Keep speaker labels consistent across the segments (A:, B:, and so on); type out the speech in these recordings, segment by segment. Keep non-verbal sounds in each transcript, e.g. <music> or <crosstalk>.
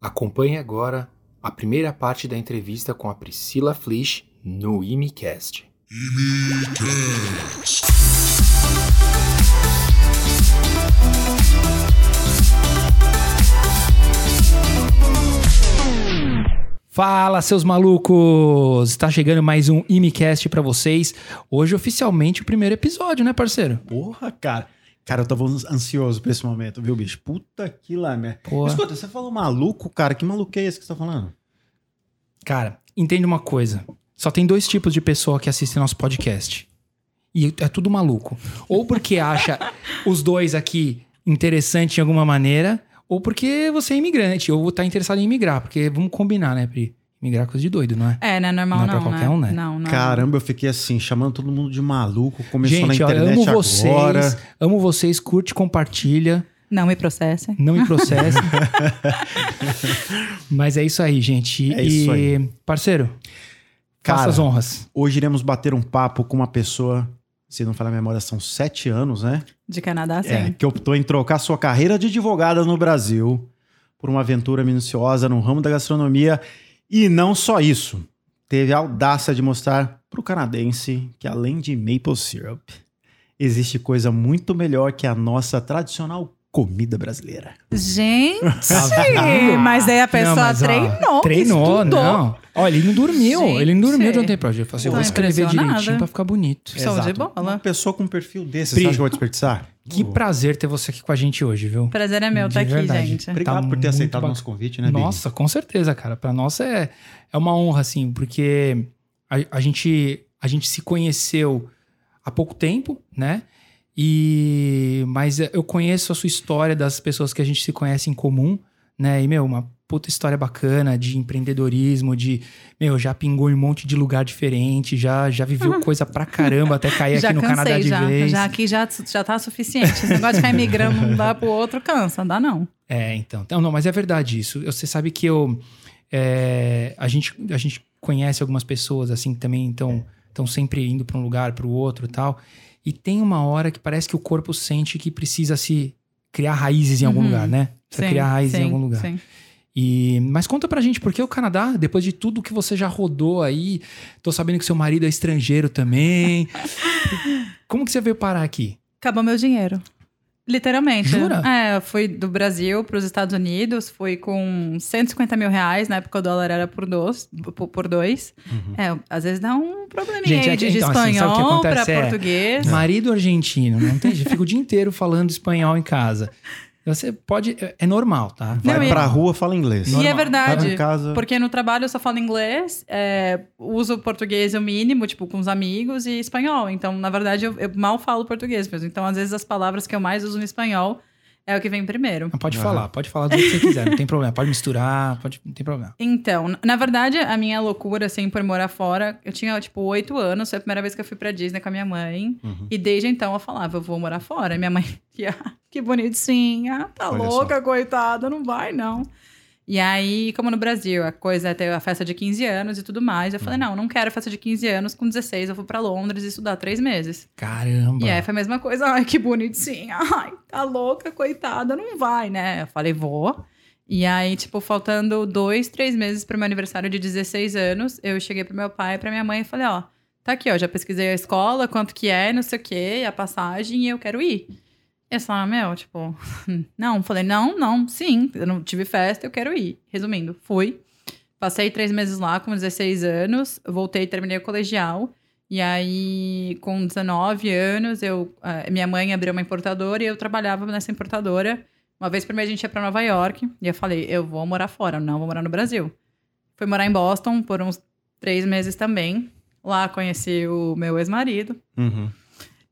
A: Acompanhe agora a primeira parte da entrevista com a Priscila Flisch no ImiCast. Fala, seus malucos! Está chegando mais um ImiCast pra vocês. Hoje, oficialmente, o primeiro episódio, né, parceiro?
B: Porra, cara. Cara, eu tava ansioso pra esse momento, viu, bicho? Puta que lá, né?
A: Porra.
B: Escuta, você falou maluco, cara. Que maluco é esse que você tá falando?
A: Cara, entende uma coisa. Só tem dois tipos de pessoa que assistem nosso podcast. E é tudo maluco. Ou porque acha os dois aqui interessante em alguma maneira, ou porque você é imigrante, ou tá interessado em imigrar. Porque vamos combinar, né, Pri? Imigrar é coisa de doido, não é?
C: É, não é normal
A: Não
C: não,
A: é pra qualquer um, né?
C: Não, não.
B: Caramba, eu fiquei assim, chamando todo mundo de maluco. Começou
A: Gente,
B: na internet
A: amo
B: agora.
A: vocês. Amo vocês. Curte, compartilha.
C: Não me processe.
A: Não me processe. <laughs> Mas é isso aí, gente.
B: É isso
A: e,
B: aí.
A: parceiro, faça
B: Cara,
A: as honras.
B: Hoje iremos bater um papo com uma pessoa, se não falar a memória, são sete anos, né?
C: De Canadá, sim.
B: É, que optou em trocar sua carreira de advogada no Brasil por uma aventura minuciosa no ramo da gastronomia. E não só isso, teve a audácia de mostrar para o canadense que além de maple syrup, existe coisa muito melhor que a nossa tradicional comida brasileira.
C: Gente, <laughs>
A: Tá
C: mas aí a
A: Não,
C: pessoa
A: mas, ó,
C: treinou,
A: Treinou,
C: estudou.
A: não. Olha, ele não dormiu.
C: Gente.
A: ele não dormiu de ontem pra hoje. Ele falou assim: eu vou escrever direitinho pra ficar bonito.
C: Bola.
B: Uma pessoa com um perfil desse,
A: Pri,
B: você acha que eu vou desperdiçar?
A: Que
B: Oh.
A: prazer ter você aqui com a gente hoje, viu?
C: Prazer é meu
A: De
C: tá aqui,
A: verdade.
C: gente.
B: Obrigado
A: Tá
B: por ter aceitado o nosso convite, né, Bi?
A: Nossa, com certeza, cara. Pra nós é, é uma honra, assim, porque a, a gente, a gente se conheceu há pouco tempo, né? E mas eu conheço a sua história das pessoas que a gente se conhece em comum, né? E meu, uma puta história bacana de empreendedorismo, de meu, já pingou em um monte de lugar diferente, já já viveu coisa pra caramba até cair <laughs> aqui no
C: cansei,
A: Canadá de
C: já.
A: vez.
C: Já aqui já, já tá suficiente. Esse negócio de ficar migrando de um lugar pro outro cansa, dá não. <laughs>
A: É, então. Não, não, mas é verdade isso. Você sabe que eu. é, a, gente, a gente conhece algumas pessoas assim que também estão sempre indo para um lugar, para o outro e tal. E tem uma hora que parece que o corpo sente que precisa se criar raízes em algum
C: Uhum.
A: lugar, né? Precisa
C: Sim,
A: criar raízes em
C: sim,
A: algum lugar.
C: sim.
A: E, mas conta pra gente, por que o Canadá, depois de tudo que você já rodou aí, tô sabendo que seu marido é estrangeiro também. <laughs> Como que você veio parar aqui?
C: Acabou meu dinheiro. Literalmente.
A: Jura?
C: É, fui do Brasil para os Estados Unidos, fui com 150 mil reais, na época o dólar era por dois. Por, dois. É, às vezes dá um probleminha
A: Gente,
C: aí
A: é
C: de,
A: então, assim,
C: espanhol para
A: acontece? É,
C: português.
A: Marido argentino, não tem? Fica o dia inteiro falando espanhol em casa. Você pode. É, é normal, tá?
B: Vai
C: Não, e-
B: pra rua, fala inglês.
C: E
A: normal.
C: é
B: Vai
C: verdade.
B: casa.
C: Porque no trabalho eu só falo inglês, é, uso português o mínimo, tipo, com os amigos, e espanhol. Então, na verdade, eu, eu mal falo português mesmo. Então, às vezes, as palavras que eu mais uso no espanhol é o que vem primeiro.
A: Não, Pode
B: Aham.
A: falar, pode falar do que você quiser, não tem problema. Pode misturar, pode, não tem problema.
C: Então, na verdade, a minha loucura, assim, por morar fora, eu tinha, tipo, oito anos, foi a primeira vez que eu fui pra Disney com a minha mãe.
B: Uhum.
C: E desde então eu falava, eu vou morar fora. E minha mãe, <laughs> "Ah, que bonitinha, tá
B: Olha
C: louca, coitada, não vai, não. E aí, como no Brasil, a coisa é ter a festa de 15 anos e tudo mais, eu falei, não, não quero festa de 15 anos, com 16 eu vou pra Londres estudar três meses.
A: Caramba.
C: E aí foi a mesma coisa, <laughs> ai, que bonitinha, ai, tá louca, coitada, não vai, né? Eu falei, vou. E aí, tipo, faltando dois, três meses pro meu aniversário de 16 anos, eu cheguei pro meu pai e pra minha mãe e falei, ó, tá aqui, ó, já pesquisei a escola, quanto que é, não sei o quê, a passagem, e eu quero ir. Eu falei, meu, tipo, <laughs> não, falei, não, não, sim, eu não tive festa, eu quero ir. Resumindo, fui. Passei três meses lá com 16 anos, voltei e terminei o colegial. E aí, com 19 anos, eu, minha mãe abriu uma importadora e eu trabalhava nessa importadora. Uma vez por mês a gente ia pra Nova York e eu falei, eu vou morar fora, não vou morar no Brasil. Fui morar em Boston por uns três meses também. Lá conheci o meu ex-marido.
B: Uhum.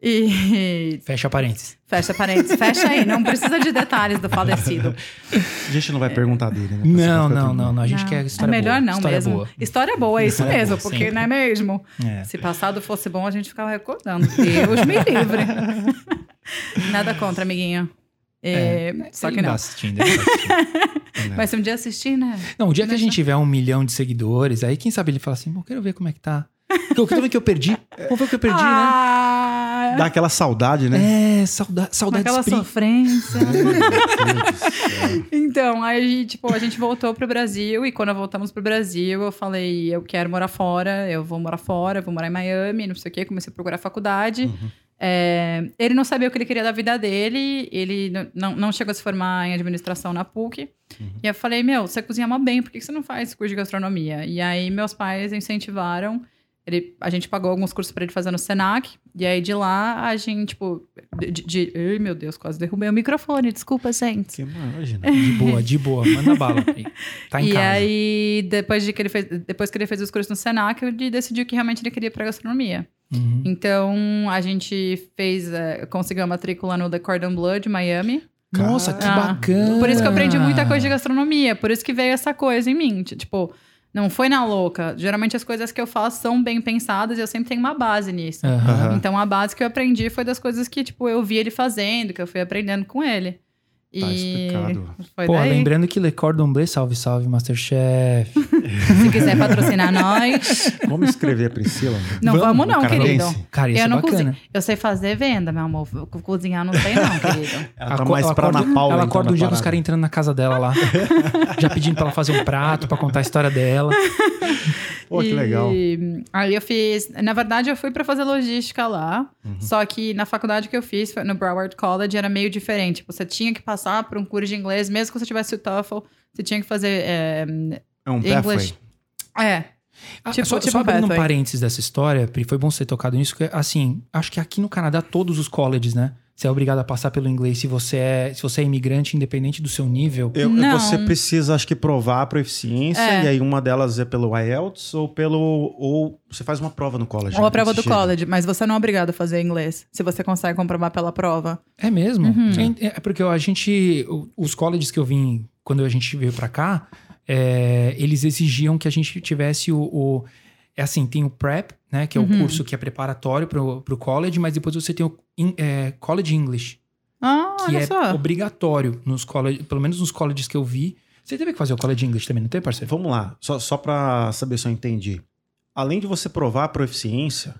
C: E <laughs>
A: Fecha parênteses.
C: fecha parênteses, fecha aí, não precisa de detalhes do falecido.
B: A gente não vai perguntar dele, né?
A: Não, não, não, não. A gente
C: Não,
A: quer história
C: É melhor
A: boa.
C: não
A: história
C: mesmo.
A: Boa.
C: História boa, é isso
A: História
C: mesmo,
A: boa,
C: porque
A: sempre.
C: não é mesmo?
A: É.
C: Se passado fosse bom, a gente ficava recordando. Deus me livre. <laughs> Nada contra, amiguinho. É, só
A: Ele
C: que
A: tá
C: não.
A: assistindo, tá assistindo. <laughs>
C: Mas se um dia assistir, né?
A: Não, o dia que a gente tiver um milhão de seguidores, aí quem sabe ele fala assim, pô, quero ver como é que tá. Eu quero ver o que eu perdi. Vou ver o que eu perdi, né?
C: É.
B: Dá aquela saudade, né?
A: É, sauda saudade
C: Aquela
A: Spring.
C: sofrência.
B: Céu.
C: Então, aí, tipo, a gente voltou pro Brasil e quando voltamos pro Brasil, eu falei, eu quero morar fora, eu vou morar fora, eu vou morar em Miami, não sei o quê, comecei a procurar faculdade. É, ele não sabia o que ele queria da vida dele, ele não, não chegou a se formar em administração na PUC. E eu falei, meu, você cozinha mó bem, por que você não faz curso de gastronomia? E aí meus pais incentivaram, ele, a gente pagou alguns cursos pra ele fazer no Senac, e aí de lá a gente, tipo, de, de, ai meu Deus, quase derrubei o microfone, desculpa, gente.
B: Que imagina.
A: De boa, de boa. Manda bala. <laughs> Tá em
C: e
A: casa.
C: aí, depois, de que ele fez, depois que ele fez os cursos no Senac, ele decidiu que realmente ele queria ir pra gastronomia.
A: Uhum.
C: Então, a gente fez, eh, conseguiu a matrícula no The Cordon Bleu de Miami.
A: Nossa, que
C: Ah,
A: bacana.
C: Por isso que eu aprendi muita coisa de gastronomia. Por isso que veio essa coisa em mim. Tipo, não foi na louca. Geralmente as coisas que eu faço são bem pensadas e eu sempre tenho uma base nisso.
A: Aham.
C: Então, a base que eu aprendi foi das coisas que, tipo, eu vi ele fazendo, que eu fui aprendendo com ele.
B: Tá explicado.
C: Foi
A: Pô,
C: daí.
A: lembrando que Le Cordon Bleu, salve, salve, Masterchef. <laughs>
C: Se quiser patrocinar nós.
B: Vamos escrever a Priscila?
C: Não vamos, não,
B: canadense.
C: querido.
A: Cara, isso
C: eu
A: é
C: não
A: bacana.
C: cozinho. Eu sei fazer venda, meu amor. Co- Cozinhar não sei, não, querido. <laughs>
B: Ela tá mais pra Ana Paula.
A: Ela
B: então,
A: acorda um dia com os caras entrando na casa dela lá. <laughs> já pedindo pra ela fazer um prato, pra contar a história dela.
B: Pô, que
C: E
B: legal.
C: Aí eu fiz. Na verdade, eu fui pra fazer logística lá.
B: Uhum.
C: Só que na faculdade que eu fiz, no Broward College, era meio diferente. Você tinha que passar por um curso de inglês, mesmo que você tivesse o TOEFL, você tinha que fazer. É,
B: É um pathway.
C: English. é
A: Ah,
C: Tipo-
A: só,
C: tipo
A: só abrindo um parênteses dessa história, Pri, foi bom você ter tocado nisso, que assim, acho que aqui no Canadá, todos os colleges, né? Você é obrigado a passar pelo inglês se você é, se você é imigrante, independente do seu nível.
B: Eu-
C: Não.
B: Você precisa, acho que, provar a proficiência,
C: É.
B: e aí uma delas é pelo IELTS ou pelo. Ou você faz uma prova no college.
C: ou a
B: né,
C: prova do
B: chega.
C: college, mas você não é obrigado a fazer inglês. Se você consegue comprovar pela prova.
A: É mesmo?
C: Uhum.
A: É, é porque a gente, os colleges que eu vim, quando a gente veio pra cá, é, eles exigiam que a gente tivesse o, o- é assim, tem o prep, né, que é o
C: Uhum.
A: curso que é preparatório pro, pro college, mas depois você tem o in- é, college English,
C: Ah,
A: que
C: olha
A: é
C: só.
A: obrigatório nos college, pelo menos nos colleges que eu vi. Você teve que fazer o college English também, não tem, parceiro?
B: Vamos lá, só, só pra saber se eu entendi. Além de você provar a proficiência,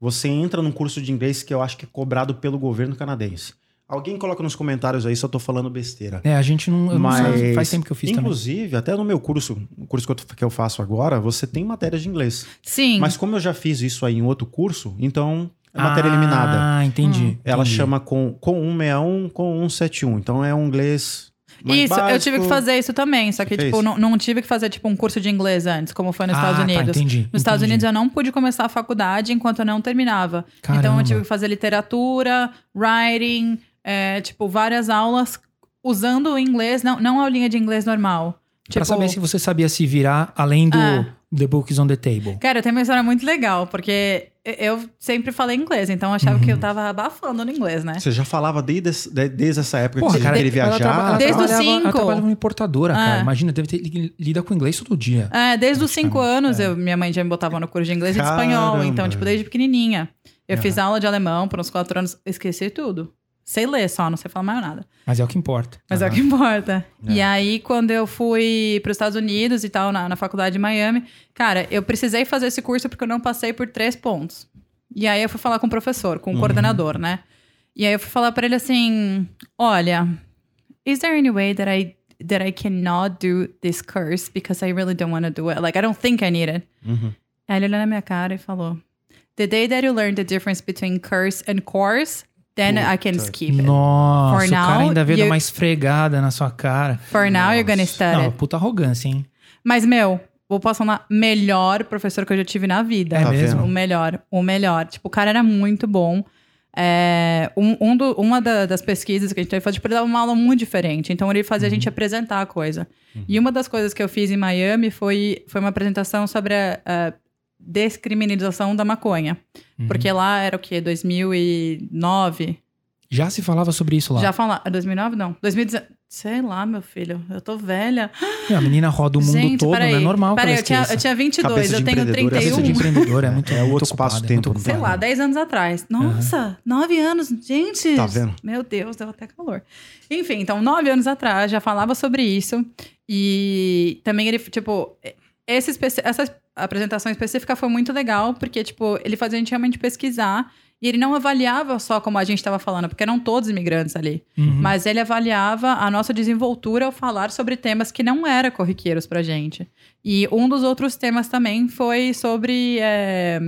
B: você entra num curso de inglês que eu acho que é cobrado pelo governo canadense. Alguém coloca nos comentários aí se eu tô falando besteira.
A: É, a gente não, eu não
B: Mas,
A: sei, faz tempo que eu fiz também.
B: inclusive, até no meu curso, o curso que eu, que eu faço agora, você tem matérias de inglês.
C: Sim.
B: Mas como eu já fiz isso aí em outro curso, então é matéria eliminada.
A: Ah, entendi.
B: Ela
A: entendi.
B: chama com, com 161, com 171. Então é um inglês mais
C: Isso, eu
B: básico.
C: tive que fazer isso também. Só que,
B: Você
C: tipo, não, não tive que fazer, tipo, um curso de inglês antes, como foi nos
A: ah,
C: Estados
A: Tá,
C: Unidos.
A: entendi.
C: Nos Estados
A: entendi.
C: Unidos eu não pude começar a faculdade enquanto eu não terminava. Então
A: Caramba.
C: eu tive que fazer literatura, writing, é, tipo, várias aulas usando o inglês, não, não a aulinha de inglês normal.
A: Pra
C: Tipo,
A: saber se você sabia se virar além do
C: Ah.
A: The Books on the Table.
C: Cara, tem uma história muito legal, porque eu sempre falei inglês, então eu achava
A: Uhum.
C: que eu tava abafando no inglês, né?
B: Você já falava desde, desde essa época
A: Porra,
B: que você
A: cara,
B: queria
A: ela
B: viajar?
A: traba- ela
C: Desde os
A: Ela
C: cinco.
A: trabalhava numa importadora, cara.
C: É.
A: Imagina, deve ter li- lida com inglês todo dia.
C: É, desde os cinco anos,
A: é.
C: eu- minha mãe já me botava no curso de inglês e de
B: Caramba.
C: espanhol. Então, tipo, desde pequenininha. Eu
A: É.
C: fiz aula de alemão por uns quatro anos, esqueci tudo. Sei ler só, não sei falar mais nada.
A: Mas é o que importa.
C: Mas é o que importa. E aí, quando eu fui para os Estados Unidos e tal, na, na faculdade de Miami, cara, eu precisei fazer esse curso porque eu não passei por três pontos. E aí eu fui falar com o professor, com o coordenador, né? E aí eu fui falar para ele assim: olha, is there any way that I that I cannot do this course because I really don't want to do it? Like I don't think I need it.
B: Uhum.
C: Aí ele olhou na minha cara e falou: The day that you learn the difference between curse and course, then I can
B: Puta.
C: skip it.
A: Nossa,
C: For
A: o cara
C: now,
A: ainda veio dar
C: you-
A: uma esfregada na sua cara.
C: For now, you're gonna
B: Nossa.
C: study.
A: Não, puta arrogância, hein?
C: Mas, meu, vou posso falar, melhor professor que eu já tive na vida.
A: É
B: Tá
A: mesmo?
C: O melhor, o melhor. Tipo, o cara era muito bom. É, um, um do- uma da- das pesquisas que a gente teve, tipo, ele dava uma aula muito diferente. Então, ele fazia a gente apresentar a coisa. E uma das coisas que eu fiz em Miami foi, foi uma apresentação sobre a, a descriminalização da maconha. Porque lá era o quê? 2009?
A: Já se falava sobre isso lá.
C: Já fala... 2009? Não. 2019. Sei lá, meu filho. Eu tô velha.
A: Meu, a menina roda o mundo
C: Gente,
A: todo,
C: peraí.
A: não é normal que
C: Peraí,
A: ela
C: eu tinha, eu tinha 22,
B: Cabeça
C: eu tenho
B: empreendedora,
A: Cabeça
C: 31.
A: de empreendedor é muito
B: É outro espaço-tempo,
A: é muito
B: não
C: Sei lá, 10 anos atrás. Nossa, 9 anos. Gente.
B: Tá vendo?
C: Meu Deus, deu até calor. Enfim, então, 9 anos atrás já falava sobre isso. E também ele, tipo, esse, essa apresentação específica foi muito legal, porque, tipo, ele fazia a gente realmente pesquisar E ele não avaliava só como a gente estava falando, porque eram todos imigrantes ali.
A: Uhum.
C: Mas ele avaliava a nossa desenvoltura ao falar sobre temas que não eram corriqueiros pra gente. E um dos outros temas também foi sobre é,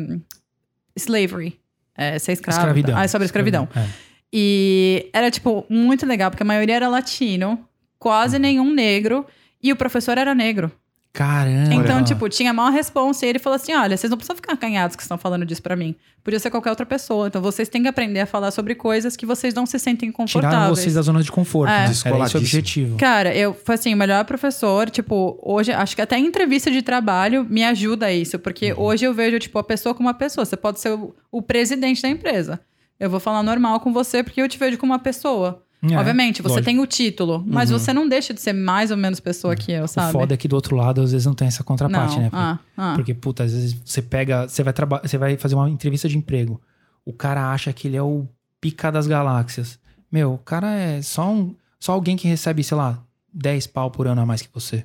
C: slavery. É, ser escravo.
A: Escravidão.
C: Ah, sobre escravidão.
A: É.
C: E era, tipo, muito legal, porque a maioria era latino, quase nenhum negro, e o professor era negro.
A: Caramba.
C: Então, tipo, tinha a maior responsa e ele falou assim: olha, vocês não precisam ficar acanhados que estão falando disso pra mim. Podia ser qualquer outra pessoa. Então, vocês têm que aprender a falar sobre coisas que vocês não se sentem confortáveis.
A: Tiraram vocês da zona de conforto.
C: É.
A: Era esse o objetivo.
C: Cara, eu foi assim, o melhor professor, tipo, hoje, acho que até em entrevista de trabalho me ajuda isso, porque
A: Uhum.
C: hoje eu vejo, tipo, a pessoa como uma pessoa. Você pode ser o, o presidente da empresa. Eu vou falar normal com você porque eu te vejo como uma pessoa.
A: É,
C: Obviamente, você
A: lógico.
C: tem o título, mas você não deixa de ser mais ou menos pessoa que eu,
A: O
C: sabe?
A: foda é que do outro lado, às vezes, não tem essa contraparte,
C: não.
A: né?
C: Ah, ah.
A: Porque, puta, às vezes você pega. Você vai, traba- você vai fazer uma entrevista de emprego. O cara acha que ele é o pica das galáxias. Meu, o cara é só um. Só alguém que recebe, sei lá, 10 pau por ano a mais que você.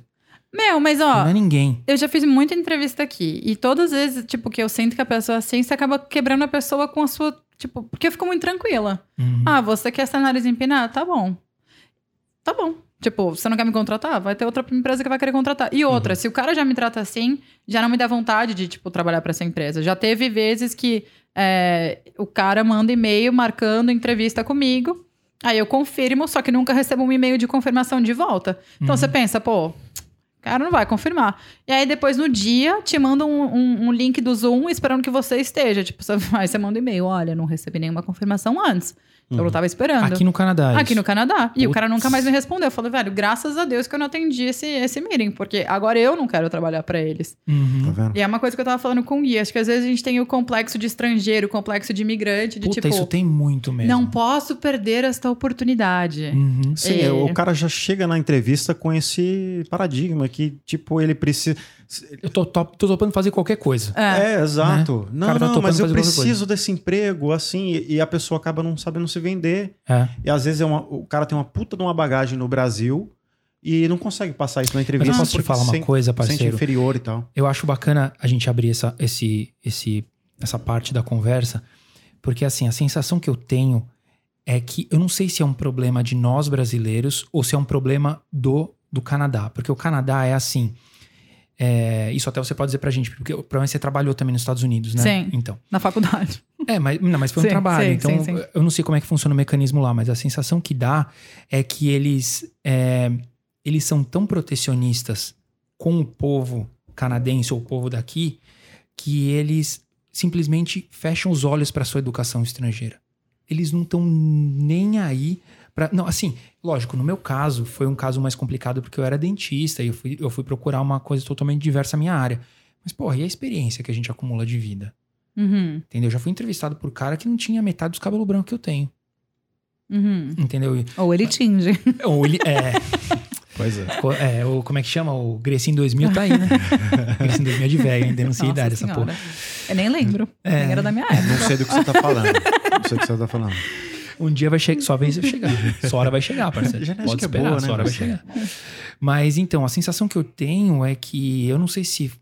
C: Meu, mas ó,
A: Não é ninguém.
C: eu já fiz muita entrevista aqui. E todas as vezes, tipo, que eu sinto que a pessoa é assim, você acaba quebrando a pessoa com a sua. Tipo, porque eu fico muito tranquila.
A: Uhum.
C: Ah, você quer essa nariz empinada? Tá bom. Tá bom. Tipo, você não quer me contratar? Vai ter outra empresa que vai querer contratar. E outra, se o cara já me trata assim, já não me dá vontade de, tipo, trabalhar pra essa empresa. Já teve vezes que é, o cara manda e-mail marcando entrevista comigo. Aí eu confirmo, só que nunca recebo um e-mail de confirmação de volta. Então você pensa, pô, cara não vai confirmar. E aí depois no dia te manda um, um- um link do Zoom esperando que você esteja. Tipo, você, <laughs> aí você manda um e-mail, olha, não recebi nenhuma confirmação antes. Eu não tava esperando.
A: Aqui no Canadá.
C: Aqui
A: isso.
C: no Canadá. E o
A: Putz.
C: cara nunca mais me respondeu. Eu falei, velho, graças a Deus que eu não atendi esse, esse meeting, porque agora eu não quero trabalhar pra eles.
A: Uhum.
B: Tá vendo?
C: E é uma coisa que eu tava falando com o Gui. Acho que às vezes a gente tem o complexo de estrangeiro, o complexo de imigrante, de
A: Puta,
C: tipo,
A: isso tem muito mesmo.
C: não posso perder esta oportunidade.
A: Uhum.
B: Sim,
C: É.
B: o cara já chega na entrevista com esse paradigma que, tipo, ele precisa.
A: Eu tô, top- tô topando fazer qualquer coisa.
C: É.
B: É, exato.
A: O
B: Não,
A: tá
B: não, mas eu preciso desse emprego, assim, e, e a pessoa acaba não sabendo se vender.
A: É.
B: E às vezes é uma- o cara tem uma puta de uma bagagem no Brasil e não consegue passar isso na entrevista.
A: Mas eu posso te falar uma
B: se-
A: coisa,
B: Sente
A: parceiro?
B: inferior e tal.
A: Eu acho bacana a gente abrir essa, esse, esse, essa parte da conversa, porque assim, a sensação que eu tenho é que eu não sei se é um problema de nós brasileiros ou se é um problema do, do Canadá. Porque o Canadá é assim. é, isso até você pode dizer pra gente, porque provavelmente você trabalhou também nos Estados Unidos, né?
C: Sim.
A: Então.
C: Na faculdade. <laughs>
A: É, mas, não, mas foi um
C: Sim,
A: trabalho.
C: sim,
A: então,
C: sim.
A: eu não sei como é que funciona o mecanismo lá, mas a sensação que dá é que eles, é, eles são tão protecionistas com o povo canadense ou o povo daqui que eles simplesmente fecham os olhos para sua educação estrangeira. Eles não estão nem aí para não assim lógico no meu caso foi um caso mais complicado porque eu era dentista e eu fui, eu fui procurar uma coisa totalmente diversa à minha área mas porra e a experiência que a gente acumula de vida
C: Uhum.
A: Entendeu? Eu já fui entrevistado por cara que não tinha metade dos cabelos brancos que eu tenho.
C: Uhum.
A: Entendeu?
C: Ou ele tinge. <laughs>
A: Ou ele. É,
B: Pois é.
A: co- é, o, como é que chama? O Grecinho 2000 tá aí, né? <laughs> Grecinho 2000 é de velho, hein? Denuncia idade essa porra.
C: Eu nem lembro.
A: É.
C: Nem era da minha época.
B: Não sei do que você tá falando. Não sei do que você tá falando.
A: Um dia vai chegar, sua vez vai chegar. Sua hora vai chegar, <laughs> parceiro.
B: Genética
A: Pode
B: é
A: esperar,
B: boa, né,
A: sua hora vai chegar. Mas então, a sensação que eu tenho é que eu não sei se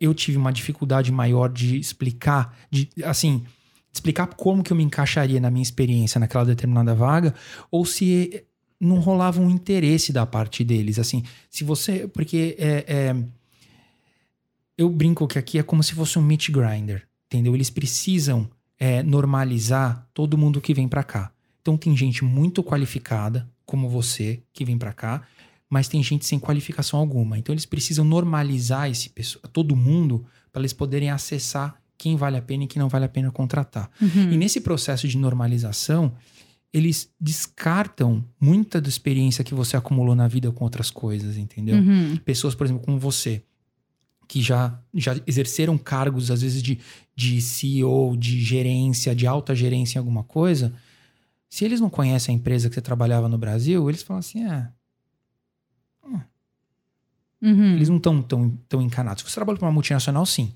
A: eu tive uma dificuldade maior de explicar, de assim, explicar como que eu me encaixaria na minha experiência naquela determinada vaga, ou se não rolava um interesse da parte deles, assim, se você, porque é, é, eu brinco que aqui é como se fosse um meat grinder, entendeu? Eles precisam é, normalizar todo mundo que vem pra cá. Então tem gente muito qualificada, como você, que vem pra cá, mas tem gente sem qualificação alguma. Então eles precisam normalizar esse todo mundo para eles poderem acessar quem vale a pena e quem não vale a pena contratar.
C: Uhum.
A: E nesse processo de normalização, eles descartam muita da experiência que você acumulou na vida com outras coisas, entendeu?
C: Uhum.
A: pessoas, por exemplo, como você, que já, já exerceram cargos, às vezes, de, de CEO, de gerência, de alta gerência em alguma coisa, se eles não conhecem a empresa que você trabalhava no Brasil, eles falam assim: é,
C: Uhum.
A: eles não estão tão, tão encanados. Se você trabalha para uma multinacional, sim.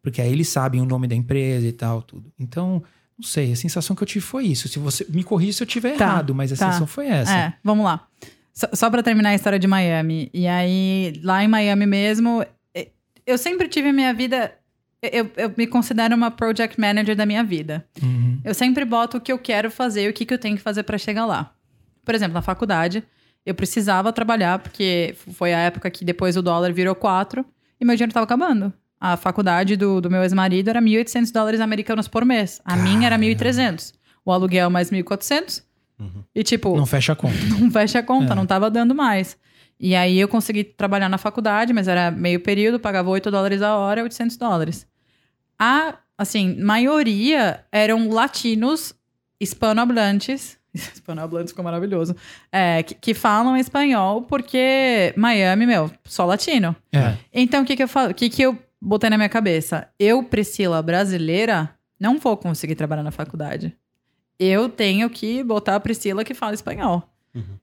A: Porque aí eles sabem o nome da empresa e tal, tudo. Então, não sei, a sensação que eu tive foi isso. Se você me corrija se eu estiver
C: Tá,
A: errado, mas a
C: tá.
A: sensação foi essa.
C: É, vamos lá. Só, só para terminar a história de Miami. E aí, lá em Miami mesmo, eu sempre tive a minha vida Eu, eu me considero uma project manager da minha vida.
A: Uhum.
C: Eu sempre boto o que eu quero fazer e o que, que eu tenho que fazer para chegar lá. Por exemplo, na faculdade, eu precisava trabalhar, porque foi a época que depois o dólar virou 4 e meu dinheiro estava acabando. A faculdade do, do meu ex-marido era 1.800 dólares americanos por mês. A minha era 1.300. O aluguel mais 1.400. E tipo,
A: Não fecha a conta. <laughs>
C: não fecha a conta,
A: É.
C: não tava dando mais. E aí eu consegui trabalhar na faculdade, mas era meio período, pagava 8 dólares a hora, 800 dólares. A, assim, maioria eram latinos hispanohablantes. <laughs> Hispanohablantes ficou maravilhoso. É, que, que falam espanhol, porque Miami, meu, só latino.
A: É.
C: Então, o que que eu falo? Que que eu botei na minha cabeça? Eu, Priscila, brasileira, não vou conseguir trabalhar na faculdade. Eu tenho que botar a Priscila que fala espanhol.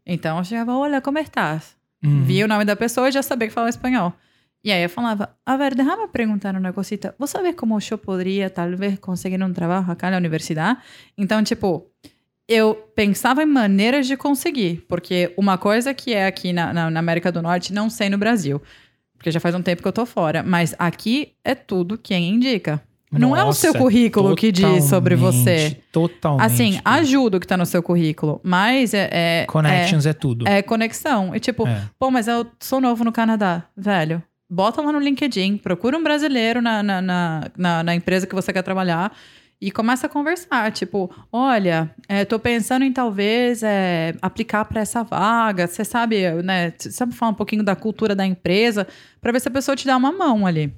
C: Então, eu chegava, olha, como estás?
A: Uhum.
C: Via o nome da pessoa e já sabia que falava espanhol. E aí eu falava, a ver, déjame perguntar uma cosita. Você sabe como eu poderia, talvez, conseguir um trabalho aqui na universidade? Então, tipo, eu pensava em maneiras de conseguir. Porque uma coisa que é aqui na, na, na América do Norte, não sei no Brasil. Porque já faz um tempo que eu tô fora. Mas aqui é tudo quem indica. não é o seu currículo que diz sobre você.
A: Totalmente.
C: Assim, ajuda o que tá no seu currículo. Mas é... é
A: Connections é, tudo.
C: é, é conexão. E tipo,
A: É.
C: Pô, mas eu sou novo no Canadá, velho. Bota lá no LinkedIn, procura um brasileiro na, na, na, na- na empresa que você quer trabalhar e começa a conversar. Tipo, olha, é, tô pensando em talvez é, aplicar para essa vaga. Você sabe, né? Sabe falar um pouquinho da cultura da empresa para ver se a pessoa te dá uma mão ali.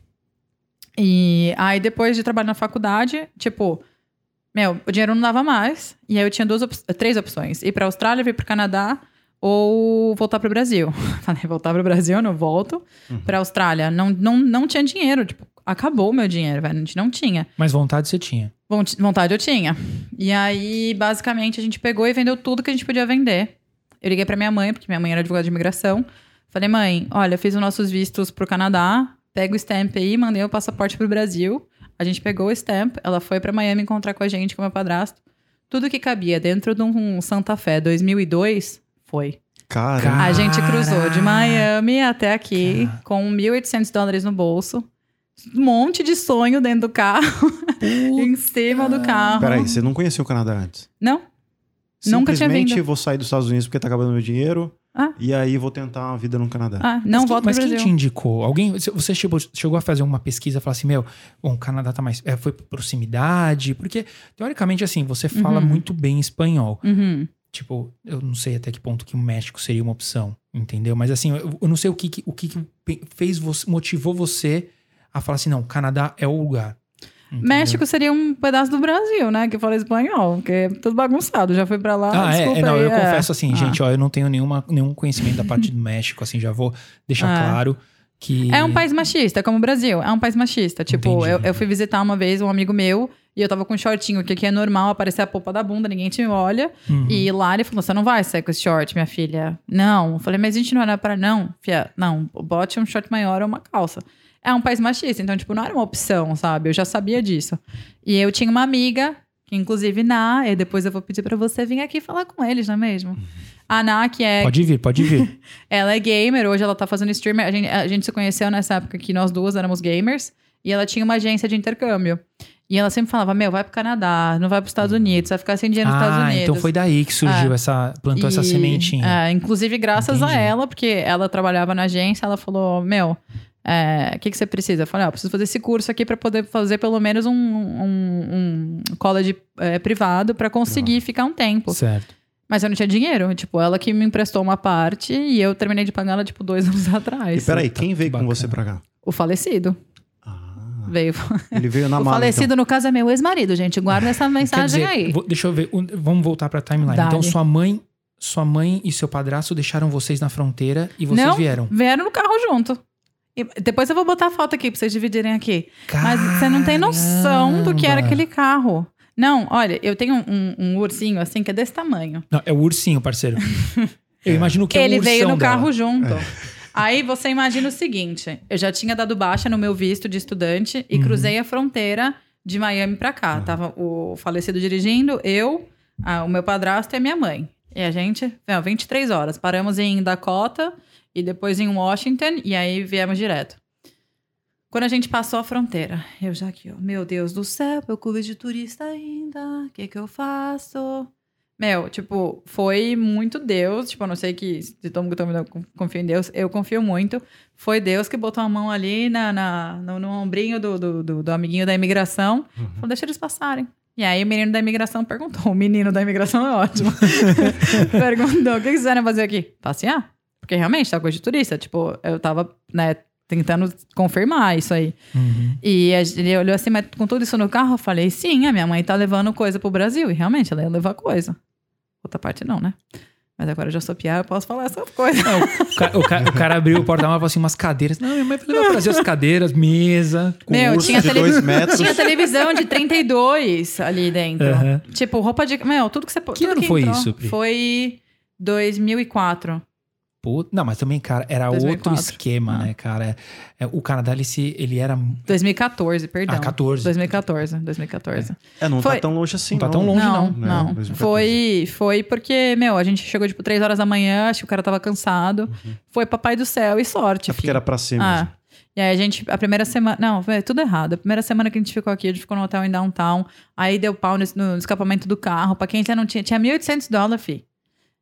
C: E aí, depois de trabalhar na faculdade, tipo, meu, o dinheiro não dava mais. E aí eu tinha duas op- três opções: ir pra Austrália, vir pro Canadá ou voltar pro Brasil. <laughs> Falei, voltar pro Brasil, eu não volto. Pra Austrália, não, não, não tinha dinheiro. Tipo, acabou o meu dinheiro, velho. A gente não tinha.
A: Mas vontade você tinha.
C: Vont- Vontade eu tinha. E aí, basicamente, a gente pegou e vendeu tudo que a gente podia vender. Eu liguei pra minha mãe, porque minha mãe era advogada de imigração. Falei, mãe, olha, fiz os nossos vistos pro Canadá, pega o stamp aí, mandei o passaporte pro Brasil. A gente pegou o stamp, ela foi pra Miami encontrar com a gente, com o meu padrasto. Tudo que cabia dentro de um Santa Fé 2002, foi.
B: Cara,
A: Cara.
C: A gente cruzou de Miami até aqui, com 1.800 dólares no bolso. Um monte de sonho dentro do carro, <laughs> em cima do carro.
B: peraí, você não conheceu o Canadá antes?
C: Não, Nunca tinha
B: Simplesmente
C: vindo.
B: vou sair dos Estados Unidos porque tá acabando meu dinheiro.
C: Ah.
B: E aí vou tentar uma vida no Canadá.
C: Ah, não
A: mas
C: volto
A: quem, mas
C: pro
A: quem
C: Brasil.
A: te indicou? Alguém? você- chegou, chegou a fazer uma pesquisa e falar assim, meu, bom, o Canadá tá mais. é, foi por proximidade? Porque, teoricamente, assim, você fala
C: Uhum.
A: muito bem espanhol.
C: Uhum.
A: Tipo, eu não sei até que ponto que o México seria uma opção, entendeu? Mas assim, eu, eu não sei o que, que- o que, que fez você, motivou você a falar assim, não, Canadá é o lugar. entendeu?
C: México seria um pedaço do Brasil, né? Que fala espanhol, porque é tudo bagunçado. Já fui pra lá.
A: Ah, é, é, não,
C: aí,
A: eu
C: é.
A: confesso assim,
C: Ah.
A: gente, ó, eu não tenho nenhuma, nenhum conhecimento da parte do <laughs> México, assim, já vou deixar
C: Ah.
A: claro que...
C: É um país machista, como o Brasil. É um país machista. Tipo, eu, eu fui visitar uma vez um amigo meu e eu tava com um shortinho, que aqui é normal aparecer a polpa da bunda, ninguém te olha.
A: Uhum.
C: E ele falou: você não vai sair com esse short, minha filha. Não. Eu falei, mas a gente não era pra. Não, filha, não, bote um short maior ou uma calça. É um país machista, então, tipo, não era uma opção, sabe? Eu já sabia disso. E eu tinha uma amiga, que inclusive Na, e depois eu vou pedir pra você vir aqui falar com eles, não é mesmo? A Na, que é
A: Pode vir, pode vir. <laughs>
C: ela é gamer, hoje ela tá fazendo streamer. A gente, a gente se conheceu nessa época que nós duas éramos gamers. E ela tinha uma agência de intercâmbio. E ela sempre falava: Meu, vai pro Canadá, não vai pros Estados Unidos, vai ficar sem dinheiro nos Estados
A: ah,
C: Unidos.
A: então foi daí que surgiu
C: É.
A: essa... Plantou essa
C: E,
A: sementinha.
C: é, inclusive, graças a
A: Entendi.
C: ela, porque ela trabalhava na agência, ela falou: Meu, é, o que, que você precisa? Eu falei: ah, eu preciso fazer esse curso aqui pra poder fazer pelo menos um, um, um college é, privado pra conseguir ficar um tempo.
A: Certo.
C: Mas eu não tinha dinheiro. Tipo, ela que me emprestou uma parte e eu terminei de pagar ela, tipo, dois <laughs> anos atrás.
B: E peraí, quem veio
A: que
B: com você pra cá?
C: O falecido
B: Ah,
C: veio.
B: ele veio na <laughs>
C: o
B: mala,
C: falecido,
B: então.
C: no caso, é meu ex-marido, gente. Guarda essa mensagem
A: dizer,
C: aí.
A: vou- deixa eu ver, vamos voltar pra timeline.
C: Dale.
A: Então sua mãe, sua mãe e seu padrasto deixaram vocês na fronteira e vocês
C: Não,
A: vieram.
C: Vieram no carro junto. E depois eu vou botar a foto aqui pra vocês dividirem aqui. Mas você não tem noção do que era
A: Caramba.
C: aquele carro. Não, olha, eu tenho um, um ursinho assim que é desse tamanho.
A: Não, é o ursinho, parceiro. <laughs> Eu imagino que é
C: Ele
A: o
C: veio no
A: dela.
C: carro junto. Aí você imagina o seguinte: eu já tinha dado baixa no meu visto de estudante e
A: Uhum.
C: cruzei a fronteira de Miami pra cá. Tava o falecido dirigindo, eu, a- o meu padrasto e a minha mãe. E a gente, não, 23 horas. Paramos em Dakota e depois em Washington e aí viemos direto. Quando a gente passou a fronteira, eu já aqui, ó, meu Deus do céu, eu clube de turista ainda, o que que eu faço? Meu, tipo, foi muito Deus, tipo, eu não sei que se todo mundo confia em Deus, eu confio muito. Foi Deus que botou a mão ali na, na- no, no ombrinho do, do, do- do amiguinho da imigração, falou, deixa eles passarem. E aí o menino da imigração perguntou, o menino da imigração é ótimo, <laughs> perguntou, o que vocês vieram fazer aqui? Passear? Porque realmente, tá coisa de turista, tipo, eu tava, né, tentando confirmar isso aí.
A: Uhum.
C: E ele olhou assim, mas com tudo isso no carro, eu falei, sim, a minha mãe tá levando coisa pro Brasil. E realmente, ela ia levar coisa. Outra parte não, né? Mas agora eu já sou piar, eu posso falar essas coisas.
A: Não, o, ca- o ca- o cara abriu o porta-malas e falou assim, umas cadeiras. Não, minha mãe pra trazer as cadeiras, mesa.
B: Com
C: Meu, tinha
B: de
C: tele-
B: dois metros.
C: Tinha televisão de 32 ali dentro.
A: Aham.
C: Tipo, roupa de... Meu, tudo que você...
A: Que
C: tudo
A: ano foi
C: entrou.
A: isso, Pri?
C: Foi 2004.
A: Pô, não, mas também, cara, era
C: 2004.
A: outro esquema,
C: Ah.
A: né, cara? É, é, o Canadá, ele, se, ele era...
C: 2014, perdão.
A: Ah, 14.
C: 2014, 2014.
B: É, não
C: Foi-
B: tá tão longe assim,
A: Não tá tão longe,
C: não,
A: não.
C: não.
B: Né, 2014.
C: Foi, foi porque, meu, a gente chegou, tipo, 3 horas da manhã, acho que o cara tava cansado. Foi papai do céu e sorte,
B: É porque
C: filho.
B: era pra ser
C: Ah,
B: mesmo.
C: e aí a gente, a primeira semana, não, foi tudo errado. A primeira semana que a gente ficou aqui, a gente ficou no hotel em downtown, aí deu pau no, no escapamento do carro, pra quem já não tinha, tinha 1.800 dólares, fi.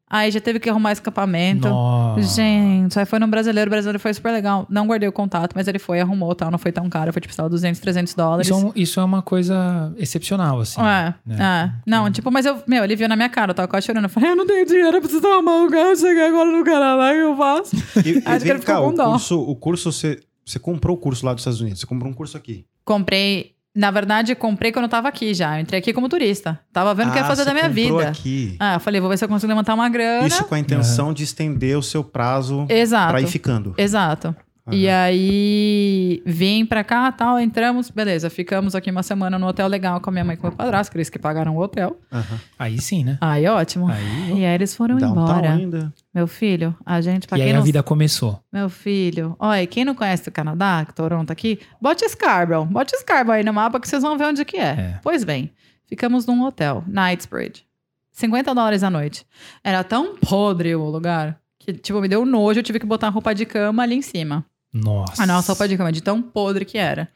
C: Aí já teve que arrumar escapamento.
A: Nossa.
C: Gente, aí foi no brasileiro, o brasileiro foi super legal. Não guardei o contato, mas ele foi, arrumou tal, não foi tão caro, foi tipo, sei lá, 200, 300 dólares.
A: Isso é, um- isso é uma coisa excepcional, assim.
C: É,
A: né?
C: é. Não, tipo, mas eu, meu, ele viu na minha cara, eu tava quase chorando. Eu falei, eu não tenho dinheiro, eu preciso arrumar um lugar, eu cheguei agora no Canadá, o que eu faço?
B: E, <laughs> e
C: Aí o
B: vem
C: cara
B: cá,
C: ficou
B: o
C: com dó.
B: curso, o curso você, você comprou o curso lá dos Estados Unidos, você comprou um curso aqui.
C: Comprei, na verdade, comprei quando eu tava aqui já. Eu entrei aqui como turista. Tava vendo o que ia
B: Ah,
C: fazer
B: você
C: da minha vida.
B: aqui.
C: Ah, eu falei, vou ver se eu consigo levantar uma grana.
B: Isso com a intenção de estender o seu prazo
C: Exato.
B: pra ir ficando.
C: Exato. E aí, vim pra cá, tal, entramos, beleza, ficamos aqui uma semana no hotel legal com a minha mãe e com o meu padrasto, que eles que pagaram o hotel.
B: Aham.
A: Aí sim, né?
C: Aí, ótimo.
A: Aí,
C: E aí eles foram embora.
B: ainda.
C: Meu filho, a gente, pra
A: e aí
C: quem
A: a
C: não
A: vida começou.
C: Meu filho, olha, quem não conhece o Canadá, Toronto aqui, bote Scarborough. Bote Scarborough aí no mapa que vocês vão ver onde que é.
A: É.
C: Pois bem, ficamos num hotel, Knightsbridge. 50 dólares a noite. Era tão podre o lugar que, tipo, me deu nojo, eu tive que botar roupa de cama ali em cima.
A: Nossa.
C: A nossa roupa de cama, de tão podre que era.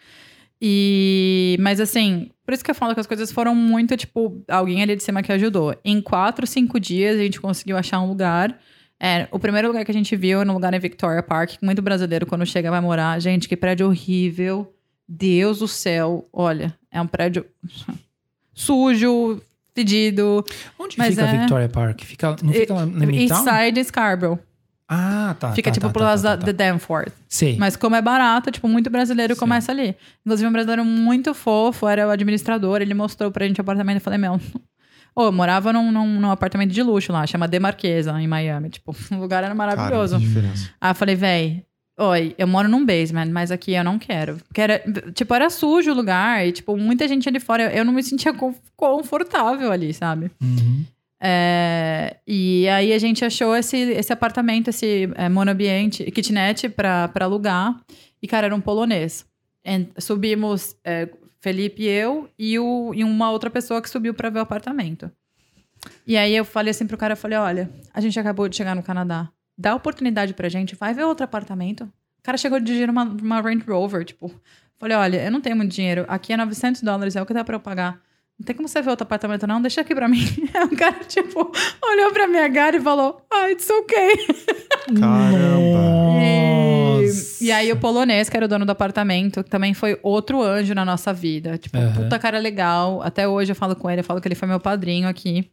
C: E... Mas assim, por isso que eu falo que as coisas foram muito, tipo, alguém ali de cima que ajudou. Em quatro, cinco dias, a gente conseguiu achar um lugar. É, o primeiro lugar que a gente viu era no lugar em Victoria Park, muito brasileiro, quando chega, vai morar. Gente, que prédio horrível. Deus do céu. Olha, é um prédio <laughs> sujo, fedido.
A: Onde fica
C: é-
A: Victoria Park? Fica, não fica lá na
C: East
A: Midtown?
C: Side Scarborough.
A: Ah, tá.
C: Fica,
A: tá,
C: tipo,
A: tá,
C: por
A: tá,
C: causa
A: tá,
C: da
A: tá.
C: The Danforth.
A: Sei.
C: Mas como é barato, tipo, muito brasileiro
A: Sim.
C: começa ali. Inclusive, um brasileiro muito fofo, era o administrador, ele mostrou pra gente o apartamento. Eu falei, meu... <laughs> Ô, eu morava num, num, num apartamento de luxo lá, chama The Marquesa, em Miami. Tipo, <laughs> o lugar era maravilhoso.
B: Cara, que diferença.
C: Aí eu falei, véi, oi, eu moro num basement, mas aqui eu não quero. Porque era, tipo, era sujo o lugar e, tipo, muita gente ali fora. Eu, eu não me sentia con- confortável ali, sabe?
A: Uhum.
C: É, e aí a gente achou esse, esse apartamento, esse é, monoambiente, kitnet pra alugar. E, cara, era um polonês. En- subimos, é, Felipe e eu, e, o, e uma outra pessoa que subiu pra ver o apartamento. E aí eu falei assim pro cara, eu falei, olha, a gente acabou de chegar no Canadá. Dá oportunidade pra gente, vai ver outro apartamento. O cara chegou de dinheiro uma, uma Range Rover, tipo... Falei, olha, eu não tenho muito dinheiro. Aqui é 900 dólares, é o que dá pra eu pagar. Não tem como você ver outro apartamento, não? Deixa aqui pra mim. Aí <laughs> o cara, tipo, olhou pra minha cara e falou, ah, it's okay. <laughs>
B: Caramba.
C: E, e aí o polonês, que era o dono do apartamento, que também foi outro anjo na nossa vida. Tipo,
A: Aham.
C: puta cara legal. Até hoje eu falo com ele, eu falo que ele foi meu padrinho aqui.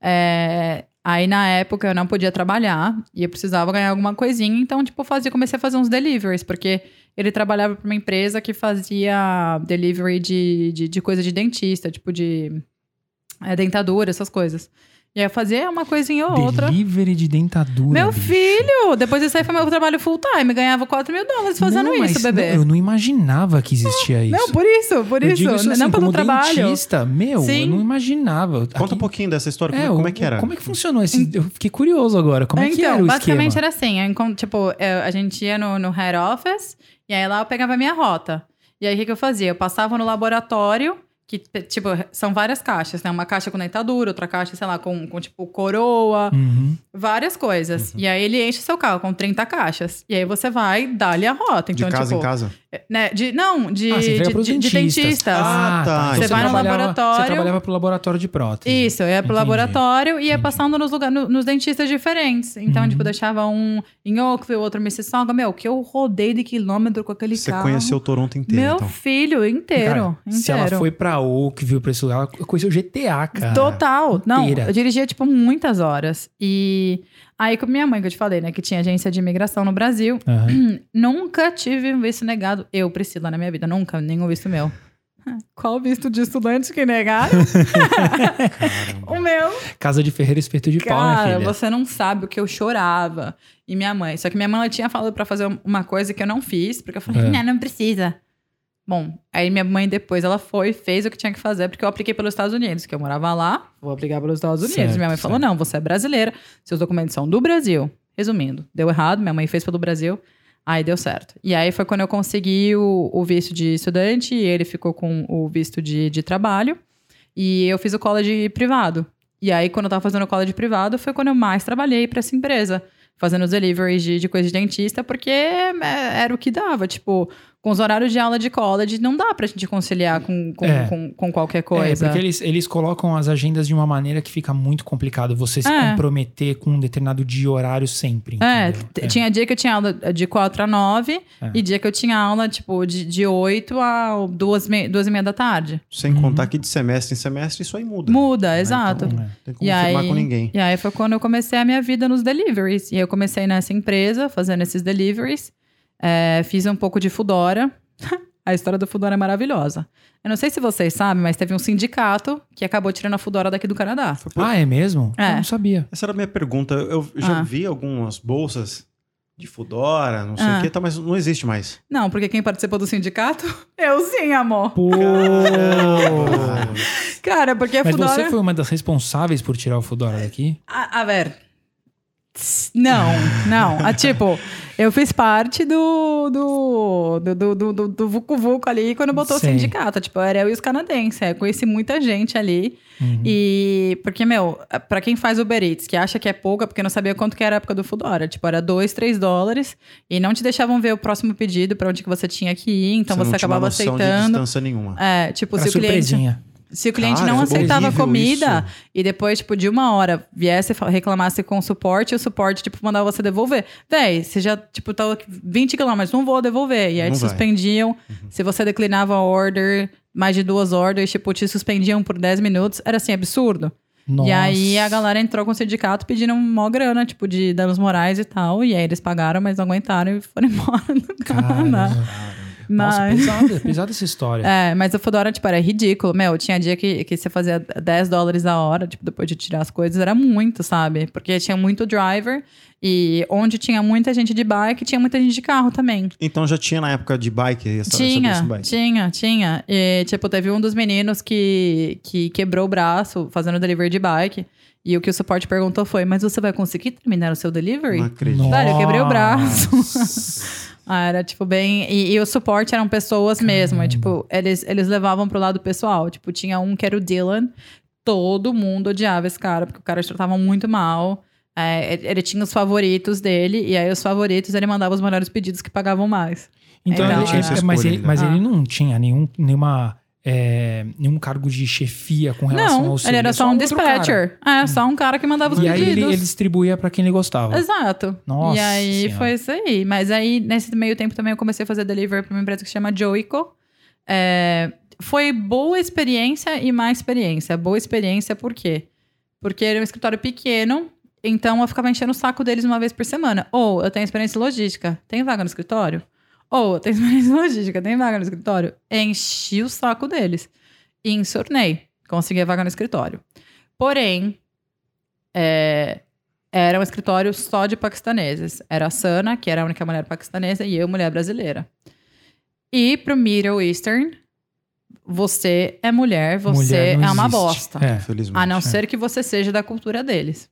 C: É, Aí na época eu não podia trabalhar e eu precisava ganhar alguma coisinha, então tipo fazia, comecei a fazer uns deliveries, porque ele trabalhava para uma empresa que fazia delivery de, de, de coisa de dentista, tipo de é, dentadura, essas coisas. E aí eu fazia uma coisinha ou outra.
A: Delivery de dentadura.
C: Meu
A: bicho.
C: filho, depois disso aí foi meu trabalho full time, ganhava 4 mil dólares fazendo
A: Não,
C: isso, bebê.
A: não, eu não imaginava que existia isso.
C: Não, por isso, por
A: Eu
C: isso.
A: digo isso assim,
C: não pelo
A: como
C: trabalho.
A: dentista, meu,
C: Sim.
A: eu não imaginava.
B: Conta um pouquinho dessa história. Como é, como
A: o-
B: é que era?
A: Como é que funcionou esse... Eu fiquei curioso agora. Como é que
C: então,
A: era o
C: basicamente
A: esquema?
C: era assim, tipo, a gente ia no, no head office, e aí lá eu pegava a minha rota. E aí o que, que eu fazia? Eu passava no laboratório, que, tipo, são várias caixas, né? Uma caixa com dentadura, outra caixa, sei lá, com, com tipo, coroa,
A: Uhum.
C: Várias coisas. E aí ele enche seu carro com 30 caixas. E aí você vai dar-lhe a rota.
B: De
C: Então,
B: casa
C: tipo,
B: em casa?
C: Né, de, não, de,
A: Ah, você
C: de, de, de
A: dentistas.
C: dentistas.
B: Ah, tá.
A: Então
C: Você vai no laboratório-
A: Você trabalhava pro laboratório de prótese.
C: Isso, eu ia pro
A: Entendi.
C: laboratório e ia
A: Entendi.
C: passando nos, lugar, no- nos dentistas diferentes. Então,
A: Uhum.
C: tipo, deixava um em Oakville, outro em Mississauga. Meu, que eu rodei de quilômetro com aquele
B: Você
C: carro.
B: conheceu Toronto inteiro,
C: Meu
B: então.
C: filho, inteiro.
A: Cara,
C: inteiro.
A: Se ela foi pra Oakville, pra esse lugar, ela conheceu o GTA, cara.
C: Total. Não,
A: Inteira.
C: eu dirigia, tipo, muitas horas. E aí, com minha mãe, que eu te falei, né, que tinha agência de imigração no Brasil,
A: Aham. <clears throat>
C: nunca tive um visto negado. Eu, Priscila, na minha vida, nunca, nenhum visto meu. <laughs> Qual visto de estudante que negaram? <laughs> o meu.
A: Casa de Ferreira espeto de pau, minha
C: Cara,
A: filha.
C: você não sabe o que eu chorava. E minha mãe. Só que minha mãe ela tinha falado pra fazer uma coisa que eu não fiz, porque eu falei,
A: É.
C: não, não precisa. Bom, aí minha mãe depois ela foi, fez o que tinha que fazer, porque eu apliquei pelos Estados Unidos, que eu morava lá, vou aplicar pelos Estados Unidos.
A: Certo,
C: minha mãe falou:
A: certo.
C: não, você é brasileira, seus documentos são do Brasil. Resumindo, deu errado, minha mãe fez pelo Brasil, aí deu certo. E aí foi quando eu consegui o, o visto de estudante, e ele ficou com o visto de, de trabalho, e eu fiz o college privado. E aí, quando eu tava fazendo o college privado, foi quando eu mais trabalhei pra essa empresa. Fazendo os deliveries de, de coisa de dentista, porque é, era o que dava. Tipo, com os horários de aula de college, não dá pra gente conciliar com, com,
A: É.
C: com, com qualquer
A: É,
C: coisa.
A: porque eles, eles colocam as agendas de uma maneira que fica muito complicado você se
C: É.
A: comprometer com um determinado dia e horário sempre.
C: É, t- tinha dia que eu tinha aula de 4 a 9
A: É.
C: e dia que eu tinha aula, tipo, de, de 8 a 2, me, duas e meia da tarde.
B: Sem
A: Uhum.
B: contar que de semestre em semestre isso aí muda.
C: Muda,
B: né?
C: exato.
B: Então,
A: É.
B: não tem como
C: E
B: firmar
C: aí,
B: com ninguém.
C: e aí foi quando eu comecei a minha vida nos deliveries. E eu comecei nessa empresa, fazendo esses deliveries. É, fiz um pouco de Fudora. <laughs> a história do Fudora é maravilhosa. Eu não sei se vocês sabem, mas teve um sindicato que acabou tirando a Fudora daqui do Canadá.
A: Ah, é mesmo?
C: É.
A: Eu não sabia.
B: Essa era a minha pergunta. Eu já
C: Ah.
B: vi algumas bolsas de Fudora, não sei
C: Ah.
B: o que, tá, mas não existe mais.
C: Não, porque quem participou do sindicato? <laughs> Eu sim, amor.
A: Pô!
C: Cara, porque a
A: Mas
C: Fudora...
A: você foi uma das responsáveis por tirar o Fudora daqui?
C: A, a ver. Não, não. Ah, tipo, eu fiz parte do do, do, do, do, do, do Vucu Vucu ali quando botou
A: Sei.
C: o sindicato. Tipo, era eu e os canadenses. Eu conheci muita gente ali.
A: Uhum.
C: E. Porque, meu, pra quem faz Uber Eats, que acha que é pouca, porque não sabia quanto que era a época do Fudora. Tipo, era 2, 3 dólares. E não te deixavam ver o próximo pedido pra onde que você tinha que ir. Então você,
B: não tinha uma
C: acabava
B: noção de
C: aceitando.
B: distância nenhuma.
C: É, tipo,
A: Era
C: se o cliente. Se o cliente
B: Cara,
C: não
B: é
C: aceitava comida
B: isso.
C: e depois, tipo, de uma hora viesse e reclamasse com o suporte, o suporte, tipo, mandava você devolver. Véi, você já, tipo, tá 20 quilômetros, não vou devolver. E aí
B: Não
C: te
B: vai.
C: suspendiam. Se você declinava a order, mais de duas orders, tipo, te suspendiam por 10 minutos. Era assim, absurdo.
A: Nossa.
C: E aí a galera entrou com o sindicato pedindo mó grana, tipo, de danos morais e tal. E aí eles pagaram, mas não aguentaram e foram <laughs> embora do Canadá.
A: Caramba. Nossa,
C: Mas...
A: pesada, pesada essa história. <laughs>
C: É, mas o Fedora, tipo, era ridículo. Meu, tinha dia que, que você fazia 10 dólares a hora, tipo, depois de tirar as coisas, era muito, sabe? Porque tinha muito driver e onde tinha muita gente de bike, tinha muita gente de carro também.
B: Então já tinha na época de bike essa,
C: Tinha,
B: bike.
C: tinha, tinha. E, tipo, teve um dos meninos que, que quebrou o braço fazendo delivery de bike. E o que o suporte perguntou foi: Mas você vai conseguir terminar o seu delivery?
B: Não acredito.
C: Velho, eu quebrei o braço. <laughs> Ah, era tipo bem. E, e o suporte eram pessoas mesmo. E, tipo, eles, eles levavam pro lado pessoal. Tipo, tinha um que era o Dylan. Todo mundo odiava esse cara, porque o cara tratava muito mal. É, ele- tinha os favoritos dele, e aí os favoritos ele mandava os melhores pedidos que pagavam mais.
A: Então,
C: Então,
A: ele,
C: tinha
B: essa
A: é, mas, ele,
B: ainda.
A: mas
C: Ah.
A: ele não tinha nenhum, nenhuma, é, nenhum cargo de chefia com relação
C: Não,
A: ao seu.
C: ele era
A: é
C: só um
A: outro cara.
C: dispatcher. É, só um cara que mandava os
A: E aí
C: pedidos.
A: ele, ele distribuía pra quem ele gostava.
C: Exato.
A: Nossa
C: E aí
A: Senhora.
C: foi isso aí. Mas aí, nesse meio tempo também, eu comecei a fazer delivery pra uma empresa que se chama Joico. É, foi boa experiência e má experiência. Boa experiência por quê? Porque era um escritório pequeno, então eu ficava enchendo o saco deles uma vez por semana. Ou eu tenho experiência logística, tem vaga no escritório? Ou tenho experiência em logística, <laughs> tem vaga no escritório? Enchi o saco deles. E ensornei. Consegui a vaga no escritório. Porém, é, era um escritório só de paquistaneses. Era a Sana, que era a única mulher paquistanesa, e eu, mulher brasileira. E pro Middle Eastern, você é mulher, você
A: Mulher
C: é uma
A: existe.
C: bosta.
A: É.
C: A não ser que você seja da cultura deles.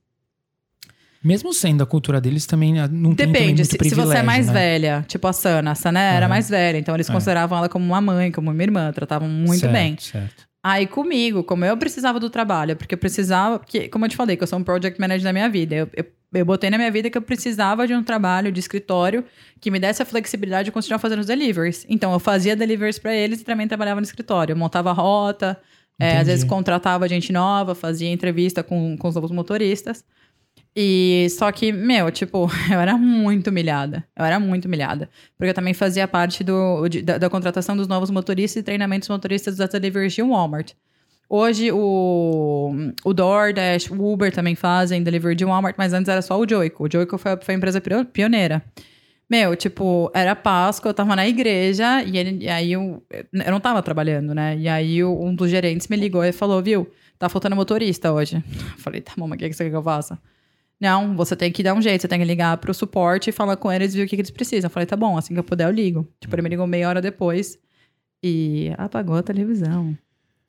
A: Mesmo sendo a cultura deles, também né, não tem também
C: Depende, se, você é mais
A: né?
C: velha, tipo a Sana. A Sana era
A: Aham.
C: mais velha, então eles
A: É.
C: consideravam ela como uma mãe, como uma irmã, tratavam muito
A: Certo,
C: bem.
A: Certo.
C: Aí comigo, como eu precisava do trabalho, porque eu precisava, porque, como eu te falei, que eu sou um project manager da minha vida, eu, eu, eu botei na minha vida que eu precisava de um trabalho de escritório que me desse a flexibilidade de continuar fazendo os deliveries. Então eu fazia deliveries para eles e também trabalhava no escritório. Eu montava rota, é, às vezes contratava gente nova, fazia entrevista com, com os novos motoristas. E só que, meu, tipo, <laughs> eu era muito humilhada. Eu era muito humilhada. Porque eu também fazia parte do, de- da, da contratação dos novos motoristas e treinamentos motoristas das deliveries de Walmart. Hoje o, o DoorDash, o Uber também fazem delivery de Walmart, mas antes era só o Joico. O Joico foi, foi a empresa pio- pioneira. Meu, tipo, era Páscoa, eu tava na igreja e, ele, e aí eu, eu não tava trabalhando, né? E aí um dos gerentes me ligou e falou, viu, tá faltando motorista hoje. <laughs> Eu falei, tá bom, mas o que, que você quer que eu faça? Não, você tem que dar um jeito, você tem que ligar pro suporte e falar com eles e ver o que, que eles precisam. Eu falei, tá bom, assim que eu puder eu ligo. Tipo, ele me ligou meia hora depois e apagou a televisão.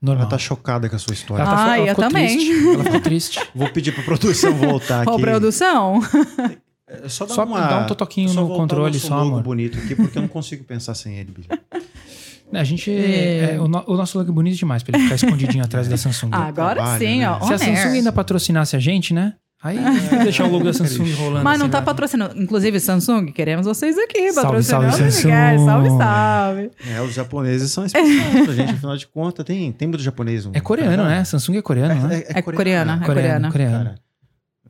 A: Normal.
B: Ela tá chocada com a sua história.
A: Ela tá-
C: Ai,
A: ela
C: eu
A: ficou
C: também.
A: triste. <laughs> Ela ficou triste.
B: Vou pedir pra produção voltar aqui.
C: Ô, produção.
B: É Só,
A: Só dá um totoquinho
B: só
A: no controle, só,
B: logo
A: amor.
B: bonito aqui, porque eu não consigo pensar sem ele, Billy.
A: A gente.
C: É.
A: é, o, no- o nosso look é bonito demais pra ele ficar escondidinho atrás da Samsung.
C: Agora
B: trabalho,
C: sim,
B: né?
C: ó.
A: Se a Samsung ainda patrocinasse a gente, né? Aí ia deixar o logo da Samsung rolando.
C: Mas não
A: assim,
C: tá
A: vai.
C: patrocinando. Inclusive, Samsung, queremos vocês aqui
A: Salve,
C: patrocinando.
A: salve. Samsung.
C: Salve, salve.
B: É, os japoneses são especiais pra gente, afinal de contas. Tem, tem muito japonês. um-
A: É coreano, né? Samsung é coreano, né?
C: É coreana, é
A: Coreano,
C: coreana.
A: coreano.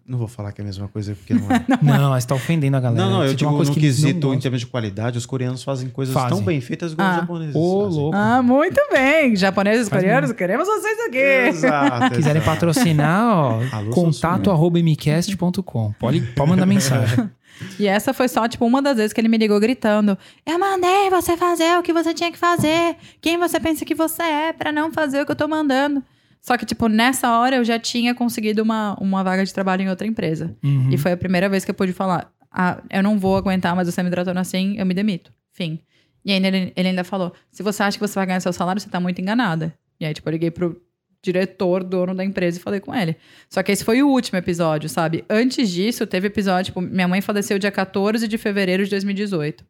B: Não vou falar que é a mesma coisa, porque não é. <laughs>
A: Não, mas tá ofendendo a galera.
B: Não, não, eu digo
A: uma coisa
B: no
A: que eles não
B: quesito, em termos de qualidade, os coreanos fazem coisas
A: Fazem.
B: tão bem feitas igual
C: Ah.
B: os japoneses.
A: Ô,
B: fazem.
A: louco.
C: Ah, muito bem. Japoneses,
A: Faz
C: coreanos, queremos vocês aqui.
B: Exato.
A: Quiserem
B: exato.
A: patrocinar, ó, contato arroba mcast.com. Pode, pode mandar mensagem. <laughs>
C: E essa foi só, tipo, uma das vezes que ele me ligou gritando: Eu mandei você fazer o que você tinha que fazer. Quem você pensa que você é pra não fazer o que eu tô mandando? Só que, tipo, nessa hora eu já tinha conseguido uma, uma vaga de trabalho em outra empresa.
A: Uhum.
C: E foi a primeira vez que eu pude falar: ah, eu não vou aguentar, mas você me tratando assim, eu me demito. Fim. E aí ele, ele ainda falou: se você acha que você vai ganhar seu salário, você tá muito enganada. E aí, tipo, eu liguei pro diretor, dono da empresa e falei com ele. Só que esse foi o último episódio, sabe? Antes disso, teve episódio, tipo, minha mãe faleceu dia 14 de fevereiro de 2018.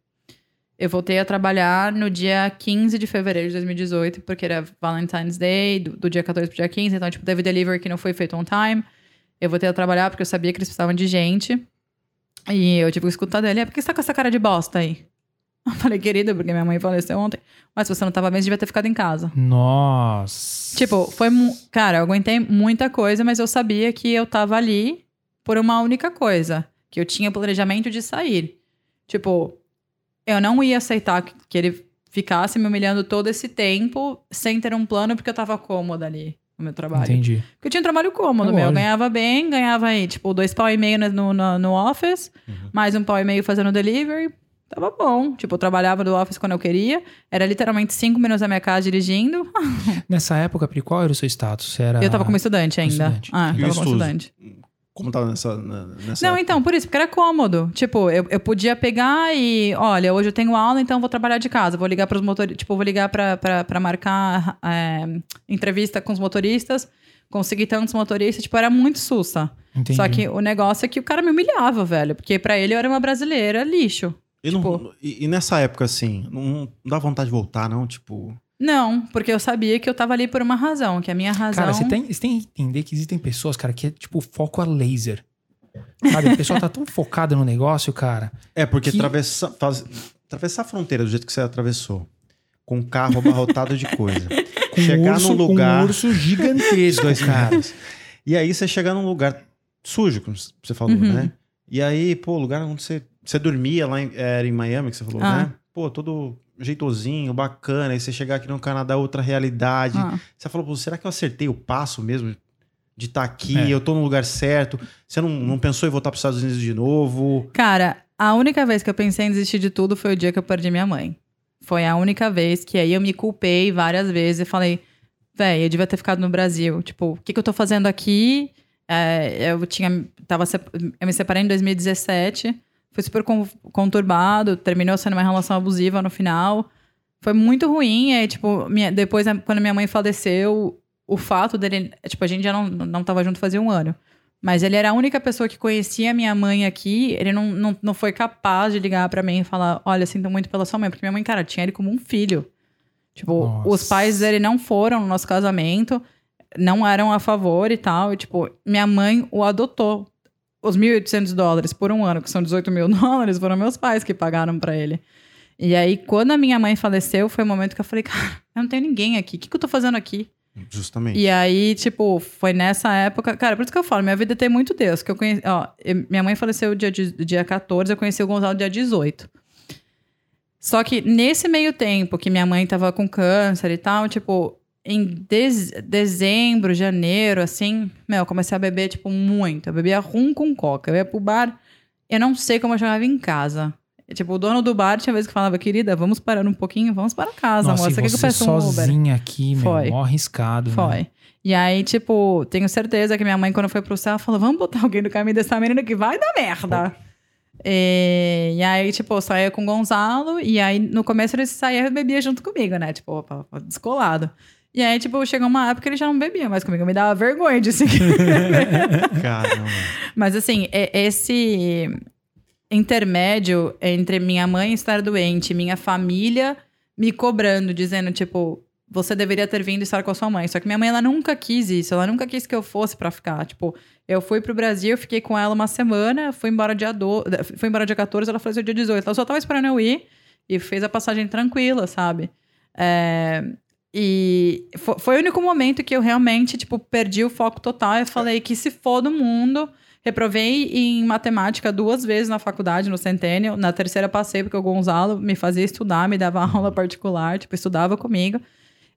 C: Eu voltei a trabalhar no dia 15 de fevereiro de 2018, porque era Valentine's Day, do, do dia 14 pro dia 15, então, tipo, teve delivery que não foi feito on time. Eu voltei a trabalhar porque eu sabia que eles precisavam de gente. E eu tive que escutar dele, é porque você tá com essa cara de bosta aí? Eu falei, querida, porque minha mãe faleceu ontem. Mas se você não tava bem, você devia ter ficado em casa.
A: Nossa.
C: Tipo, foi. Cara, eu aguentei muita coisa, mas eu sabia que eu tava ali por uma única coisa: que eu tinha planejamento de sair. Tipo, eu não ia aceitar que ele ficasse me humilhando todo esse tempo sem ter um plano, porque eu tava cômoda ali no meu trabalho.
A: Entendi.
C: Porque eu tinha um trabalho cômodo,
A: É
C: meu. Eu ganhava bem, ganhava aí, tipo, dois pau e meio no, no, no office,
B: Uhum.
C: mais um pau e meio fazendo delivery. Tava bom. Tipo, eu trabalhava do office quando eu queria. Era literalmente cinco minutos da minha casa dirigindo.
A: Nessa época, Pri, qual era o seu status? Era...
C: Eu tava como estudante ainda.
A: estudante.
C: Ah,
B: E o
C: tava como estudante.
B: Como tava nessa. nessa
C: Não,
B: época?
C: então, por isso, porque era cômodo. Tipo, eu, eu podia pegar e, olha, hoje eu tenho aula, então eu vou trabalhar de casa. Vou ligar pros motoristas, tipo, vou ligar pra marcar é, entrevista com os motoristas, conseguir tantos motoristas, tipo, era muito sussa.
A: Entendi.
C: Só que o negócio é que o cara me humilhava, velho. Porque pra ele eu era uma brasileira lixo.
B: E, não-
C: tipo-
B: e- e nessa época, assim, não, não dá vontade de voltar, não? Tipo.
C: Não, porque eu sabia que eu tava ali por uma razão, que a minha razão.
A: Cara, você tem, você tem que entender que existem pessoas, cara, que é tipo foco a laser. Sabe? A pessoa tá tão <laughs> focada no negócio, cara.
B: É, porque
A: Que-
B: atravessa, faz- atravessar a fronteira do jeito que você atravessou, com um carro abarrotado de coisa, <laughs>
A: Com
B: chegar
A: urso,
B: num lugar.
A: um urso gigantesco, <laughs>
B: dois
A: cara.
B: metros. E aí você chegar num lugar sujo, como você falou,
C: Uhum.
B: né? E aí, pô, lugar onde você, você dormia lá em, era em Miami, que você falou,
C: Ah.
B: né? Pô, todo jeitosinho, bacana. Aí você chegar aqui no Canadá, outra realidade.
C: Ah.
B: Você falou, pô, será que eu acertei o passo mesmo de estar aqui?
A: É.
B: Eu tô no lugar certo. Você não, não pensou em voltar para os Estados Unidos de novo?
C: Cara, a única vez que eu pensei em desistir de tudo foi o dia que eu perdi minha mãe. Foi a única vez que aí eu me culpei várias vezes e falei, véi, eu devia ter ficado no Brasil. Tipo, o que, que eu tô fazendo aqui? É, eu tinha. Tava, eu me separei em 2017. Foi super con- conturbado. Terminou sendo uma relação abusiva no final. Foi muito ruim. Aí, tipo, minha- depois, quando minha mãe faleceu, o fato dele. Tipo, a gente já não, não tava junto fazia um ano. Mas ele era a única pessoa que conhecia minha mãe aqui. Ele não, não, não foi capaz de ligar pra mim e falar: Olha, sinto muito pela sua mãe. Porque minha mãe, cara, tinha ele como um filho. Tipo,
A: Nossa.
C: os pais dele não foram no nosso casamento, não eram a favor e tal. E, tipo, minha mãe o adotou. Os 1.800 dólares por um ano, que são 18 mil <laughs> dólares, foram meus pais que pagaram pra ele. E aí, quando a minha mãe faleceu, foi o momento que eu falei, cara, eu não tenho ninguém aqui. O que, que eu tô fazendo aqui?
B: Justamente.
C: E aí, tipo, foi nessa época. Cara, por isso que eu falo, minha vida tem muito Deus. Que eu conheci. Ó, minha mãe faleceu dia, dia 14, eu conheci o Gonzalo dia 18. Só que nesse meio tempo que minha mãe tava com câncer e tal, tipo, em dez- dezembro, janeiro, assim, meu, eu comecei a beber, tipo, muito. Eu bebia rum com coca. Eu ia pro bar, eu não sei como eu chegava em casa. E, Tipo, o dono do bar tinha vezes que falava, querida, vamos parar um pouquinho, vamos para casa,
A: Nossa,
C: amor.
A: e
C: Você que eu
A: você
C: peça um
A: sozinha aqui, meu,
C: Foi.
A: mó arriscado,
C: Foi.
A: né?
C: E aí, tipo, tenho certeza que minha mãe, quando foi pro céu, falou: vamos botar alguém no caminho dessa menina que vai dar merda. E, e aí, tipo, eu saía com o Gonzalo, e aí no começo ele saía e bebia junto comigo, né? Tipo, opa, descolado. E aí, tipo, chegou uma época que ele já não bebia mais comigo, me dava vergonha de seguir. <laughs>
B: Caramba.
C: Mas assim, é- esse intermédio entre minha mãe estar doente, minha família me cobrando, dizendo, tipo, você deveria ter vindo estar com a sua mãe. Só que minha mãe, ela nunca quis isso, ela nunca quis que eu fosse pra ficar. Tipo, eu fui pro Brasil, fiquei com ela uma semana, fui embora dia, do... fui embora dia 14, ela faleceu dia 18. Ela só tava esperando eu ir e fez a passagem tranquila, sabe? É, E fo- foi o único momento que eu realmente, tipo, perdi o foco total. Eu falei que se foda o mundo. Reprovei em matemática duas vezes na faculdade, no Centennial. Na terceira passei, porque o Gonzalo me fazia estudar, me dava <laughs> aula particular, tipo, estudava comigo.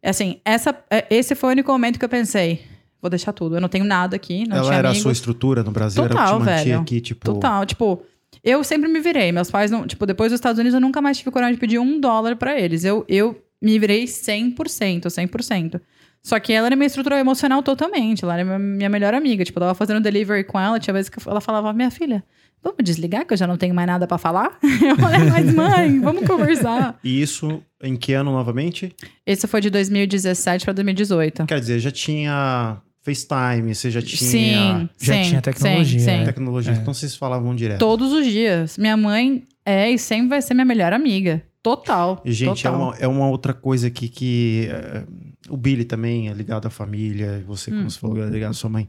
C: Assim, essa, é- esse foi o único momento que eu pensei, vou deixar tudo. Eu não tenho nada aqui, não
B: Ela
C: tinha
B: era a
C: amigos.
B: sua estrutura no Brasil? era
C: Total,
B: mantinha
C: velho.
B: aqui, tipo...
C: Total, tipo, eu sempre me virei. Meus pais não, tipo, depois dos Estados Unidos eu nunca mais tive coragem de pedir um dólar pra eles. Eu, eu me virei 100%, 100%. Só que ela era minha estrutura emocional totalmente. Ela era minha, melhor amiga. Tipo, eu tava fazendo delivery com ela, tinha vezes que ela falava, minha filha, vamos desligar que eu já não tenho mais nada pra falar? <laughs> Eu falei, mas mãe, vamos conversar.
B: E isso em que ano novamente?
C: Esse foi de 2017 pra 2018.
B: Quer dizer, já tinha FaceTime, você já tinha
C: Sim,
A: Já
C: sim,
A: tinha tecnologia,
C: sim, sim.
A: né?
B: tecnologia.
A: É.
B: Então vocês falavam direto.
C: Todos os dias. Minha mãe é e sempre vai ser minha melhor amiga. Total.
B: E, gente, é
C: total.
B: uma, é uma outra coisa aqui que eh, o Billy também é ligado à família, você, como
C: Hum.
B: você falou, é ligado à sua mãe.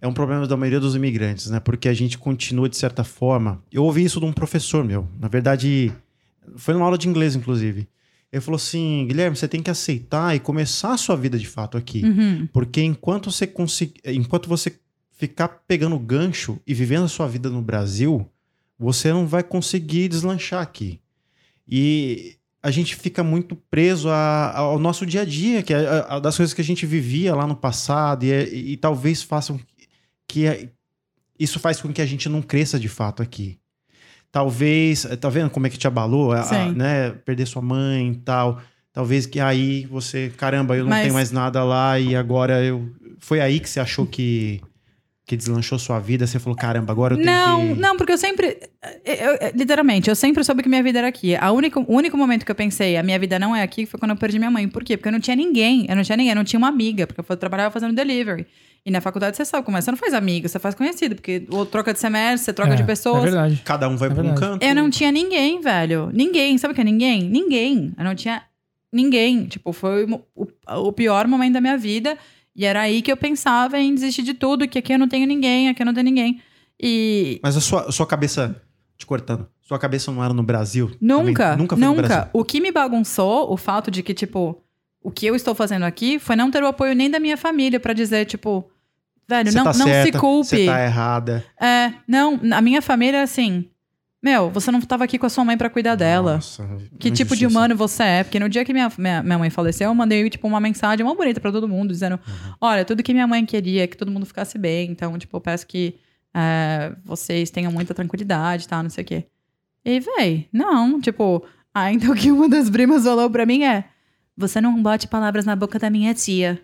B: É um problema da maioria dos imigrantes, né? Porque a gente continua, de certa forma. Eu ouvi isso de um professor meu. Na verdade, foi numa aula de inglês, inclusive. Ele falou assim: Guilherme, você tem que aceitar e começar a sua vida de fato aqui.
C: Uhum.
B: Porque enquanto você conseguir, enquanto você ficar pegando gancho e vivendo a sua vida no Brasil, você não vai conseguir deslanchar aqui. E a gente fica muito preso a- ao nosso dia a dia, que é a- das coisas que a gente vivia lá no passado, e, é- e- e talvez façam que é- isso faz com que a gente não cresça de fato aqui. Talvez, tá vendo como é que te abalou, né? Perder sua mãe e tal. Talvez que aí você, caramba, eu não
C: Mas-
B: tenho mais nada lá e agora eu. Foi aí que você achou que, que deslanchou sua vida? Você falou, caramba, agora eu tenho
C: Não,
B: que.
C: não, porque eu sempre. eu- eu- literalmente, eu sempre soube que minha vida era aqui. A única, o único momento que eu pensei, a minha vida não é aqui, foi quando eu perdi minha mãe. Por quê? Porque eu não tinha ninguém. Eu não tinha ninguém, eu não tinha uma amiga, porque eu fui- trabalhava fazendo delivery. E na faculdade você sabe como é, você não faz amigo, você faz conhecido, porque ou troca de semestre, você troca
A: É,
C: de
A: É
C: pessoas.
A: verdade.
B: Cada um vai
A: É
B: pra um canto.
C: Eu não tinha ninguém, velho. Ninguém. Sabe o que é ninguém? Ninguém. Eu não tinha ninguém. Tipo, foi o- o pior momento da minha vida. E era aí que eu pensava em desistir de tudo, que aqui eu não tenho ninguém, aqui eu não tenho ninguém. E
B: Mas a sua, a sua cabeça, te cortando, sua cabeça não era no Brasil?
C: nunca,
B: Também? Nunca foi no
C: nunca.
B: Brasil.
C: O que me bagunçou, o fato de que, tipo, o que eu estou fazendo aqui foi não ter o apoio nem da minha família pra dizer, tipo, velho, não,
B: tá
C: não
B: certa,
C: se culpe.
B: Você tá errada.
C: É, não, a minha família assim. Meu, você não tava aqui com a sua mãe pra cuidar dela.
B: Nossa,
C: Que tipo de humano você é? Porque no dia que minha, minha, minha mãe faleceu, eu mandei, tipo, uma mensagem uma bonita pra todo mundo, dizendo:
B: Uhum.
C: Olha, tudo que minha mãe queria é que todo mundo ficasse bem. Então, tipo, eu peço que é, vocês tenham muita tranquilidade, tá? Não sei o quê. E, véi, não, tipo, ah, <laughs> então o que uma das primas falou pra mim é: Você não bote palavras na boca da minha tia.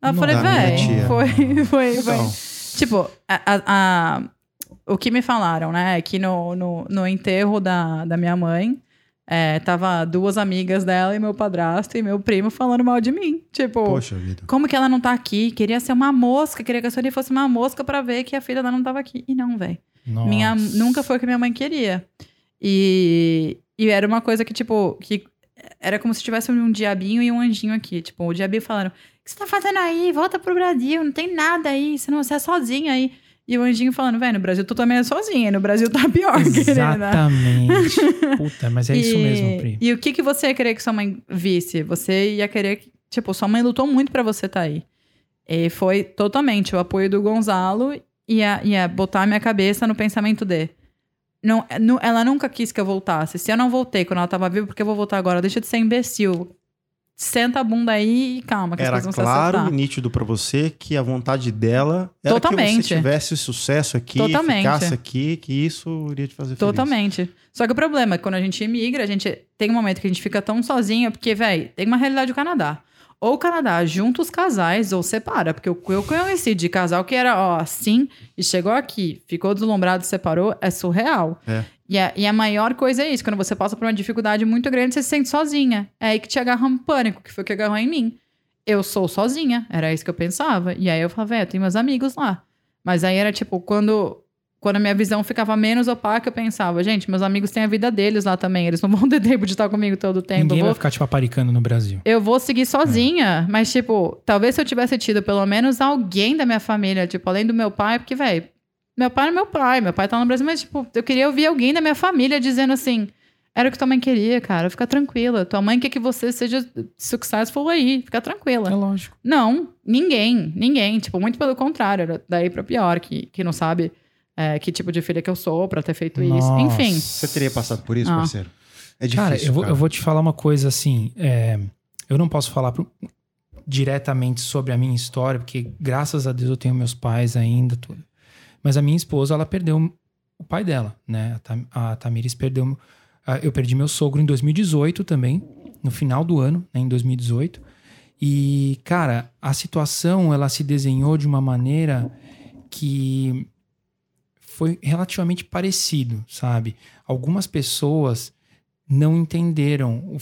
C: Eu
A: Não
C: falei,
B: minha
C: véi, foi, foi, foi.
B: Então,
C: Tipo, a, a- a- o que me falaram, né? É que no, no, no enterro da, da minha mãe, é, tava duas amigas dela e meu padrasto e meu primo falando mal de mim. Tipo,
B: poxa vida.
C: como que ela não tá aqui? Queria ser uma mosca, queria que a Sony fosse uma mosca pra ver que a filha dela não tava aqui. E não, velho. Minha, nunca foi o que minha mãe queria. E, e era uma coisa que, tipo, que era como se tivesse um diabinho e um anjinho aqui. Tipo, o diabinho falando: O que você tá fazendo aí? Volta pro Brasil, não tem nada aí, você, não, você é sozinha aí. E o anjinho falando, velho, no Brasil tu também é sozinha, no Brasil tá pior, <laughs> querida.
A: Exatamente. Puta, mas é isso
C: E-
A: mesmo, Pri.
C: E o que, que você ia querer que sua mãe visse? Você ia querer que. Tipo, sua mãe lutou muito pra você estar aí. E foi totalmente o apoio do Gonzalo e a, e a botar a minha cabeça no pensamento de. Não, nu- ela nunca quis que eu voltasse. Se eu não voltei quando ela tava viva, por que eu vou voltar agora? Deixa de ser imbecil. Senta a bunda aí e calma, que
B: Era
C: as coisas vão se
B: claro e
C: acertar.
B: nítido pra você que a vontade dela era que
C: Totalmente.
B: você tivesse sucesso aqui,
C: Totalmente.
B: ficasse aqui, que isso iria te fazer feliz.
C: Totalmente. Só que o problema é que quando a gente imigra, a gente tem um momento que a gente fica tão sozinho, porque, velho, tem uma realidade do Canadá. Ou o Canadá junta os casais ou separa. Porque o que eu conheci de casal que era, ó, assim, e chegou aqui, ficou deslumbrado, separou, é surreal.
B: É.
C: E a, e a maior coisa é isso, quando você passa por uma dificuldade muito grande, você se sente sozinha. É aí que te agarra um pânico, que foi o que agarrou em mim. Eu sou sozinha, era isso que eu pensava. E aí eu falava, velho, tem meus amigos lá. Mas aí era tipo, quando, quando a minha visão ficava menos opaca, eu pensava, gente, meus amigos têm a vida deles lá também, eles não vão ter <laughs> tempo de estar comigo todo o tempo.
A: Ninguém
C: eu
A: vai
C: vou,
A: ficar te paparicando no Brasil.
C: eu vou seguir sozinha. Mas, tipo, talvez se eu tivesse tido pelo menos alguém da minha família, tipo, além do meu pai, porque, velho, meu pai é meu pai, meu pai tá no Brasil, mas, tipo, eu queria ouvir alguém da minha família dizendo assim. Era o que tua mãe queria, cara. Fica tranquila. Tua mãe quer que você seja successful aí. Fica tranquila.
A: É lógico.
C: Não, ninguém, ninguém. Tipo, muito pelo contrário, era daí pra pior, que, que não sabe é, que tipo de filha que eu sou pra ter feito isso.
A: Nossa.
C: Enfim.
B: Você teria passado por isso,
C: Ah.
B: parceiro? É difícil,
A: cara, eu vou, eu vou te falar uma coisa assim. é, eu não posso falar pro- diretamente sobre a minha história, porque graças a Deus eu tenho meus pais ainda, tudo. Mas a minha esposa, ela perdeu o pai dela, né? A, Tam, a Tamires perdeu. a- Eu perdi meu sogro em 2018 também, no final do ano, né, em 2018. E, cara, a situação ela se desenhou de uma maneira que foi relativamente parecido, sabe? Algumas pessoas não entenderam,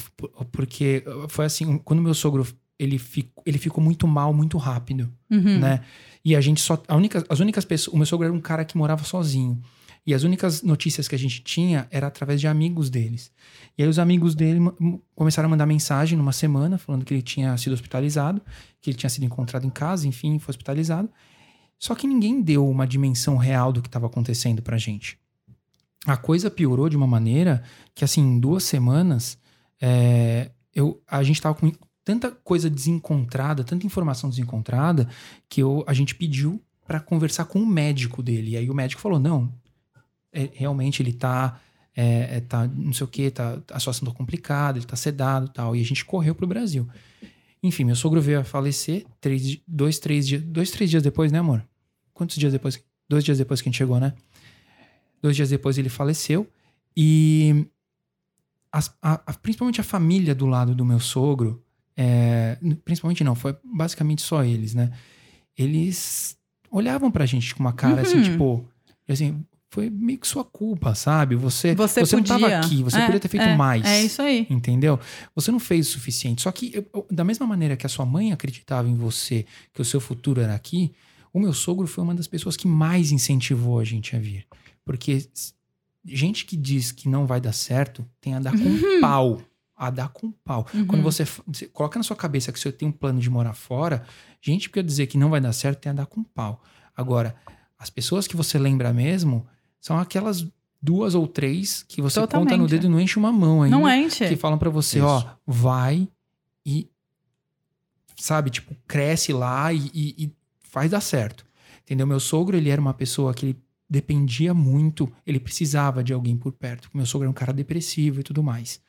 A: porque foi assim, quando meu sogro ele ficou, ele ficou muito mal muito rápido,
C: Uhum.
A: né? E a gente só a única, as únicas pessoas, o meu sogro era um cara que morava sozinho. E as únicas notícias que a gente tinha era através de amigos deles. E aí os amigos dele começaram a mandar mensagem numa semana falando que ele tinha sido hospitalizado, que ele tinha sido encontrado em casa, enfim, foi hospitalizado. Só que ninguém deu uma dimensão real do que estava acontecendo pra gente. A coisa piorou de uma maneira que, assim, em duas semanas, é, eu, a gente tava com tanta coisa desencontrada, tanta informação desencontrada, que eu, a gente pediu para conversar com o médico dele. E aí o médico falou: não, é, realmente ele tá, é, é, tá, não sei o que, tá, a situação tá complicada, ele tá sedado tal. E a gente correu pro Brasil. Enfim, meu sogro veio a falecer três, dois, três dias, dois, três dias depois, né, amor? Quantos dias depois? Dois dias depois que a gente chegou, né? Dois dias depois ele faleceu. E as- a- a- principalmente a família do lado do meu sogro, é, principalmente não, foi basicamente só eles, né? Eles olhavam pra gente com uma cara assim,
C: Uhum.
A: tipo, assim, foi meio que sua culpa, sabe? Você,
C: Você,
A: você não
C: podia.
A: tava aqui, você
C: É,
A: podia ter feito
C: é,
A: mais.
C: É isso aí.
A: Entendeu? Você não fez o suficiente. Só que, eu- eu- da mesma maneira que a sua mãe acreditava em você, que o seu futuro era aqui, o meu sogro foi uma das pessoas que mais incentivou a gente a vir. Porque gente que diz que não vai dar certo tem a dar com pau. A dar com pau.
C: Uhum.
A: Quando você, você coloca na sua cabeça que você tem um plano de morar fora, gente que quer dizer que não vai dar certo tem a dar com pau. Agora, as pessoas que você lembra mesmo são aquelas duas ou três que você conta no
C: Totalmente.
A: dedo e não enche uma mão ainda
C: Não enche.
A: que falam pra você,
B: Isso.
A: ó, vai e sabe, tipo, cresce lá e, e- e faz dar certo. Entendeu? Meu sogro, ele era uma pessoa que ele dependia muito, ele precisava de alguém por perto. Meu sogro era um cara depressivo e tudo mais.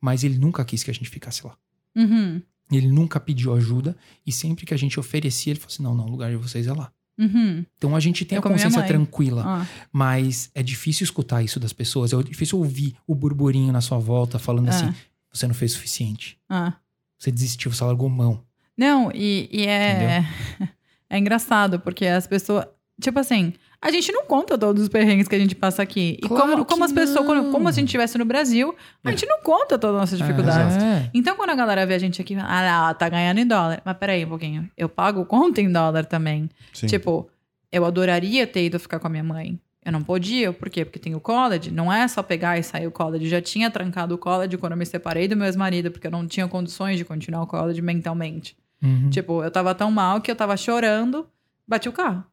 A: Mas ele nunca quis que a gente ficasse lá.
C: Uhum.
A: Ele nunca pediu ajuda e sempre que a gente oferecia, ele falou assim: não, não, o lugar de vocês é lá.
C: Uhum.
A: Então a gente tem
C: É
A: a consciência tranquila.
C: Ah.
A: Mas é difícil escutar isso das pessoas. É difícil ouvir o burburinho na sua volta falando
C: Ah.
A: assim: você não fez o suficiente.
C: Ah.
A: Você desistiu, você largou mão.
C: Não, e, e é. <laughs> É engraçado, porque as pessoas. Tipo assim, a gente não conta todos os perrengues que a gente passa aqui. E
A: Claro
C: como, como
A: que
C: as pessoas,
A: não.
C: quando- como se a gente estivesse no Brasil, a
B: É.
C: gente não conta todas as nossas dificuldades.
A: É.
C: Então, quando a galera vê a gente aqui, ah, tá ganhando em dólar. Mas peraí um pouquinho. Eu pago conta em dólar também.
B: Sim.
C: Tipo, eu adoraria ter ido ficar com a minha mãe. Eu não podia, por quê? Porque tem o college. Não é só pegar e sair o college. Já tinha trancado o college quando eu me separei do meu ex-marido, porque eu não tinha condições de continuar o college mentalmente.
A: Uhum.
C: Tipo, eu tava tão mal que eu tava chorando, bati o carro.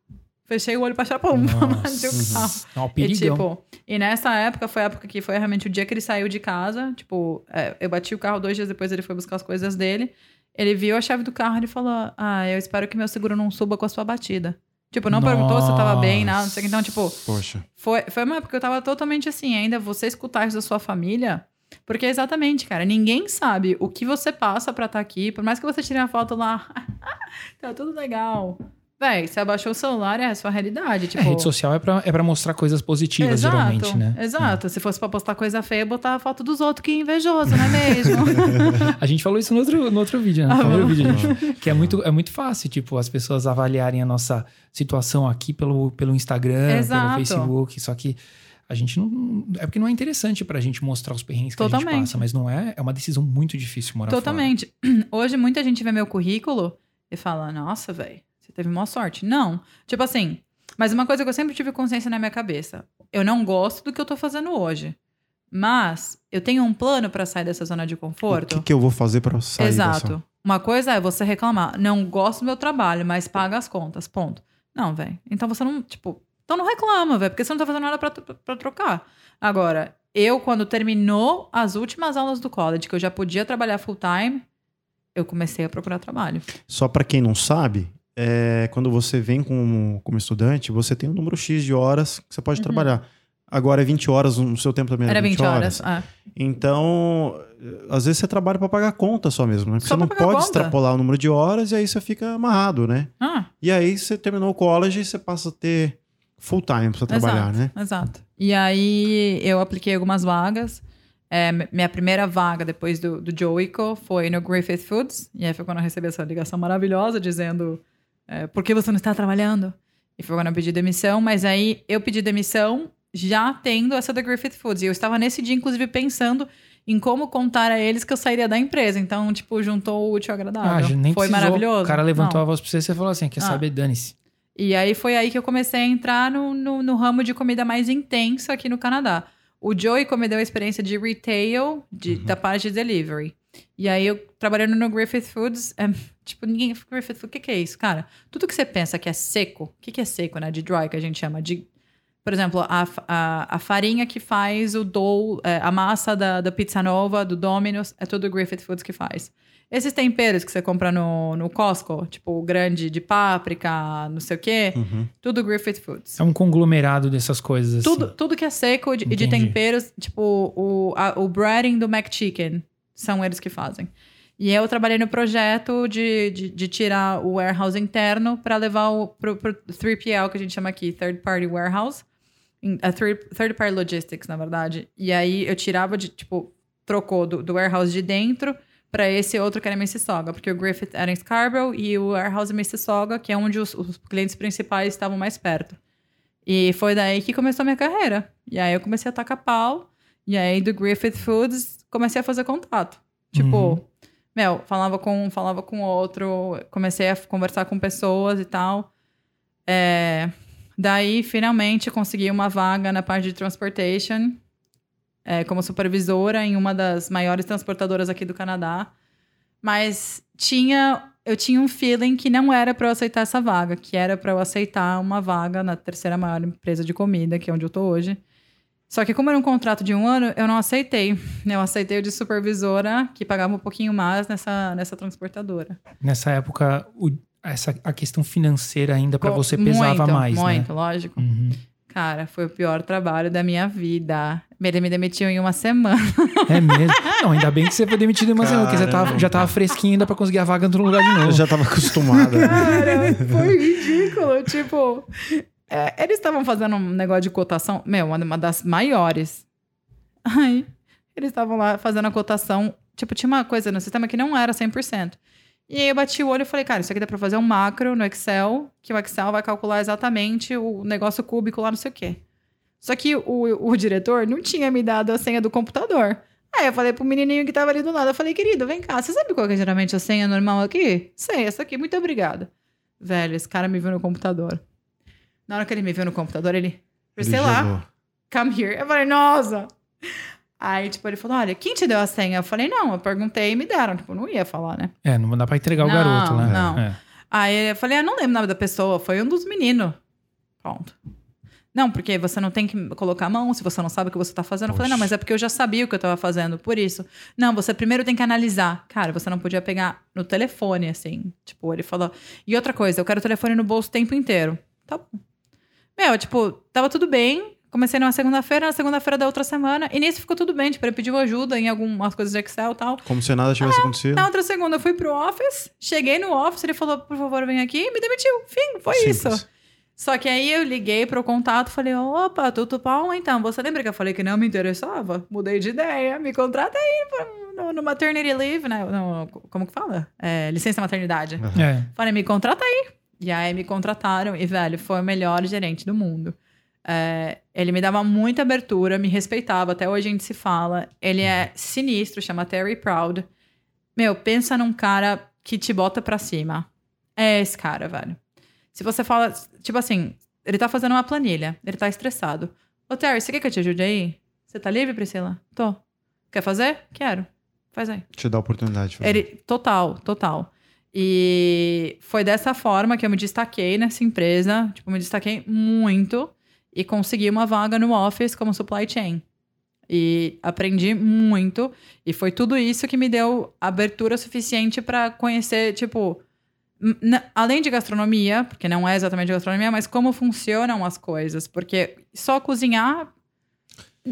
C: Fechei o olho pra chorar, pum, bati o carro.
A: Não,
C: E, tipo, e nessa época foi a época que foi realmente o dia que ele saiu de casa. Tipo, é, eu bati o carro dois dias depois, ele foi buscar as coisas dele. Ele viu a chave do carro e falou: Ah, eu espero que meu seguro não suba com a sua batida. Tipo, não perguntou se eu tava bem, nada, não sei o que. Então, tipo,
B: Poxa.
C: foi, foi uma época que eu tava totalmente assim, ainda você escutar isso da sua família. Porque exatamente, cara, ninguém sabe o que você passa pra estar aqui. Por mais que você tire uma foto lá, <laughs> tá tudo legal. Véi, você abaixou o celular, é a sua realidade. Tipo,
A: É, rede social é pra, é pra mostrar coisas positivas, geralmente, né?
C: Exato. Se fosse pra postar coisa feia, botar a foto dos outros, que invejoso, não é mesmo? <laughs>
A: A gente falou isso no outro, no outro vídeo, né? No
C: Ah, bom.
A: vídeo, gente. Que é muito, é muito fácil, tipo, as pessoas avaliarem a nossa situação aqui pelo, pelo Instagram,
C: Exato.
A: pelo Facebook. Só que a gente não. É porque não é interessante pra gente mostrar os perrengues que a gente
C: Totalmente.
A: passa, mas não é. É uma decisão muito difícil morar fora.
C: Totalmente. <clears throat> Hoje, muita gente vê meu currículo e fala: Nossa, velho, você teve uma sorte. Não. Tipo assim, mas uma coisa que eu sempre tive consciência na minha cabeça: eu não gosto do que eu tô fazendo hoje. Mas eu tenho um plano pra sair dessa zona de
B: O
C: conforto.
B: que, que eu vou fazer pra sair
C: Exato.
B: dessa?
C: Uma coisa é você reclamar, não gosto do meu trabalho, mas paga as contas, ponto. Não, velho. Então você não, tipo, então não reclama, velho, porque você não tá fazendo nada pra, pra trocar. Agora, eu, quando terminou as últimas aulas do college, que eu já podia trabalhar full time, eu comecei a procurar trabalho.
B: Só pra quem não sabe, é, quando você vem como, como estudante, você tem um número X de horas que você pode trabalhar. Agora é 20 horas, no seu tempo também
C: Uhum. Era
B: era
C: 20 horas. é.
B: Então, às vezes você trabalha pra pagar conta só mesmo, né? Porque
C: Só
B: você não pode
C: conta.
B: extrapolar o número de horas e aí você fica amarrado, né?
C: Ah,
B: E aí você terminou o college e você passa a ter full time pra você trabalhar,
C: exato,
B: né?
C: Exato. E aí eu apliquei algumas vagas. É, minha primeira vaga depois do, do Joico foi no Griffith Foods. E aí foi quando eu recebi essa ligação maravilhosa dizendo é, por que você não está trabalhando? E foi quando eu pedi demissão. Mas aí eu pedi demissão já tendo essa da Griffith Foods. E eu estava nesse dia, inclusive, pensando em como contar a eles que eu sairia da empresa. Então, tipo, juntou o útil ao
A: Ah,
C: agradável.
A: já nem
C: foi
A: precisou.
C: maravilhoso.
A: O cara levantou
C: Não.
A: a voz pra você e você falou assim: quer
C: Ah.
A: saber, dane-se.
C: E aí foi aí que eu comecei a entrar no, no, no ramo de comida mais intensa aqui no Canadá. O Joey me deu a experiência de retail, de, da parte de delivery. E aí eu trabalhando no Griffith Foods, é, tipo, ninguém. Griffith Foods, o que, que é isso? Cara, tudo que você pensa que é seco, o que, que é seco, né? De dry, que a gente chama de. Por exemplo, a, a, a farinha que faz o dough, é, a massa da, da Pizza Nova, do Domino's, é tudo o Griffith Foods que faz. Esses temperos que você compra no, no Costco, tipo o grande de páprica, não sei o quê,
B: Uhum.
C: tudo Griffith Foods.
A: É um conglomerado dessas coisas. Assim.
C: Tudo, tudo que é seco de- e de temperos, tipo o, a, o breading do McChicken, são eles que fazem. E eu trabalhei no projeto de, de, de tirar o warehouse interno para levar o, pro, pro 3PL, que a gente chama aqui, Third Party Warehouse. A third, third Party Logistics, na verdade. E aí eu tirava de, tipo, trocou do, do warehouse de dentro para esse outro que era Mississauga, porque o Griffith era em Scarborough e o warehouse em Mississauga, que é onde os, os clientes principais estavam mais perto. E foi daí que começou a minha carreira. E aí eu comecei a tacar pau. E aí do Griffith Foods comecei a fazer contato. Tipo,
A: Uhum.
C: meu, falava com um, falava com outro, comecei a conversar com pessoas e tal. É, daí, finalmente, consegui uma vaga na parte de transportation, é, como supervisora em uma das maiores transportadoras aqui do Canadá. Mas tinha, eu tinha um feeling que não era para eu aceitar essa vaga, que era para eu aceitar uma vaga na terceira maior empresa de comida, que é onde eu tô hoje. Só que como era um contrato de um ano, eu não aceitei. Eu aceitei o de supervisora, que pagava um pouquinho mais nessa, nessa transportadora.
A: Nessa época, o- essa, a questão financeira ainda
C: Co-
A: você pesava
C: muito,
A: mais,
C: Muito,
A: né?
C: lógico.
A: Uhum.
C: Cara, foi o pior trabalho da minha vida. Ele me demitiu em uma semana.
A: É mesmo. Não, ainda bem que você foi demitido em uma semana, porque você tava,
B: Caramba.
A: já tava fresquinho ainda pra conseguir a vaga em outro lugar de novo.
B: Eu já tava acostumada.
C: Cara, foi ridículo. Tipo, é, eles estavam fazendo um negócio de cotação, meu, uma, uma das maiores. Aí, eles estavam lá fazendo a cotação. Tipo, tinha uma coisa no sistema que não era 100%. E aí eu bati o olho e falei, cara, isso aqui dá pra fazer um macro no Excel, que o Excel vai calcular exatamente o negócio cúbico lá, não sei o quê. Só que o, o diretor não tinha me dado a senha do computador. Aí eu falei pro menininho que tava ali do lado, eu falei, querido, vem cá, você sabe qual que é geralmente a senha normal aqui? Sei, essa aqui, muito obrigada. Velho, esse cara me viu no computador. Na hora que ele me viu no computador, ele. Priscila,
B: gelou.
C: come here. Eu falei, nossa. Aí, tipo, ele falou, olha, quem te deu a senha? Eu falei, não, eu perguntei e me deram. Tipo, não ia falar, né?
A: É, não dá pra entregar o
C: Não,
A: garoto, né?
C: não.
A: É.
C: Aí eu falei, ah, não lembro o nome da pessoa, foi um dos meninos. Pronto. Não, porque você não tem que colocar a mão se você não sabe o que você tá fazendo. Eu falei, não, mas é porque eu já sabia o que eu tava fazendo, por isso. Não, você primeiro tem que analisar. Cara, você não podia pegar no telefone, assim. Tipo, ele falou. E outra coisa, eu quero o telefone no bolso o tempo inteiro. Tá bom. Meu, tipo, tava tudo bem. Comecei numa segunda-feira, na segunda-feira da outra semana. E nisso ficou tudo bem. Tipo, ele pediu ajuda em algumas coisas de Excel e tal.
B: Como se nada tivesse acontecido.
C: Na outra segunda eu fui pro office, cheguei no office, ele falou, por favor, vem aqui e me demitiu. Fim, foi
B: Simples.
C: isso. Só que aí eu liguei pro contato falei, opa, tudo bom então? Você lembra que eu falei que não me interessava? Mudei de ideia, me contrata aí no, no maternity leave, né? No- como que fala? É, licença maternidade.
A: É.
C: Falei, me contrata aí. E aí me contrataram e, velho, foi o melhor gerente do mundo. É, ele me dava muita abertura, me respeitava, até hoje a gente se fala. Ele é sinistro, chama Terry Proud. Meu, pensa num cara que te bota pra cima. É esse cara, velho. Se você fala, tipo assim, ele tá fazendo uma planilha, ele tá estressado. Ô, Terry, você quer que eu te ajude aí? Você tá livre, Priscila? Tô. Quer fazer? Quero. Faz aí.
B: Te dá a oportunidade de fazer.
C: Ele, total, total. E foi dessa forma que eu me destaquei nessa empresa. Tipo, me destaquei muito e consegui uma vaga no Office como supply chain. E aprendi muito. E foi tudo isso que me deu abertura suficiente para conhecer, tipo, além de gastronomia, porque não é exatamente gastronomia, mas como funcionam as coisas. Porque só cozinhar.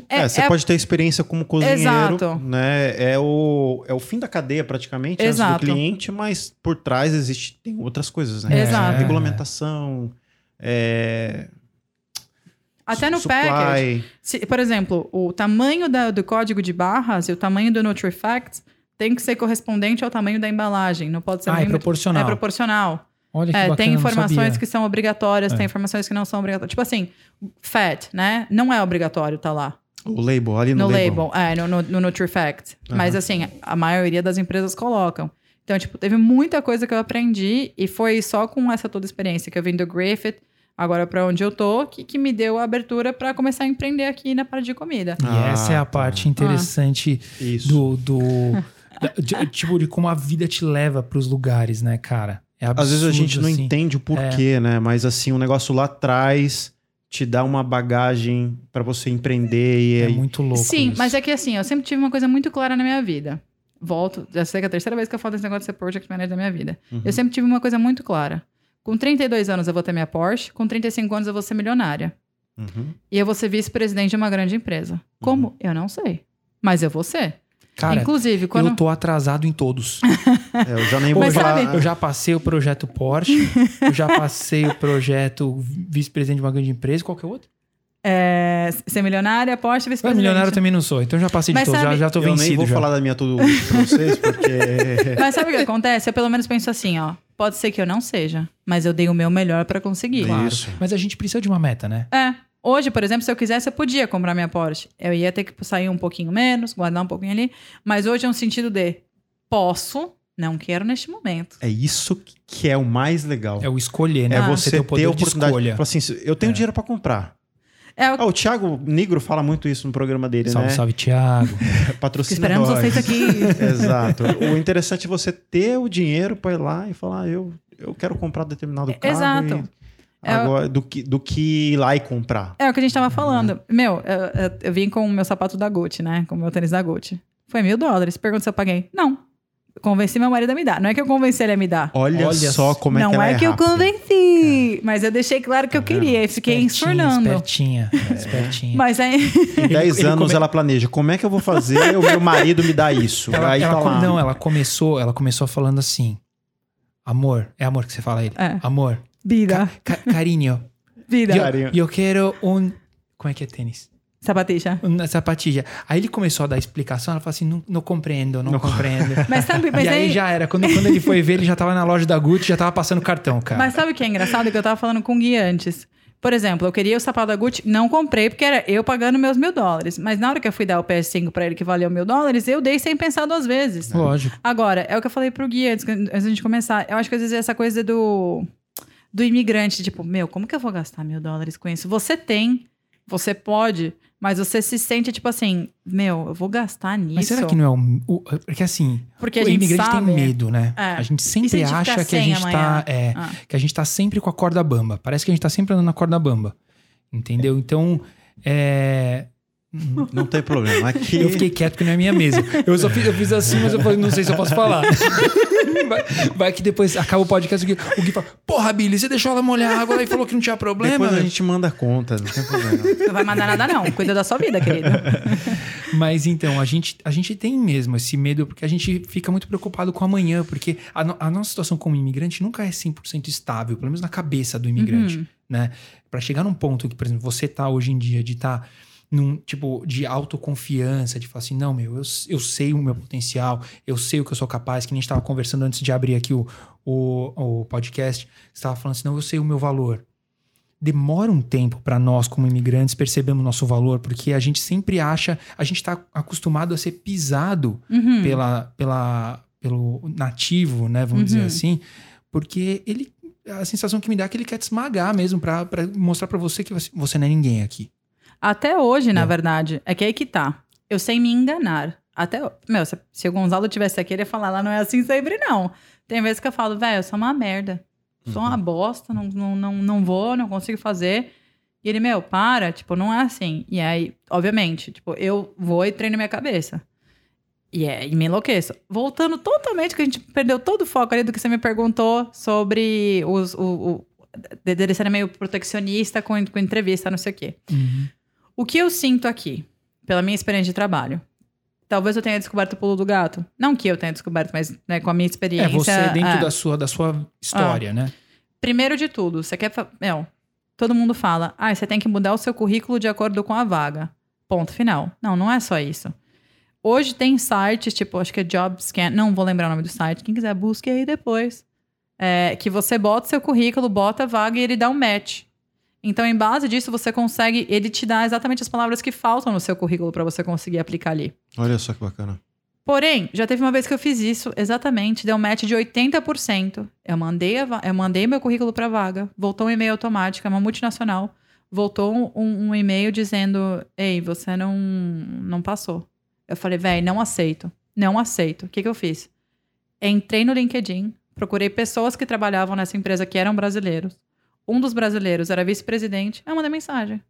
B: É, você pode ter experiência como cozinheiro,
C: Exato.
B: né? É o, é o fim da cadeia praticamente antes do
C: Exato.
B: cliente, mas por trás existe tem outras coisas, né?
C: Exato.
B: Regulamentação, é,
C: Até no
B: supply.
C: package. Se- por exemplo, o tamanho da- do código de barras e o tamanho do NutriFacts tem que ser correspondente ao tamanho da embalagem. Não pode ser
A: Ah, é
C: nem
A: proporcional.
C: É proporcional.
A: Olha que
C: É,
A: bacana,
C: tem informações que são obrigatórias,
A: É.
C: tem informações que não são obrigatórias. Tipo assim, fat, né? Não é obrigatório tá lá.
B: O label, ali no,
C: No
B: label.
C: label, é, no, no, no NutriFact.
B: Aham.
C: Mas assim, a maioria das empresas colocam. Então, tipo, teve muita coisa que eu aprendi e foi só com essa toda experiência que eu vim do Griffith, agora pra onde eu tô, que, que me deu a abertura pra começar a empreender aqui na parte de comida.
A: E
B: Ah,
A: essa é a
B: tá.
A: parte interessante
B: Isso.
A: do. do de- tipo, de como a vida te leva pros lugares, né, cara? É absurdo,
B: Às vezes a gente não
A: assim.
B: entende o porquê, né? Mas assim, o negócio lá atrás te dá uma bagagem pra você empreender e
A: É
B: aí
A: muito louco.
C: Sim,
A: isso.
C: mas é que assim, eu sempre tive uma coisa muito clara na minha vida. Volto, já sei que é a terceira vez que eu falo desse negócio de ser project manager da minha vida.
B: Uhum.
C: Eu sempre tive uma coisa muito clara. Com 32 anos eu vou ter minha Porsche, com 35 anos eu vou ser milionária.
B: Uhum.
C: E eu vou ser vice-presidente de uma grande empresa. Como? Eu não sei. Mas eu vou ser.
A: Cara,
C: Inclusive, quando.
A: eu tô atrasado em todos. <laughs>
B: É, eu já nem vou
A: eu, já,
B: falar.
C: sabe-
A: eu já passei o projeto Porsche, eu já passei o projeto vice-presidente de uma grande empresa, qual que é o outro?
C: É, ser milionária, Porsche,
A: Mas
C: vice-presidente.
A: milionário eu também não sou, então já passei de
C: Mas
A: todos, já,
C: sabe-
A: já tô
B: eu nem
A: vencido.
B: vou
A: já.
B: falar da minha tudo pra vocês, porque <laughs> <laughs>
C: Mas sabe o que acontece? Eu pelo menos penso assim, ó. Pode ser que eu não seja, mas eu dei o meu melhor pra conseguir.
A: Claro.
B: Isso.
A: Mas a gente precisa de uma meta, né?
C: É. Hoje, por exemplo, se eu quisesse, eu podia comprar minha Porsche. Eu ia ter que sair um pouquinho menos, guardar um pouquinho ali. Mas hoje é um sentido de posso, não quero neste momento.
B: é isso que é o mais legal.
A: É o escolher, né?
B: É
C: Ah.
B: você
A: ter
B: ter,
A: o poder
B: a
A: de
B: oportunidade.
A: escolha.
B: Falar assim, eu tenho
A: É.
B: dinheiro pra comprar.
C: É o
B: Ah, o Thiago Negro fala muito isso no programa dele,
A: Salve,
B: né?
A: salve, Thiago. <laughs>
B: Patrocina
C: Esperamos
B: nós.
C: vocês aqui. <laughs>
B: Exato. O interessante é você ter o dinheiro pra ir lá e falar, eu, eu quero comprar determinado carro.
C: Exato.
B: e-
C: É o-
B: Agora, do, que, do que ir lá e comprar.
C: É o que a gente tava falando. Meu, eu, eu- eu vim com o meu sapato da Gucci, né? Com o meu tênis da Gucci. Foi mil dólares. Pergunta se eu paguei. Não. Convenci meu marido a me dar. Não é que eu convenci ele a me dar.
B: Olha,
A: Olha
B: só como é
C: não
B: que ela
C: é,
B: é
C: que eu
B: rápida.
C: convenci. Mas eu deixei claro que eu queria. E fiquei
A: Espertinha,
C: ensornando.
A: Espertinha, espertinha.
C: Mas aí.
B: Em <laughs> 10
A: ele
B: anos
A: come-
B: ela planeja, como é que eu vou fazer o meu marido me dar isso?
A: Ela,
B: Aí
A: ela
B: tá lá.
A: Não, ela começou, ela começou falando assim: Amor, é amor que você fala a ele.
C: É.
A: Amor,
C: Vida.
A: ca- carinho,
C: Vida.
B: Carinho.
A: e eu quero um. Como é que é tênis?
C: Sapatilha.
A: Uma sapatilha. Aí ele começou a dar explicação, ela falou assim: não, não compreendo, não,
B: Não
A: compreendo. <laughs>
C: Mas sabe, mas
A: e aí,
C: aí.
A: já era. Quando, quando ele foi ver, ele já tava na loja da Gucci, já tava passando cartão, cara.
C: Mas sabe o que é engraçado? Que eu tava falando com o Gui antes. Por exemplo, eu queria o sapato da Gucci, não comprei porque era eu pagando meus mil dólares. Mas na hora que eu fui dar o PS5 pra ele que valeu mil dólares, eu dei sem pensar duas vezes.
A: Lógico.
C: Agora, é o que eu falei pro Gui antes, antes da gente começar. Eu acho que às vezes é essa coisa do, do imigrante, tipo, meu, como que eu vou gastar mil dólares com isso? Você tem você pode, mas você se sente tipo assim, meu, eu vou gastar nisso.
A: Mas será que não é o. o- porque assim,
C: Porque a
A: o
C: gente
A: imigrante
C: sabe.
A: tem medo, né?
C: É.
A: A gente
C: se
A: sempre
C: a gente
A: acha que a gente
C: amanhã?
A: tá. é,
C: Ah.
A: Que a gente tá sempre com a corda bamba. Parece que a gente tá sempre andando na corda bamba. Entendeu? Então, é.
B: Não tem problema. Aqui.
A: Eu fiquei quieto porque não é minha mesa. Eu só fiz, eu fiz assim, mas eu falei, não sei se eu posso falar. <laughs> Vai, vai que depois acaba o podcast o Gui, o Gui fala: Porra, Billy, você deixou ela molhar a água e falou que não tinha problema.
B: Depois a
A: velho."
B: gente manda conta, não tem problema.
C: Não vai mandar nada, não. Cuida da sua vida, querido. <laughs>
A: Mas então, a gente, a gente tem mesmo esse medo porque a gente fica muito preocupado com amanhã, porque a, no- a nossa situação como imigrante nunca é 100% estável, pelo menos na cabeça do imigrante,
C: Uhum.
A: né? Para chegar num ponto que, por exemplo, você tá hoje em dia de estar num tipo de autoconfiança, de falar assim, não, meu, eu, eu sei o meu potencial, eu sei o que eu sou capaz, que nem a gente estava conversando antes de abrir aqui o, o, o podcast, você estava falando assim, não, eu sei o meu valor. Demora um tempo para nós, como imigrantes, percebermos o nosso valor, porque a gente sempre acha, a gente está acostumado a ser pisado
C: Uhum.
A: pela, pela, pelo nativo, né? Vamos dizer
C: Uhum.
A: assim, porque ele. A sensação que me dá é que ele quer te esmagar mesmo, pra mostrar pra você que você, você não é ninguém aqui.
C: Até hoje, na
A: É.
C: verdade, é que aí que tá. Eu sei me enganar. Até. Meu, se, se o Gonzalo tivesse aqui, ele ia falar, lá não é assim sempre, não. Tem vezes que eu falo, velho, eu sou uma merda. Sou uma bosta, não, não, não, não vou, não consigo fazer. E ele, meu, para, tipo, não é assim. E aí, obviamente, tipo, eu vou e treino minha cabeça. E, é, e me enlouqueço. Voltando totalmente, que a gente perdeu todo o foco ali do que você me perguntou sobre os, o, o, de- dele ser meio proteccionista com, com entrevista, não sei o quê. O que eu sinto aqui, pela minha experiência de trabalho, talvez eu tenha descoberto o pulo do gato. Não que eu tenha descoberto, mas né, com a minha
A: É,
C: experiência.
A: você dentro
C: é.
A: da, sua, da sua história, né?
C: Primeiro de tudo, você quer. Meu, todo mundo fala, ah, você tem que mudar o seu currículo de acordo com a vaga. Ponto final. Não, não é só isso. Hoje tem sites, tipo, acho que é JobScan, não vou lembrar o nome do site, quem quiser busque aí depois. É, que você bota o seu currículo, bota a vaga e ele dá um match. Então, em base disso, você consegue. Ele te dá exatamente as palavras que faltam no seu currículo para você conseguir aplicar ali.
B: Olha só que bacana.
C: Porém, já teve uma vez que eu fiz isso, exatamente, deu um match de 80%. Eu mandei, a eu mandei meu currículo para vaga, voltou um e-mail automático, é uma multinacional, voltou um, um e-mail dizendo: Ei, você não, não passou. Eu falei, véi, não aceito. Não aceito. O que, que eu fiz? Entrei no LinkedIn, procurei pessoas que trabalhavam nessa empresa que eram brasileiros. Um dos brasileiros era vice-presidente. Eu mandei mensagem.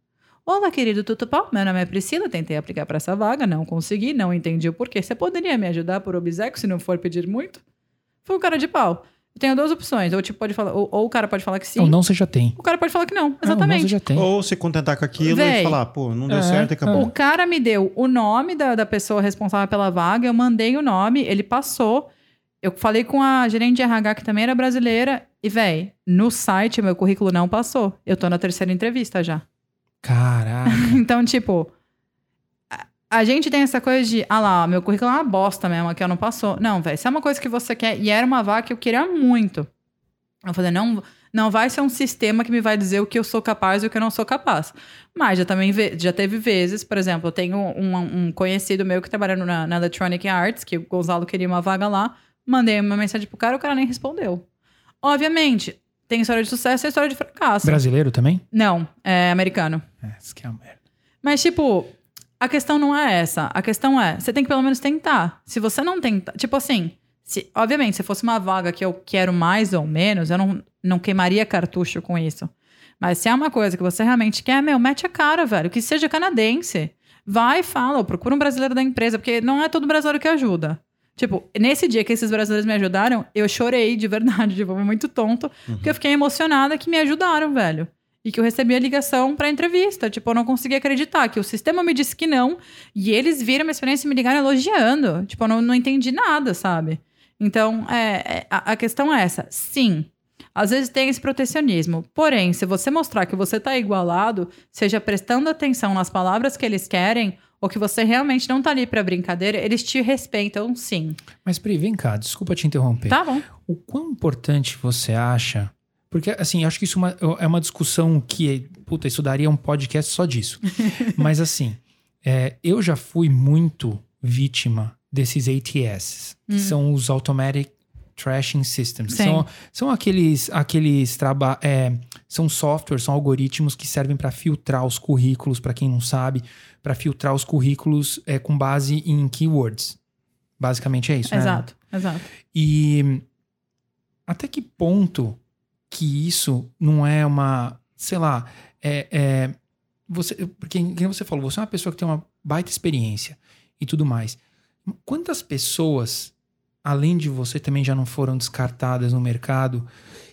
C: Olá, querido Tutupau. Meu nome é Priscila. Tentei aplicar para essa vaga, não consegui, não entendi o porquê. Você poderia me ajudar por obséquio se não for pedir muito? Foi um cara de pau. Eu tenho duas opções. Ou, tipo, pode falar, ou, ou o cara pode falar que sim,
A: Ou não você já tem.
C: o cara pode falar que não.
A: Ou não
C: Exatamente.
A: você já tem.
B: Ou se contentar com aquilo
C: Véi.
B: e falar, pô, não deu
A: É,
B: certo e acabou.
C: O cara me deu o nome da, da pessoa responsável pela vaga, eu mandei o nome, ele passou. Eu falei com a gerente de RH, que também era brasileira, e, véi, no site meu currículo não passou. Eu tô na terceira entrevista já.
A: Caraca. <laughs>
C: Então, tipo, a, a gente tem essa coisa de, ah lá, meu currículo é uma bosta mesmo, aqui eu não passou. Não, velho, se é uma coisa que você quer, e era uma vaga que eu queria muito. Eu falei, não, não vai ser um sistema que me vai dizer o que eu sou capaz e o que eu não sou capaz. Mas já também já teve vezes, por exemplo, eu tenho um, um conhecido meu que trabalha na, na Electronic Arts, que o Gonzalo queria uma vaga lá, mandei uma mensagem pro cara, o cara nem respondeu. Obviamente, tem história de sucesso e história de fracasso.
A: Brasileiro também?
C: Não, é americano.
A: É, isso que é uma merda.
C: Mas, tipo, a questão não é essa. A questão é, você tem que pelo menos tentar. Se você não tentar. Tipo assim, se, obviamente, se fosse uma vaga que eu quero mais ou menos, eu não, não queimaria cartucho com isso. Mas se é uma coisa que você realmente quer, meu, mete a cara, velho. Que seja canadense. Vai e fala, procura um brasileiro da empresa, porque não é todo brasileiro que ajuda. Tipo, nesse dia que esses brasileiros me ajudaram, eu chorei de verdade, <laughs> tipo, foi muito tonto, porque eu fiquei emocionada que me ajudaram, velho. E que eu recebi a ligação pra entrevista. Tipo, eu não conseguia acreditar que o sistema me disse que não. E eles viram minha experiência e me ligaram elogiando. Tipo, eu não, não entendi nada, sabe? Então, é, é, a, a questão é essa. Sim, às vezes tem esse protecionismo. Porém, se você mostrar que você tá igualado, seja prestando atenção nas palavras que eles querem, ou que você realmente não tá ali pra brincadeira, eles te respeitam sim.
A: Mas, Pri, vem cá, desculpa te interromper.
C: Tá bom.
A: O quão importante você acha? Porque, assim, acho que isso é uma, é uma discussão que, puta, isso daria um podcast só disso. <laughs> Mas, assim, é, eu já fui muito vítima desses ATS, que são os Automatic Trashing Systems.
C: Sim.
A: São, são aqueles, aqueles traba é, São softwares, são algoritmos que servem para filtrar os currículos, para quem não sabe, para filtrar os currículos é, com base em keywords. Basicamente é isso, né?
C: Exato, exato.
A: E até que ponto que isso não é uma, sei lá, é, é você, porque quem você falou, você é uma pessoa que tem uma baita experiência e tudo mais. Quantas pessoas, além de você, também já não foram descartadas no mercado?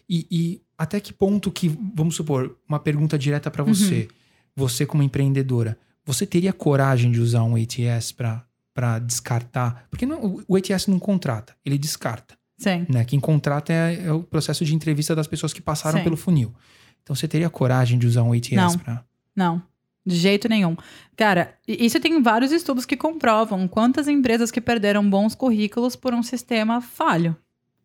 A: E, e até que ponto que, vamos supor, uma pergunta direta para você, você como empreendedora, você teria coragem de usar um ATS para descartar? Porque não, o ATS não contrata, ele descarta.
C: Sim.
A: Né? Quem contrata é, é o processo de entrevista das pessoas que passaram
C: Sim.
A: pelo funil. Então você teria coragem de usar um ATS
C: Não.
A: para.
C: Não, de jeito nenhum. Cara, isso tem vários estudos que comprovam quantas empresas que perderam bons currículos por um sistema falho.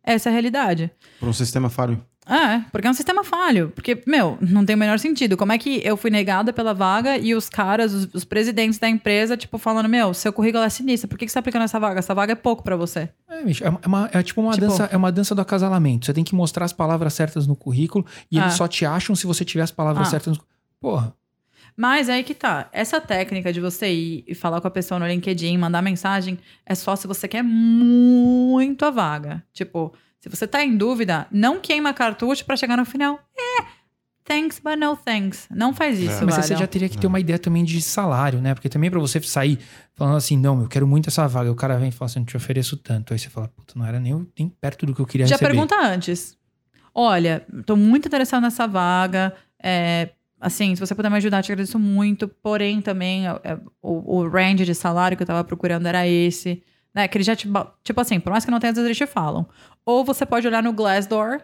C: Essa é a realidade.
B: Por um sistema falho.
C: É, porque é um sistema falho. Porque, meu, não tem o menor sentido. Como é que eu fui negada pela vaga e os caras, os, os presidentes da empresa, tipo, falando, meu, seu currículo é sinistro, por que, que você tá aplicando essa vaga? Essa vaga é pouco pra você.
A: É, bicho, é, uma- é uma- é tipo uma
C: Tipo-
A: dança, é uma dança do acasalamento. Você tem que mostrar as palavras certas no currículo e eles
C: Ah.
A: só te acham se você tiver as palavras
C: Ah.
A: certas no Porra.
C: Mas aí que tá. Essa técnica de você ir e falar com a pessoa no LinkedIn, mandar mensagem, é só se você quer muito a vaga. Tipo, se você tá em dúvida, não queima cartucho pra chegar no final. É, thanks, but no thanks. Não faz isso,
A: Mas
C: velho.
A: você já teria que ter uma ideia também de salário, né? Porque também pra você sair falando assim, não, eu quero muito essa vaga. O cara vem e fala assim, eu te ofereço tanto. Aí você fala, puta, não era nem, nem perto do que eu queria
C: Já
A: receber.
C: pergunta antes. Olha, tô muito interessado nessa vaga. É, assim, se você puder me ajudar, te agradeço muito. Porém, também, é, o, o range de salário que eu tava procurando era esse. Né? Que ele já te. Tipo assim, por mais que não tenha, às vezes eles te falam. Ou você pode olhar no Glassdoor.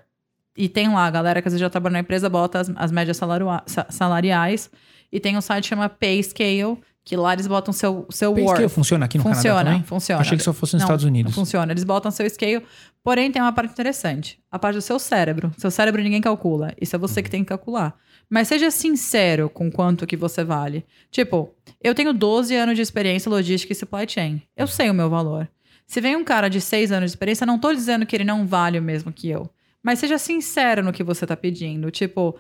C: E tem lá, a galera que às vezes já trabalha na empresa, bota as, as médias salaria- sa- salariais. E tem um site que chama Payscale, que lá eles botam seu, seu
A: Pay
C: worth.
A: scale funciona aqui no Canadá
C: Funciona,
A: também?
C: funciona.
A: Achei que só fosse nos
C: Não,
A: Estados Unidos.
C: Não funciona. Eles botam seu scale. Porém, tem uma parte interessante. A parte do seu cérebro. Seu cérebro ninguém calcula. Isso é você que tem que calcular. Mas seja sincero com quanto que você vale. Tipo, eu tenho 12 anos de experiência logística e supply chain. Eu sei o meu valor. Se vem um cara de 6 anos de experiência, não tô dizendo que ele não vale o mesmo que eu. Mas seja sincero no que você tá pedindo. Tipo,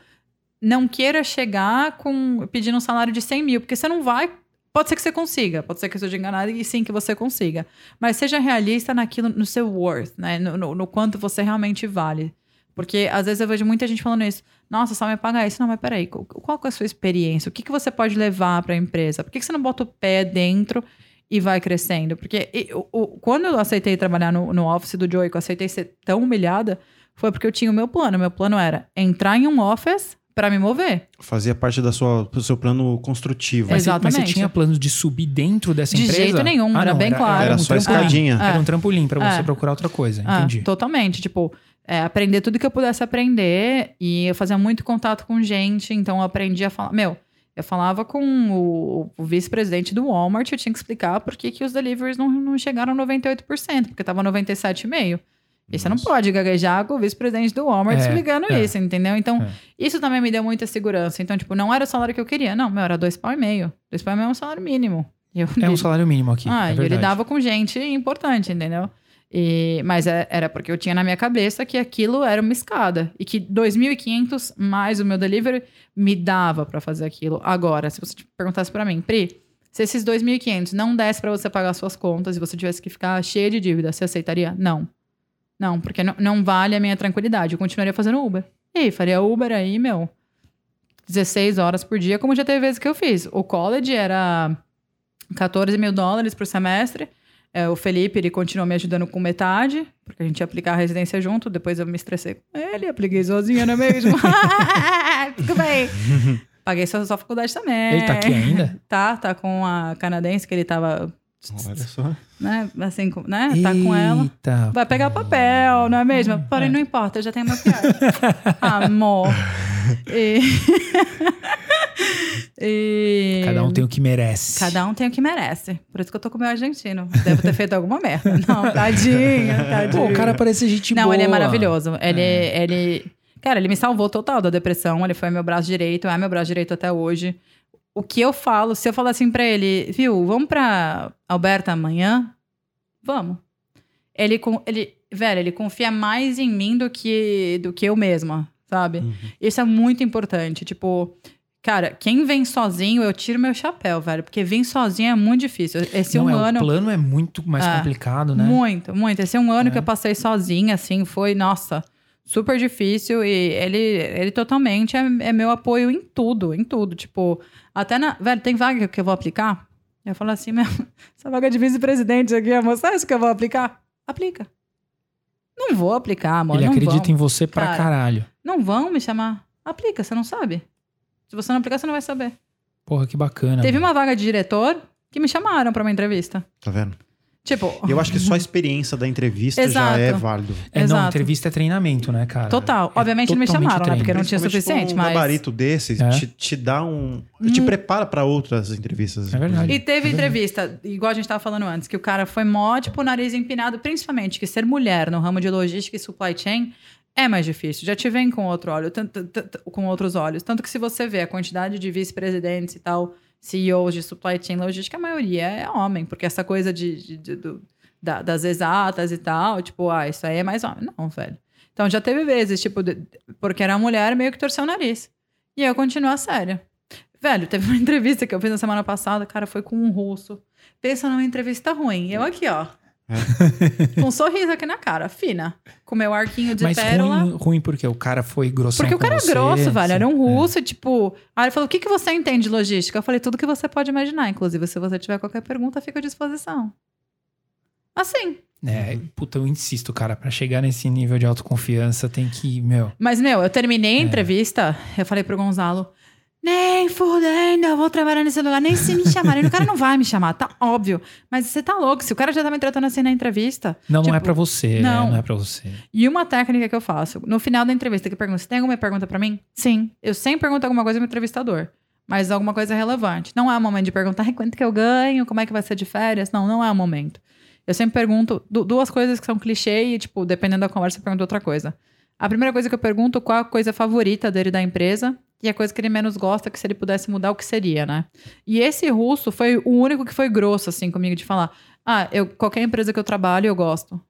C: não queira chegar com pedindo um salário de 100 mil, porque você não vai. Pode ser que você consiga, pode ser que eu esteja enganada e sim que você consiga. Mas seja realista naquilo, no seu worth, né? No, no- no quanto você realmente vale. Porque às vezes eu vejo muita gente falando isso. Nossa, só me pagar isso. Não, mas peraí, qual, qual é a sua experiência? O que, que você pode levar para a empresa? Por que, que você não bota o pé dentro e vai crescendo? Porque e, o- o- quando eu aceitei trabalhar no, no office do Joey, que eu aceitei ser tão humilhada, foi porque eu tinha o meu plano. Meu plano era entrar em um office para me mover.
B: Fazia parte da sua, do seu plano construtivo.
A: Mas, você- mas você
C: Exatamente.
A: tinha planos de subir dentro dessa
C: De
A: empresa?
C: jeito nenhum, era bem claro.
B: Era
A: um
B: só
A: trampolim.
B: escadinha.
A: Era
C: É.
A: um trampolim pra você
C: É.
A: procurar outra coisa,
C: Ah,
A: entendi.
C: totalmente. Tipo, é, aprender tudo que eu pudesse aprender. E eu fazia muito contato com gente, então eu aprendi a falar. Meu, eu falava com o, o vice-presidente do Walmart, eu tinha que explicar por que, que os deliveries não, não chegaram a 98%, porque tava 97,5%. E você não pode gaguejar com o vice-presidente do Walmart
A: É,
C: explicando
A: é.
C: isso, entendeu? Então,
A: É.
C: isso também me deu muita segurança. Então, tipo, não era o salário que eu queria. Não, meu, era dois pau e meio. Dois pau e meio é um salário mínimo. Eu
A: É um <laughs> salário mínimo aqui.
C: ah,
A: é
C: e eu
A: verdade.
C: lidava com gente importante, entendeu? E, mas é- era porque eu tinha na minha cabeça que aquilo era uma escada. E que 2.500 mais o meu delivery me dava pra fazer aquilo. Agora, se você perguntasse pra mim, Pri, se esses 2.500 não desse pra você pagar suas contas e você tivesse que ficar cheia de dívida, você aceitaria? Não. Não, porque não, não vale a minha tranquilidade. Eu continuaria fazendo Uber. E aí, faria Uber aí, meu, 16 horas por dia, como já teve vezes que eu fiz. O college era 14 mil dólares por semestre. É, o Felipe, ele continuou me ajudando com metade, porque a gente ia aplicar a residência junto. Depois eu me estressei com ele, apliquei sozinha, não é mesmo? <laughs> Tudo bem. Paguei sua, sua faculdade também.
A: Ele tá aqui ainda?
C: Tá, tá com a canadense, que ele tava,
B: Olha só.
C: né, assim, né, tá com ela. Vai pegar papel, não é mesmo? Porém,
A: É.
C: não importa, eu já tenho maquiagem. <laughs> Amor. E... <laughs> e...
A: Cada um tem o que merece.
C: Cada um tem o que merece. Por isso que eu tô com o meu argentino. Devo ter feito alguma merda. <laughs> Não, tadinho, tadinho.
A: Pô, o cara parece gente
C: Não,
A: boa.
C: ele é maravilhoso. Ele, ele. Cara, ele me salvou total da depressão. Ele foi meu braço direito, é meu braço direito até hoje. O que eu falo, se eu falar assim pra ele, viu, vamos pra Alberta amanhã? Vamos. Ele, ele, velho, ele confia mais em mim do que, do que eu mesma, sabe?
B: Uhum.
C: Isso é muito importante. Tipo, cara, quem vem sozinho, eu tiro meu chapéu, velho. Porque vir sozinho é muito difícil. Esse
A: Não,
C: um
A: é,
C: ano.
A: O plano é muito mais
C: É.
A: complicado, né?
C: Muito, muito. Esse um ano
A: É.
C: que eu passei sozinha, assim, foi, nossa, super difícil. E ele, ele totalmente é, é meu apoio em tudo, em tudo. Tipo, até na. Velho, tem vaga que eu vou aplicar? Eu falo assim, meu, <laughs> essa vaga de vice-presidente aqui, amor, sabe isso que eu vou aplicar? Aplica. Não vou aplicar, amor.
A: Ele
C: não
A: acredita
C: vão.
A: em você pra
C: Cara.
A: caralho.
C: Não vão me chamar. Aplica, você não sabe. Se você não aplicar, você não vai saber.
A: Porra, que bacana.
C: Teve
A: mano.
C: uma vaga de diretor que me chamaram pra uma entrevista.
B: Tá vendo?
C: Tipo.
B: Eu acho que só a experiência da entrevista já
C: Exato.
B: é válido.
A: É, não,
C: Exato.
A: entrevista é treinamento, né, cara?
C: Total.
A: É
C: Obviamente não me chamaram, né? Porque não tinha suficiente,
B: um
C: mas.
B: gabarito desse
A: É.
B: te, te dá um.
C: Hum.
B: Te prepara pra outras entrevistas.
A: É verdade.
C: E teve
A: É verdade.
C: entrevista, igual a gente tava falando antes, que o cara foi mó, tipo, nariz empinado, principalmente que ser mulher no ramo de logística e supply chain é mais difícil. Já te vem com outro olho, com outros olhos. Tanto que se você vê a quantidade de vice-presidentes e tal, CEOs de supply chain logística, a maioria é homem, porque essa coisa de, de- de- do- da- das exatas e tal, tipo, ah, isso aí é mais homem. Não, velho. Então já teve vezes, tipo, de- porque era mulher, meio que torceu o nariz. E eu continuo a séria. Velho, teve uma <laughs> entrevista que eu fiz na semana passada, cara, foi com um russo. Pensa numa entrevista ruim. Eu aqui, ó. Com um sorriso aqui na cara, fina. Com meu arquinho de
A: Mas
C: pérola.
A: ruim, ruim porque o cara foi grossão
C: Porque o cara é
A: você,
C: grosso, velho.
A: assim.
C: Era um russo, tipo. Aí ele falou: o que, que você entende de logística? Eu falei, tudo que você pode imaginar. Inclusive, se você tiver qualquer pergunta, fica à disposição. Assim.
A: É, puta, eu insisto, cara, pra chegar nesse nível de autoconfiança tem que, meu.
C: Mas, meu, eu terminei
A: É.
C: a entrevista, eu falei pro Gonzalo. Nem fudendo, eu vou trabalhar nesse lugar, nem se me chamarem. O cara não vai me chamar, tá óbvio. Mas você tá louco, se o cara já tá me tratando assim na entrevista.
A: Não, não
C: Tipo,
A: é pra você.
C: não.
A: Não. não é pra você.
C: E uma técnica que eu faço, no final da entrevista, que pergunta: você tem alguma pergunta pra mim? Sim. Eu sempre pergunto alguma coisa pro entrevistador. Mas alguma coisa relevante. Não é o momento de perguntar "Ai, quanto que eu ganho, como é que vai ser de férias. Não, não é o momento. Eu sempre pergunto du- duas coisas que são clichê e, tipo, dependendo da conversa, eu pergunto outra coisa. A primeira coisa que eu pergunto qual a coisa favorita dele da empresa e a coisa que ele menos gosta, que se ele pudesse mudar, o que seria, né? E esse russo foi o único que foi grosso, assim, comigo, de falar: Ah, eu, qualquer empresa que eu trabalho, eu gosto.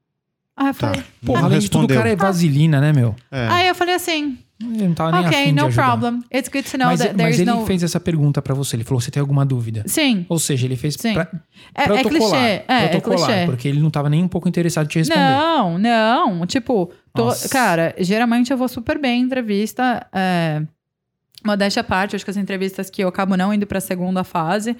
C: Ah, eu
B: Tá.
C: falei.
A: Porra,
B: Não
A: além de tudo, o cara é vaselina, né, meu?
B: É.
C: Aí eu falei assim,
A: Ele não tava nem
C: ok, no problem. It's good to know
A: Mas,
C: that
A: mas
C: there's
A: ele
C: no...
A: fez essa pergunta pra você. Ele falou: você tem alguma dúvida?
C: Sim,
A: Ou seja, ele fez
C: Sim.
A: pra,
C: é, é
A: protocolar.
C: clichê. É, é
A: protocolar,
C: clichê.
A: Porque ele não tava nem um pouco interessado em te responder.
C: Não, não. Tipo, tô- cara, geralmente eu vou super bem em entrevista. É, modéstia à parte, acho que as entrevistas que eu acabo não indo pra segunda fase.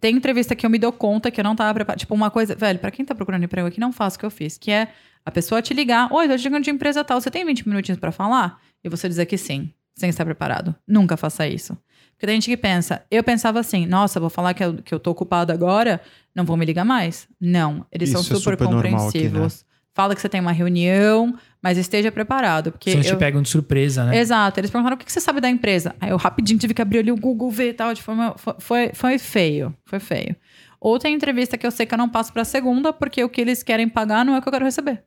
C: Tem entrevista que eu me dou conta que eu não tava preparada. Tipo, uma coisa, velho, pra quem tá procurando emprego aqui, não faço o que eu fiz, que é a pessoa te ligar: Oi, tô te ligando de empresa tal, você tem 20 minutinhos pra falar? E você dizer que sim, sem estar preparado. Nunca faça isso. Porque tem gente que pensa, eu pensava assim, nossa, vou falar que eu, que eu tô ocupado agora, não vão me ligar mais. Não, eles são
B: Isso é
C: super,
B: super normal aqui,
C: compreensivos. Fala que você tem uma reunião, mas esteja preparado. Porque
A: Se eles te
C: eu-
A: pegam de surpresa, né?
C: Exato, eles perguntaram o que você sabe da empresa. Aí eu rapidinho tive que abrir ali o Google ver e tal. Tipo, uma- foi, foi, feio, foi feio. Outra entrevista que eu sei que eu não passo pra segunda, porque o que eles querem pagar não é o que eu quero receber.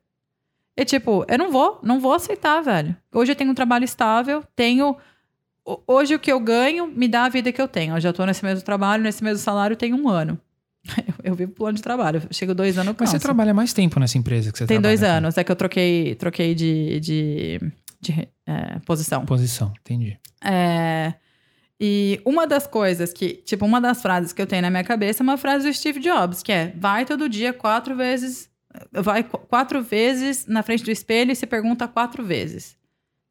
C: E tipo, eu não vou, não vou aceitar, velho. Hoje eu tenho um trabalho estável, tenho. ho- Hoje o que eu ganho me dá a vida que eu tenho. Eu já tô nesse mesmo trabalho, nesse mesmo salário, tem um ano. Eu, eu vivo plano de trabalho. Chego dois anos, eu
A: Mas você
C: canso.
A: trabalha mais tempo nessa empresa que você
C: Tem dois
A: trabalha,
C: anos. É que eu troquei, troquei de, de, de, é, posição.
A: Posição, entendi.
C: É, e uma das coisas que, tipo, uma das frases que eu tenho na minha cabeça é uma frase do Steve Jobs, que é: vai todo dia quatro vezes, vai qu- quatro vezes na frente do espelho e se pergunta quatro vezes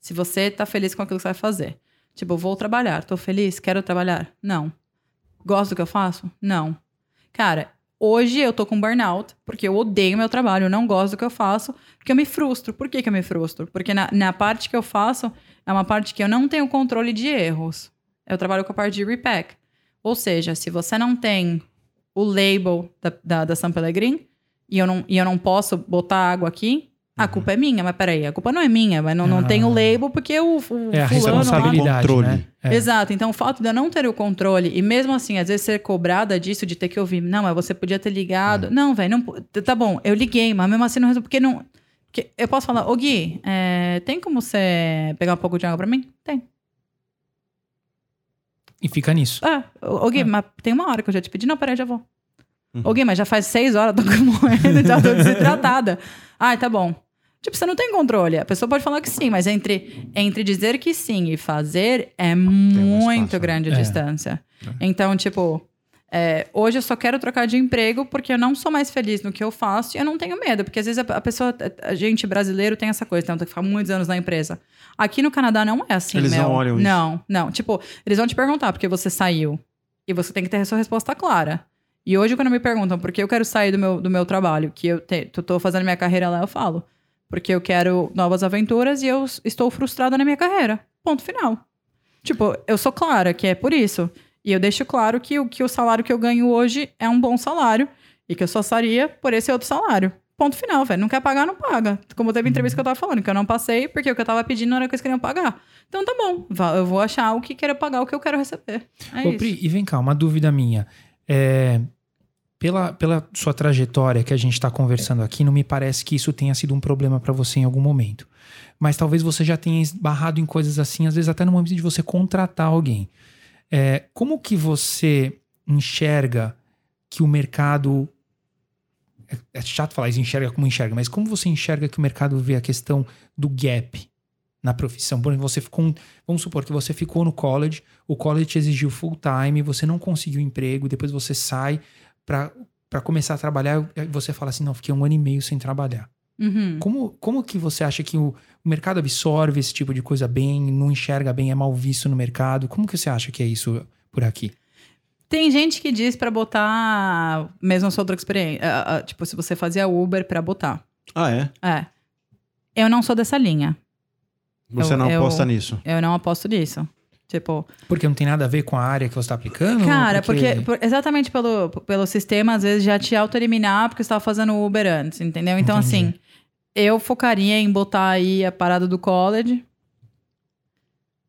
C: se você tá feliz com aquilo que você vai fazer. Tipo, vou trabalhar, tô feliz, quero trabalhar? Não. Gosto do que eu faço? Não. Cara, hoje eu tô com burnout, porque eu odeio meu trabalho, eu não gosto do que eu faço, porque eu me frustro. Por que, que eu me frustro? Porque na, na parte que eu faço, é uma parte que eu não tenho controle de erros. Eu trabalho com a parte de repack. Ou seja, se você não tem o label da, da, da San Pellegrin e eu, não, e eu não posso botar água aqui, a culpa é minha. Mas peraí, a culpa não é minha, mas não, não tem o
A: Ah.
C: label porque o, o
A: É a
C: fulano lá-
A: responsabilidade,
B: Controle.
A: né? É.
C: Exato. Então, o fato de eu não ter o controle, e mesmo assim, às vezes ser cobrada disso, de ter que ouvir, não, mas você podia ter ligado. Não, velho, não. po- Tá bom, eu liguei, mas mesmo assim não resolveu. Porque não. porque eu posso falar, ô Gui, é, tem como você pegar um pouco de água pra mim? Tem.
A: E fica nisso.
C: Ah, ô Gui,
A: É.
C: mas tem uma hora que eu já te pedi, não, peraí, já vou.
B: Uhum.
C: Ô Gui, mas já faz seis horas, tô morrendo, <laughs> já tô <laughs> desidratada. Ai, tá bom. Tipo, você não tem controle. A pessoa pode falar que sim, mas entre, entre dizer que sim e fazer é muito
B: né?
C: grande a
A: É.
C: distância. Então, tipo, é, hoje eu só quero trocar de emprego porque eu não sou mais feliz no que eu faço e eu não tenho medo. Porque às vezes a, a pessoa, a gente brasileiro tem essa coisa, então tem que ficar muitos anos na empresa. Aqui no Canadá não é assim,
B: Eles
C: meu.
B: não olham isso.
C: Não, não. Tipo, eles vão te perguntar porque você saiu. E você tem que ter a sua resposta clara. E hoje, quando me perguntam por que eu quero sair do meu, do meu trabalho, que eu te, tô fazendo minha carreira lá, eu falo. Porque eu quero novas aventuras e eu estou frustrada na minha carreira. Ponto final. Tipo, eu sou clara que é por isso. E eu deixo claro que o, que o salário que eu ganho hoje é um bom salário. E que eu só sairia por esse outro salário. Ponto final, velho. Não quer pagar, não paga. Como teve entrevista que eu tava falando, que eu não passei porque o que eu tava pedindo não era o que eles queriam pagar. Então tá bom. Eu vou achar o que queira pagar, o que eu quero receber. É
A: Ô. Pri, e vem cá, uma dúvida minha. É, pela, pela sua trajetória que a gente está conversando aqui, não me parece que isso tenha sido um problema para você em algum momento. Mas talvez você já tenha esbarrado em coisas assim, às vezes até no momento de você contratar alguém. É, como que você enxerga que o mercado. É, é chato falar isso, enxerga como enxerga, mas como você enxerga que o mercado vê a questão do gap na profissão? Por exemplo, você ficou. Vamos supor que você ficou no college, o college te exigiu full time, você não conseguiu emprego, depois você sai para começar a trabalhar, você fala assim: não, fiquei um ano e meio sem trabalhar.
C: Uhum.
A: Como, como que você acha que o, o mercado absorve esse tipo de coisa bem, não enxerga bem, é mal visto no mercado? Como que você acha que é isso por aqui?
C: Tem gente que diz pra botar, mesmo a sua outra experiência, tipo, se você fazia Uber pra botar.
B: Ah, é?
C: É. Eu não sou dessa linha.
B: Você
C: Eu-
B: não
C: eu-
B: aposta nisso.
C: Eu não aposto nisso. Tipo,
A: Porque não tem nada a ver com a área que você está aplicando?
C: cara, porque, por- exatamente pelo, pelo sistema, às vezes já te auto-eliminar porque você estava fazendo Uber antes, entendeu? Então,
A: Entendi.
C: assim, eu focaria em botar aí a parada do college.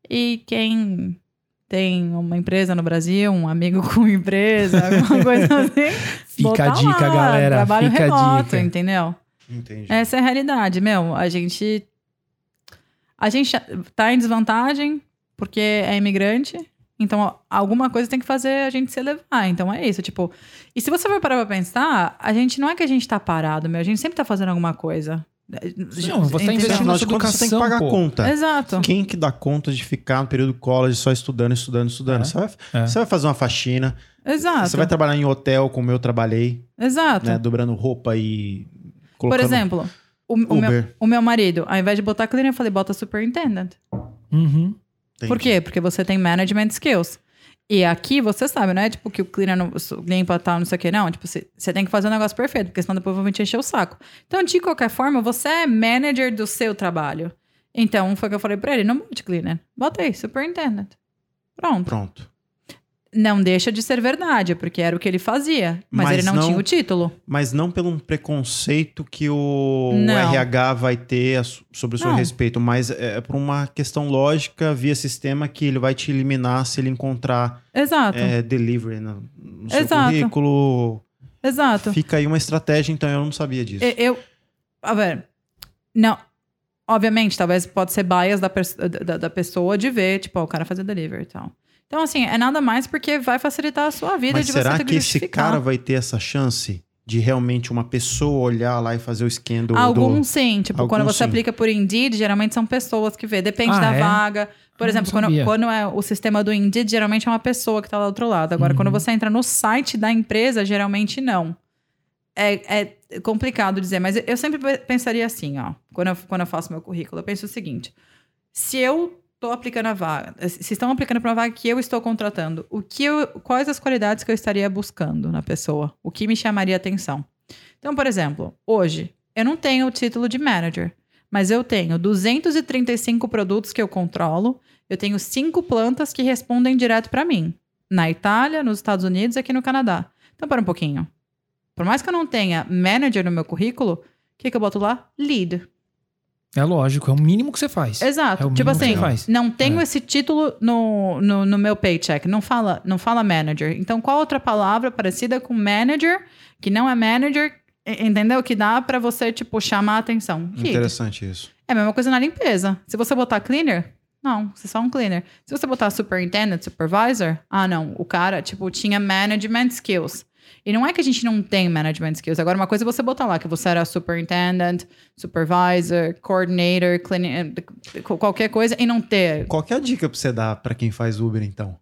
C: E quem tem uma empresa no Brasil, um amigo <laughs> com empresa, alguma coisa assim. <laughs>
A: Fica a dica,
C: lá,
A: galera.
C: Trabalho
A: Fica a
C: remoto,
A: dica.
C: entendeu?
B: Entendi.
C: Essa é a realidade, meu. A gente. A gente tá em desvantagem porque é imigrante. Então, alguma coisa tem que fazer a gente se elevar. Então, é isso. Tipo, e se você for parar pra pensar, a gente não é que a gente tá parado, meu. A gente sempre tá fazendo alguma coisa.
A: Não, você tá investindo na sua
B: contas, você tem que
A: educação,
B: pagar
A: pô.
B: conta.
C: Exato.
B: Quem que dá conta de ficar no período college só estudando, estudando, estudando?
A: É.
B: Você, vai,
A: É.
B: você vai fazer uma faxina,
C: Exato.
B: você vai trabalhar em hotel como eu trabalhei,
C: Exato.
B: né? Dobrando roupa e
C: Por
B: colocando
C: exemplo, o, o meu, o meu marido, ao invés de botar cleaner, eu falei, bota superintendent.
A: Uhum.
B: Entendi.
C: Por quê? Porque você tem management skills. E aqui, você sabe, não é tipo que o cleaner não, limpa tal, não sei o que, não. Tipo, você, tem que fazer um negócio perfeito, porque senão depois vão te encher o saco. Então, de qualquer forma, você é manager do seu trabalho. Então, foi o que eu falei pra ele, não bote cleaner. Bota aí, superintendent. Pronto.
B: Pronto.
C: Não deixa de ser verdade, porque era o que ele fazia. Mas,
B: Mas
C: ele não,
B: não-
C: tinha o título.
B: Mas não pelo um preconceito que o
C: Não.
B: RH vai ter sobre o seu
C: Não.
B: respeito, mas é por uma questão lógica via sistema que ele vai te eliminar se ele encontrar
C: Exato.
B: é, delivery no, no seu
C: Exato.
B: currículo.
C: Exato.
B: Fica aí uma estratégia, então eu não sabia disso.
C: Eu, eu- a ver, não. Obviamente, talvez pode ser bias da, da, da pessoa de ver, tipo, ó, o cara fazer delivery e tal. Então, assim, é nada mais porque vai facilitar a sua vida
B: Mas
C: de
B: será
C: você ter
B: que
C: que
B: esse cara vai ter essa chance de realmente uma pessoa olhar lá e fazer o scan do...
C: Alguns
B: do...
C: sim, tipo,
B: Alguns
C: quando você
B: sim.
C: aplica por Indeed, geralmente são pessoas que vê. Depende
A: Ah,
C: da
A: é?
C: vaga. Por
A: Eu não
C: exemplo, quando, quando é o sistema do Indeed, geralmente é uma pessoa que tá lá do outro lado. Agora,
A: Uhum.
C: quando você entra no site da empresa, geralmente não. É, é complicado dizer, mas eu sempre pe- pensaria assim, ó. Quando eu, quando eu faço meu currículo, eu penso o seguinte: se eu tô aplicando a vaga, se estão aplicando para uma vaga que eu estou contratando, o que eu, quais as qualidades que eu estaria buscando na pessoa? O que me chamaria atenção? Então, por exemplo, hoje eu não tenho o título de manager, mas eu tenho 235 produtos que eu controlo, eu tenho cinco plantas que respondem direto para mim, na Itália, nos Estados Unidos e aqui no Canadá. Então, para um pouquinho. Por mais que eu não tenha manager no meu currículo, o que, que eu boto lá? Lead.
A: É lógico, é o mínimo que você faz.
C: Exato.
A: É o
C: tipo
A: mínimo que
C: assim,
A: você faz.
C: não tenho
A: É.
C: esse título no, no, no meu paycheck. Não fala, não fala manager. Então, qual outra palavra parecida com manager, que não é manager, entendeu? Que dá pra você, tipo, chamar a atenção. Lead.
B: Interessante isso.
C: É a mesma coisa na limpeza. Se você botar cleaner, não, você é só um cleaner. Se você botar superintendent, supervisor, ah, não, o cara, tipo, tinha management skills. E não é que a gente não tem management skills. Agora, uma coisa é você botar lá que você era superintendent, supervisor, coordinator, clini- eh, qualquer coisa, e não ter.
B: Qual que é a dica pra você dar pra quem faz Uber, então?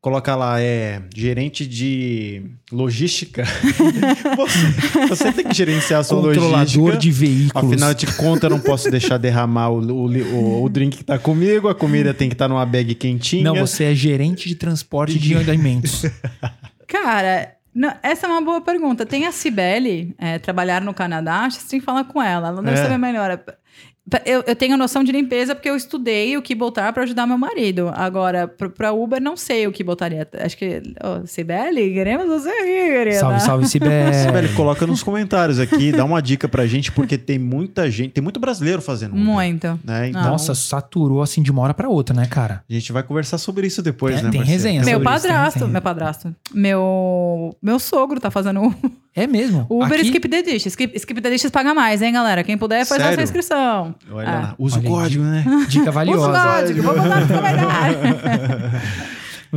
B: Coloca lá, é gerente de logística. <laughs> você, você tem que gerenciar a sua
A: Controlador
B: logística.
A: de veículos.
B: Afinal de contas, eu não posso deixar derramar o, o, o, o drink que tá comigo, a comida tem que estar numa bag quentinha.
A: Não, você é gerente de transporte de alimentos.
C: Cara, não- essa é uma boa pergunta. Tem a Cibele, é, trabalhar no Canadá, acho que você tem que falar com ela. Ela deve
B: É.
C: saber melhor. Eu, eu tenho noção de limpeza porque eu estudei o que botar para ajudar meu marido. Agora, pra Uber, não sei o que botaria. Acho que. Ô, Cibele, queremos você aqui, querida.
A: Salve, salve, <laughs> Sibé.
B: Sibeli, coloca nos comentários aqui, dá uma dica pra gente, porque tem muita gente, tem muito brasileiro fazendo Uber,
C: Muito.
B: Né? Então,
A: Nossa, saturou assim de uma hora pra outra, né, cara?
B: a gente vai conversar sobre isso depois,
A: Tem-
B: né,
A: tem resenha
C: Meu
A: isso,
C: padrasto,
A: resenha.
C: meu padrasto. Meu, meu sogro tá fazendo
A: É mesmo.
C: Uber
A: Aqui,
C: Skip the Dishes. Skip, Skip the Dishes paga mais, hein, galera? Quem puder, faz
B: Sério?
C: nossa inscrição.
B: Olha
C: É.
B: lá, usa
A: Olha
B: o
A: aí,
B: código, né?
A: Dica <laughs>
C: Usa o
A: valiosa.
C: código, vou botar no comentário.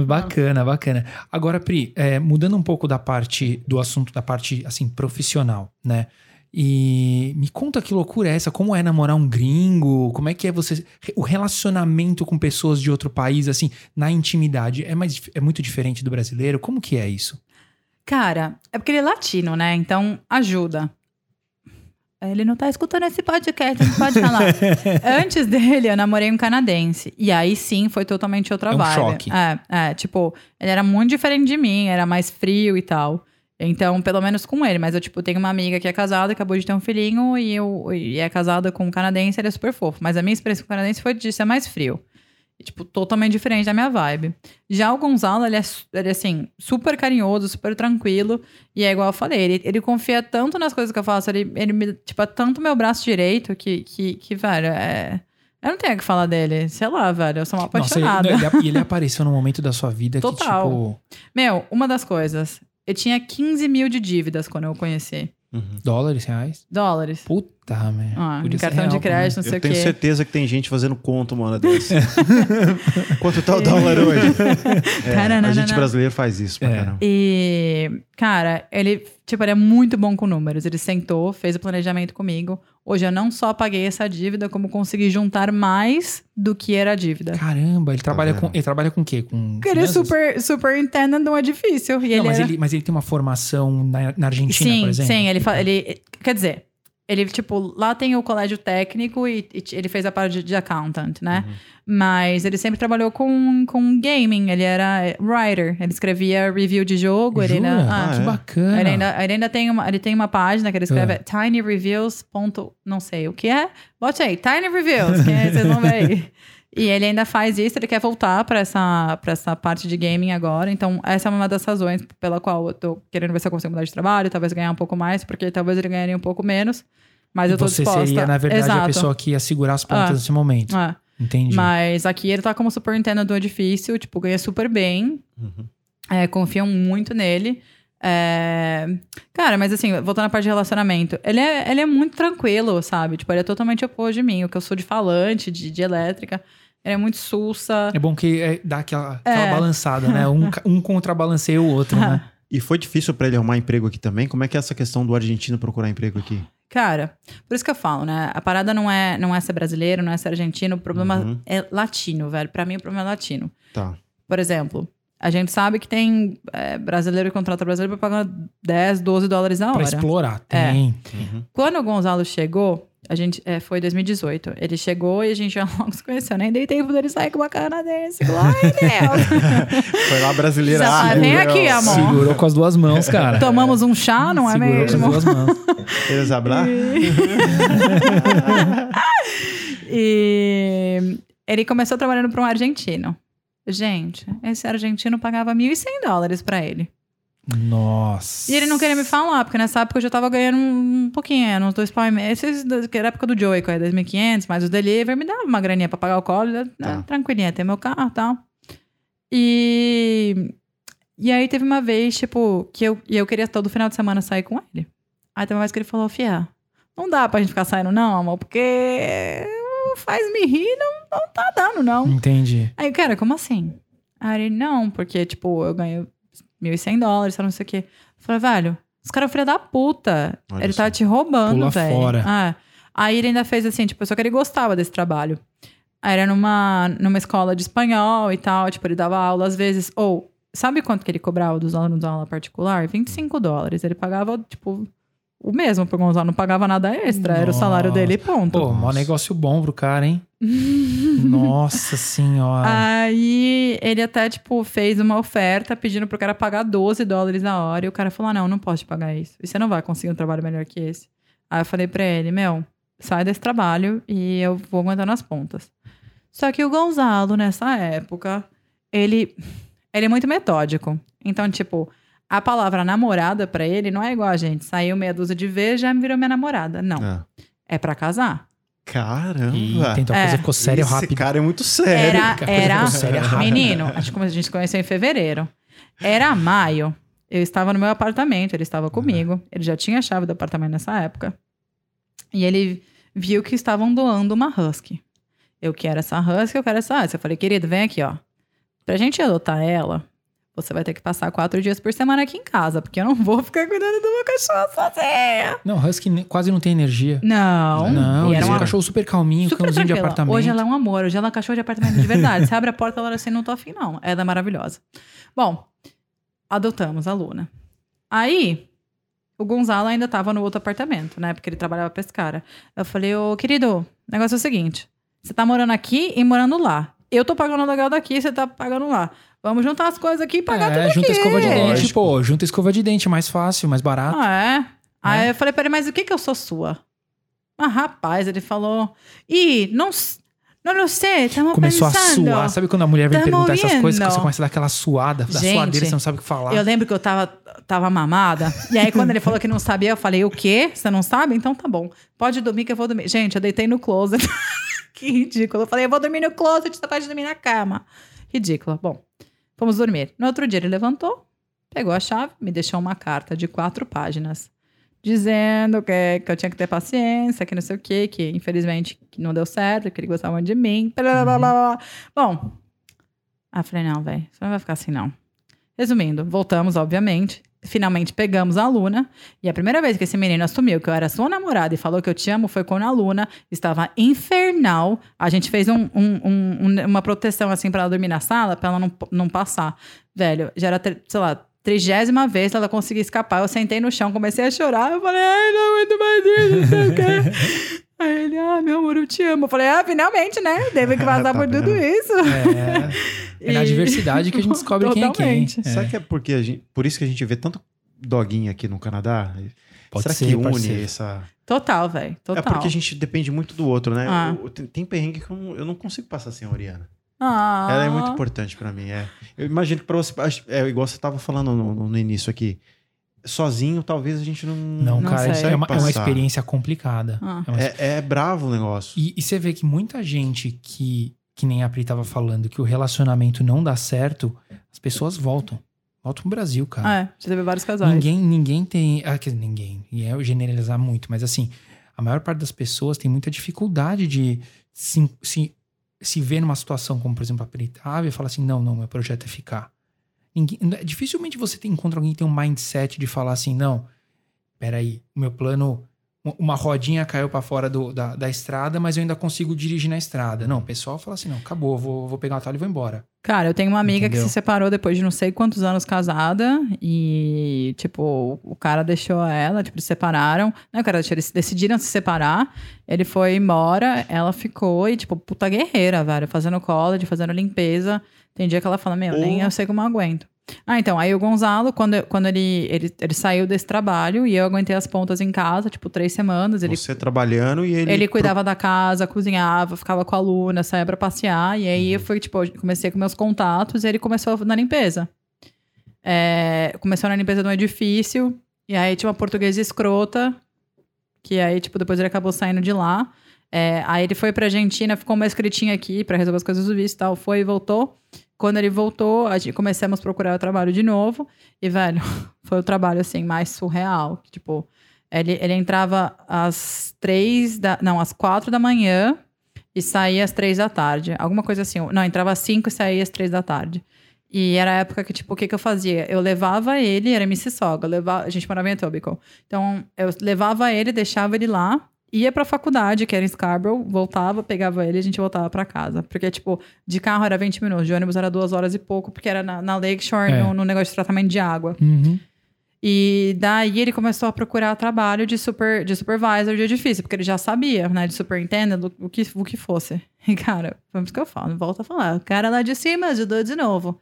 A: Bacana, bacana. Agora, Pri, é, mudando um pouco da parte do assunto, da parte assim, profissional, né? E me conta que loucura é essa? Como é namorar um gringo? Como é que é você. O relacionamento com pessoas de outro país, assim, na intimidade, é, mais, é muito diferente do brasileiro? Como que é isso?
C: Cara, é porque ele é latino, né? Então ajuda. Ele não tá escutando esse podcast, não pode falar. <laughs> Antes dele, eu namorei um canadense. E aí sim foi totalmente outra
A: É um
C: vibe.
A: choque.
C: É, é, tipo, ele era muito diferente de mim, era mais frio e tal. Então, pelo menos com ele. Mas eu, tipo, tenho uma amiga que é casada, acabou de ter um filhinho, e, eu, e é casada com um canadense, ele é super fofo. Mas a minha experiência com o canadense foi de ser mais frio. E, tipo, totalmente diferente da minha vibe. Já o Gonzalo, ele é, ele é, assim, super carinhoso, super tranquilo. E é igual eu falei, ele, ele confia tanto nas coisas que eu faço, ele, ele me, tipo, é tanto meu braço direito que, que, que velho, é... Eu não tenho o que falar dele. Sei lá, velho, eu sou uma
A: Nossa, ele,
C: apaixonada.
A: ele, ele <laughs> apareceu num momento da sua vida
C: Total.
A: que, tipo,
C: Meu, uma das coisas, eu tinha 15 mil de dívidas quando eu o conheci.
B: Uhum.
A: dólares, reais.
C: Dólares.
A: Puta, merda.
C: Ah,
A: Podia
C: cartão
A: real,
C: de crédito, não sei
B: Eu
C: o
B: tenho
C: quê.
B: certeza que tem gente fazendo conta uma hora dessa. <laughs> Quanto tá o dólar hoje? <laughs> É, a gente brasileiro faz isso pra
A: É.
B: caramba.
C: E, cara, ele, tipo, ele é muito bom com números. Ele sentou, fez o planejamento comigo. Hoje eu não só paguei essa dívida, como consegui juntar mais do que era a dívida.
A: Caramba, ele trabalha
B: vendo?
A: com. Ele trabalha com o quê? Com.
C: Ele é
A: finanças?
C: super, superintendent de um edifício. E
A: Não,
C: ele
A: mas,
C: era-
A: ele, mas ele tem uma formação na, na Argentina,
C: sim,
A: por exemplo?
C: sim, ele, fa- ele. Quer dizer, ele, tipo, lá tem o colégio técnico e, e ele fez a parte de, de accountant, né?
A: Uhum.
C: Mas ele sempre trabalhou com, com gaming, ele era writer, ele escrevia review de jogo, ele ainda.
A: Ah,
C: ah,
A: que
B: é?
A: bacana.
C: Ele ainda, ele ainda tem uma, ele tem uma página que ele escreve
A: É.
C: tinyreviews. ponto Não sei o que é. Bote aí, Tiny Reviews, que é, vocês vão ver aí. <laughs> E ele ainda faz isso, ele quer voltar pra essa, pra essa parte de gaming agora. Então, essa é uma das razões pela qual eu tô querendo ver se eu consigo mudar de trabalho, talvez ganhar um pouco mais, porque talvez ele ganharia um pouco menos. Mas eu tô
A: Você
C: disposta.
A: seria, na verdade,
C: Exato.
A: a pessoa que ia segurar as pontas
C: Ah.
A: nesse momento.
C: É.
A: Entendi.
C: Mas aqui ele tá como superintendente do edifício, tipo, ganha super bem.
B: Uhum.
C: É, confiam muito nele. É, Cara, mas assim, voltando à parte de relacionamento, ele é, ele é muito tranquilo, sabe? Tipo, ele é totalmente oposto de mim, o que eu sou de falante, de, de elétrica. Ele é muito sussa.
A: É bom que é, dá aquela, aquela
C: É.
A: balançada, né? Um, um contrabalanceia o outro, né? <laughs>
B: E foi difícil pra ele arrumar emprego aqui também? Como é que é essa questão do argentino procurar emprego aqui?
C: Cara, por isso que eu falo, né? A parada não é, não é ser brasileiro, não é ser argentino, o problema
B: Uhum.
C: é latino, velho. Pra mim, o problema é latino.
B: Tá.
C: Por exemplo, a gente sabe que tem é, brasileiro que contrata brasileiro pra pagar 10, 12 dólares a
A: Pra
C: hora.
A: explorar.
C: É.
A: Tem.
B: Uhum.
C: Quando o Gonzalo chegou, a gente é, foi 2018. Ele chegou e a gente já <laughs> logo se conheceu. Nem dei tempo dele sair com uma canadense. Glória a Deus. <laughs>
B: Foi lá brasileira.
C: Já
B: Ah,
C: vem aqui, amor.
A: Segurou com as duas mãos, cara.
C: Tomamos um chá, não é
A: Segurou
C: mesmo?
A: com as duas mãos. <laughs>
B: Eles hablar?
C: E ele começou trabalhando para um argentino. Gente, esse argentino pagava 1.100 dólares para ele.
A: Nossa.
C: E ele não queria me falar, porque nessa época eu já tava ganhando um pouquinho, era uns dois pau e meio. Esses, que era a época do Joey, que era 2.500, mas o delivery me dava uma graninha pra pagar o colo, né,
B: Tá.
C: tranquilinha, ter meu carro e tal. E... E aí teve uma vez, tipo, que eu, e eu queria todo final de semana sair com ele. Aí teve uma vez que ele falou, Fia, não dá pra gente ficar saindo não, amor, porque faz me rir, não, não tá dando não.
A: Entendi.
C: Aí, cara, como assim? Aí ele, não, porque, tipo, eu ganho 1.100 dólares, não sei o quê. Eu falei, velho, os caras filha da puta.
B: Olha
C: ele
B: só.
C: tá te roubando,
A: Pula
C: velho.
A: fora.
C: É. Aí ele ainda fez assim, tipo, só que ele gostava desse trabalho. Aí Era numa, numa escola de espanhol e tal, tipo, ele dava aula às vezes. Ou, sabe quanto que ele cobrava dos alunos da aula particular? 25 dólares. Ele pagava, tipo, o mesmo pro Gonzalo, não pagava nada extra. Era o salário
A: Nossa.
C: dele e ponto.
A: Pô, mó
B: Nossa.
A: negócio bom pro cara, hein? <laughs> Nossa senhora.
C: Aí ele até, tipo, fez uma oferta pedindo pro cara pagar 12 dólares a hora. E o cara falou: "Ah, não, não posso te pagar isso. E você não vai conseguir um trabalho melhor que esse. Aí eu falei pra ele: Meu, sai desse trabalho e eu vou aguentar nas pontas. Só que o Gonzalo, nessa época, ele, ele é muito metódico. Então, tipo, a palavra namorada pra ele não é igual a gente. Saiu meia dúzia de vezes, já virou minha namorada. Não.
B: Ah.
C: É pra casar.
B: Caramba.
A: Eita, então a
C: É.
A: coisa ficou séria
B: Esse
A: rápido.
B: cara é muito sério.
C: Era,
A: que
C: era
A: ficou séria rápido.
C: menino, a gente, come- a gente se conheceu em fevereiro. Era maio. Eu estava no meu apartamento, ele estava comigo. Ele já tinha a chave do apartamento nessa época. E ele viu que estavam doando uma husky. Eu quero essa husky, eu quero essa husky. Eu falei, querido, vem aqui, ó. Pra gente adotar ela, você vai ter que passar quatro dias por semana aqui em casa, porque eu não vou ficar cuidando do meu cachorro sozinha.
A: Não, Husky quase não tem energia.
C: Não.
A: Não,
C: e era
A: é um cachorro super calminho,
C: Super
A: cãozinho de apartamento.
C: Hoje ela é um amor, hoje ela é um cachorro de apartamento de verdade. Você abre a porta, ela assim, não tô afim, não. Ela é maravilhosa. Bom, adotamos a Luna. Aí, o Gonzalo ainda tava no outro apartamento, né? Porque ele trabalhava pra esse cara. Eu falei, ô querido, o negócio é o seguinte: você tá morando aqui e morando lá. Eu tô pagando o aluguel daqui, você tá pagando lá. Vamos juntar as coisas aqui e pagar
A: é,
C: tudo
A: junta
C: aqui.
A: escova de dente,
B: Lógico.
A: pô. Junta escova de dente, mais fácil, mais barato.
C: Ah, é? Aí
A: É.
C: eu falei pra ele, mas o que que eu sou sua? Ah, rapaz, ele falou, ih, não, s- não, não sei, estamos
A: Começou
C: pensando.
A: a suar. Sabe quando a mulher vem
C: Tá
A: perguntar essas coisas que você começa a dar aquela suada, da
C: Gente,
A: suadeira, você não sabe o que falar.
C: Eu lembro que eu tava, tava mamada. E aí, quando ele falou que não sabia, eu falei: O quê? Você não sabe? Então tá bom. Pode dormir que eu vou dormir. Gente, eu deitei no closet. <laughs> que ridículo. Eu falei: Eu vou dormir no closet, você pode dormir na cama. Ridícula. Bom, fomos dormir. No outro dia, ele levantou, pegou a chave, me deixou uma carta de quatro páginas. Dizendo que, que eu tinha que ter paciência, que não sei o quê, que infelizmente não deu certo, que ele gostava de mim. Blá, blá, blá, blá. Bom, eu falei: Não, velho, você não vai ficar assim, não. Resumindo, voltamos, obviamente. Finalmente pegamos a Luna. E a primeira vez que esse menino assumiu que eu era sua namorada e falou que eu te amo foi quando a Luna estava infernal. A gente fez um- um- um- um- uma proteção assim pra ela dormir na sala, pra ela não, não passar. Velho, já era, sei lá, trigésima vez ela conseguia escapar. Eu sentei no chão, comecei a chorar. Eu falei, ai, não aguento mais isso, não sei o quê. <laughs> Aí ele, ah, meu amor, eu te amo. Eu falei, ah, finalmente, né? Teve que passar <laughs>
B: Tá
C: por tudo
B: vendo?
C: isso.
A: É, é na <laughs>
C: E-
A: diversidade que a gente descobre quem é quem. É,
B: Será que é porque a gente, por isso que a gente vê tanto doguinho aqui no Canadá?
A: Pode
B: Será
A: ser,
B: que une
A: parceiro.
B: essa.
C: Total, velho. Total.
B: É porque a gente depende muito do outro, né?
C: Ah.
B: Eu- tem, tem perrengue que eu não, eu não consigo passar sem a Oriana.
C: Ah.
B: Ela é muito importante pra mim. É. Eu imagino que pra você. É igual você tava falando no, no- no início aqui. Sozinho, talvez a gente não.
A: Não,
C: Não
A: cara, é uma, é uma experiência complicada.
C: Ah.
A: É uma
B: É, é bravo o negócio.
A: E, e você vê que muita gente que, que nem a Pri tava falando, que o relacionamento não dá certo, as pessoas voltam. Voltam pro Brasil, cara.
C: É, já teve vários casais.
A: Ninguém, ninguém tem. Ah, quer dizer, ninguém. E é eu generalizar muito, mas assim, a maior parte das pessoas tem muita dificuldade de se, se, se ver numa situação como, por exemplo, a Pri tava e falar assim: não, não, meu projeto é ficar. Ninguém, dificilmente você encontra alguém que tem um mindset de falar assim: não, peraí, o meu plano. Uma rodinha caiu pra fora do- da, da estrada, mas eu ainda consigo dirigir na estrada. Não, o pessoal fala assim: não, acabou, vou, vou pegar o atalho e vou embora.
C: Cara, eu tenho uma amiga
A: Entendeu?
C: que se separou depois de não sei quantos anos casada e, tipo, o cara deixou ela, tipo, eles se separaram. Não, cara, eles decidiram se separar. Ele foi embora, ela ficou e, tipo, puta guerreira, velho, fazendo college, fazendo limpeza. Tem dia que ela fala, meu, nem eu sei como eu aguento. Ah, então, aí o Gonzalo, quando, quando ele, ele, ele saiu desse trabalho e eu aguentei as pontas em casa, tipo, três semanas. Ele
B: Você trabalhando e ele.
C: Ele cuidava da casa, cozinhava, ficava com a Luna, saía pra passear. E aí eu fui, tipo, eu comecei com meus contatos e ele começou na limpeza. É, começou na limpeza de um edifício. E aí tinha uma portuguesa escrota. Que aí, tipo, depois ele acabou saindo de lá. É, aí ele foi pra Argentina, ficou uma escritinha aqui pra resolver as coisas do visto e tal. Foi e voltou. Quando ele voltou, a gente começamos a procurar o trabalho de novo. E, velho, <laughs> foi o trabalho, assim, mais surreal. que, Tipo, ele, ele entrava às três da. Não, às quatro da manhã e saía às três da tarde. Alguma coisa assim. Não, entrava às cinco e saía às três da tarde. E era a época que, tipo, o que, que eu fazia? Eu levava ele, era Mississauga, levava, a gente morava em Etobicoke. Então, eu levava ele, deixava ele lá, ia pra faculdade, que era em Scarborough, voltava, pegava ele e a gente voltava pra casa. Porque, tipo, de carro era 20 minutos, de ônibus era duas horas e pouco, porque era na, na Lakeshore,
A: É.
C: no, no negócio de tratamento de água.
A: Uhum.
C: E daí ele começou a procurar trabalho de, super, de supervisor de edifício, porque ele já sabia, né, de superintendent, o- que, o que fosse. E, cara, foi isso que eu falo, volta a falar. O cara lá de cima ajudou de novo.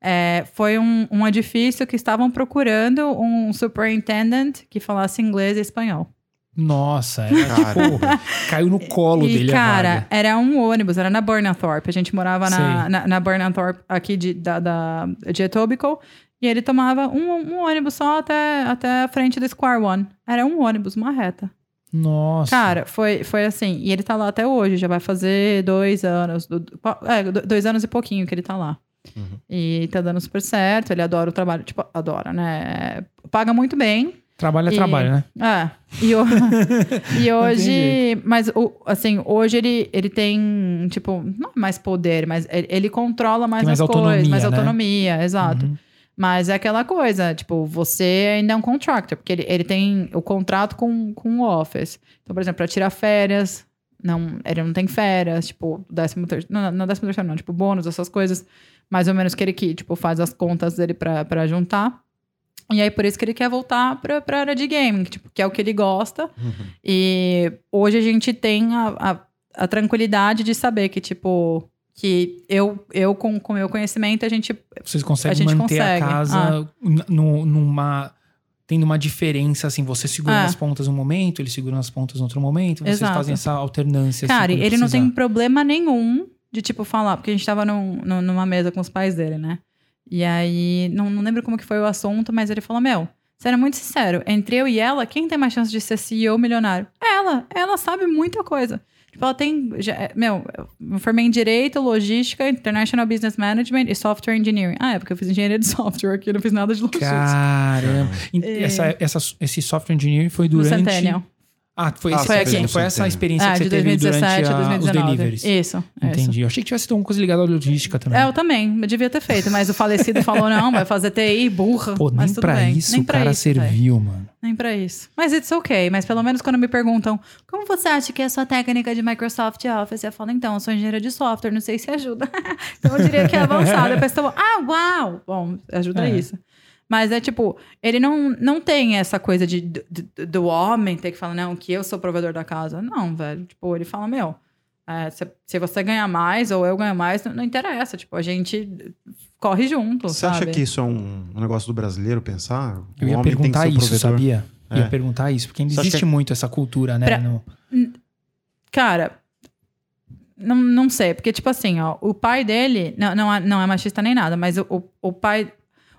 C: É, foi um, um edifício que estavam procurando um superintendent que falasse inglês e espanhol.
A: Nossa, era
B: Cara.
A: tipo, caiu no colo
C: e,
A: dele a
C: cara,
A: vaga.
C: era um ônibus, era na Burnthorpe. A gente morava na, na, na Burnthorpe aqui de, da, da, de Etobicoke. E ele tomava um, um ônibus só até, até a frente do Square One. Era um ônibus, uma reta.
A: Nossa.
C: Cara, foi, foi assim. E ele tá lá até hoje, já vai fazer dois anos. é, do- dois anos e pouquinho que ele tá lá.
B: Uhum.
C: E tá dando super certo. Ele adora o trabalho. Tipo, adora, né? Paga muito bem.
A: Trabalho é
C: e-
A: trabalho, né?
C: É. E, ho- <laughs> e hoje. Mas, o- assim, hoje ele, ele tem, tipo, não mais poder, mas ele, ele controla mais,
A: mais
C: as coisas, mais
A: né?
C: autonomia, exato.
A: Uhum.
C: Mas é aquela coisa, tipo, você ainda é um contractor, porque ele, ele tem o contrato com, com o office. Então, por exemplo, para tirar férias, não, ele não tem férias, tipo, décimo terceiro, não, não décimo terceiro não, tipo, bônus, essas coisas, mais ou menos que ele que, tipo, faz as contas dele pra juntar. E aí, por isso que ele quer voltar pra, pra área de gaming, que, tipo, que é o que ele gosta. E hoje a gente tem a, a, a tranquilidade de saber que, tipo, que eu, eu com o meu conhecimento, a gente
A: Vocês conseguem
C: A gente
A: manter
C: consegue.
A: a casa n- no- numa. Tendo uma diferença, assim, você segura
C: É.
A: nas pontas um momento, ele segura nas pontas no outro momento, vocês
C: Exato.
A: fazem essa alternância. assim,
C: Cara,
A: quando
C: ele não
A: precisar.
C: tem problema nenhum de, tipo, falar, porque a gente tava num- numa mesa com os pais dele, né? E aí, não, não lembro como que foi o assunto, mas ele falou: Meu, sendo muito sincero, entre eu e ela, quem tem mais chance de ser CEO milionário? Ela. Ela sabe muita coisa. Tipo, ela tem. já- é, meu, eu me formei em Direito, Logística, International Business Management e Software Engineering. Ah, é porque eu fiz engenharia de <laughs> software aqui, não fiz nada de logística.
A: Caramba. E
C: É.
A: Essa, essa, esse software engineering foi
C: No
A: durante.
C: Centennial.
A: Ah, foi,
B: Ah,
A: esse-
C: foi aqui.
A: foi essa experiência
C: Ah,
A: que você
C: de
A: teve
C: 2017
A: durante
C: a
A: a, os
C: 2019.
A: deliveries.
C: Isso. isso.
A: Entendi. Eu achei que tivesse alguma coisa ligada à logística também.
C: É, eu também. Eu devia ter feito, mas o falecido falou: não, vai fazer TI, burra.
A: Pô, nem pra
C: bem.
A: isso
C: nem
A: o cara
C: isso,
A: serviu, mano.
C: Nem pra isso. Mas it's ok. Mas pelo menos quando me perguntam como você acha que é a sua técnica de Microsoft Office, eu falo, então, eu sou engenheira de software, não sei se ajuda. <laughs> então eu diria que é avançada. A pessoa, ah, uau! Bom, ajuda
A: É.
C: isso. Mas é tipo, ele não, não tem essa coisa de, do, homem ter que falar, não, que eu sou provedor da casa. Não, velho. Tipo, ele fala, meu, é, se, se você ganhar mais ou eu ganho mais, não, não interessa. Tipo, a gente corre junto,
B: Você
C: sabe?
B: acha que isso é um, um negócio do brasileiro pensar?
A: Eu
B: O
A: ia
B: homem tem que
A: perguntar isso,
B: provedor?
A: sabia?
B: É.
A: Ia perguntar isso, porque
B: acha
A: existe
B: que-
A: muito essa cultura, né?
C: Pra-
A: no-
C: Cara, não, não sei, porque, tipo assim, ó, o pai dele não, não, é, não é machista nem nada, mas o, o, o pai.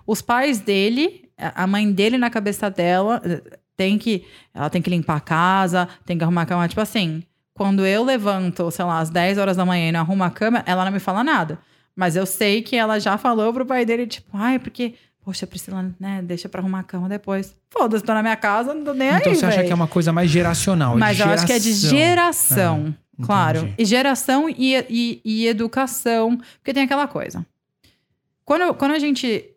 C: Os pais dele, a mãe dele na cabeça dela eh, tem que. Ela tem que limpar a casa, tem que arrumar a cama. Tipo assim, quando eu levanto, sei lá, às 10 horas da manhã e não arrumo a cama, ela não me fala nada. Mas eu sei que ela já falou pro pai dele, tipo, ai, porque. Poxa, Priscila, né? Deixa pra arrumar a cama depois. Foda-se, tô na minha casa, não tô nem
A: Então
C: aí,
A: você acha que é uma coisa mais geracional?
C: Mas eu acho que é de geração,
A: É,
C: claro.
A: entendi.
C: E geração e, e, e educação. Porque tem aquela coisa. Quando, quando a gente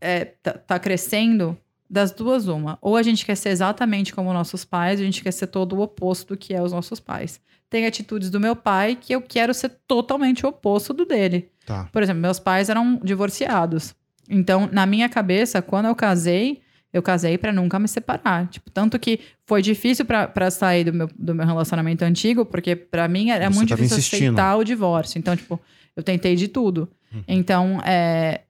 C: é, tá, tá crescendo, das duas, uma. Ou a gente quer ser exatamente como nossos pais, ou a gente quer ser todo o oposto do que é os nossos pais. Tem atitudes do meu pai que eu quero ser totalmente o oposto do dele.
B: Tá.
C: Por exemplo, meus pais eram divorciados. Então, na minha cabeça, quando eu casei, eu casei pra nunca me separar. Tipo, tanto que foi difícil pra pra sair do meu, do meu relacionamento antigo, porque pra mim era
B: Você
C: muito difícil
B: insistindo.
C: aceitar o divórcio. Então, tipo, eu tentei de tudo.
B: Uhum.
C: Então, é,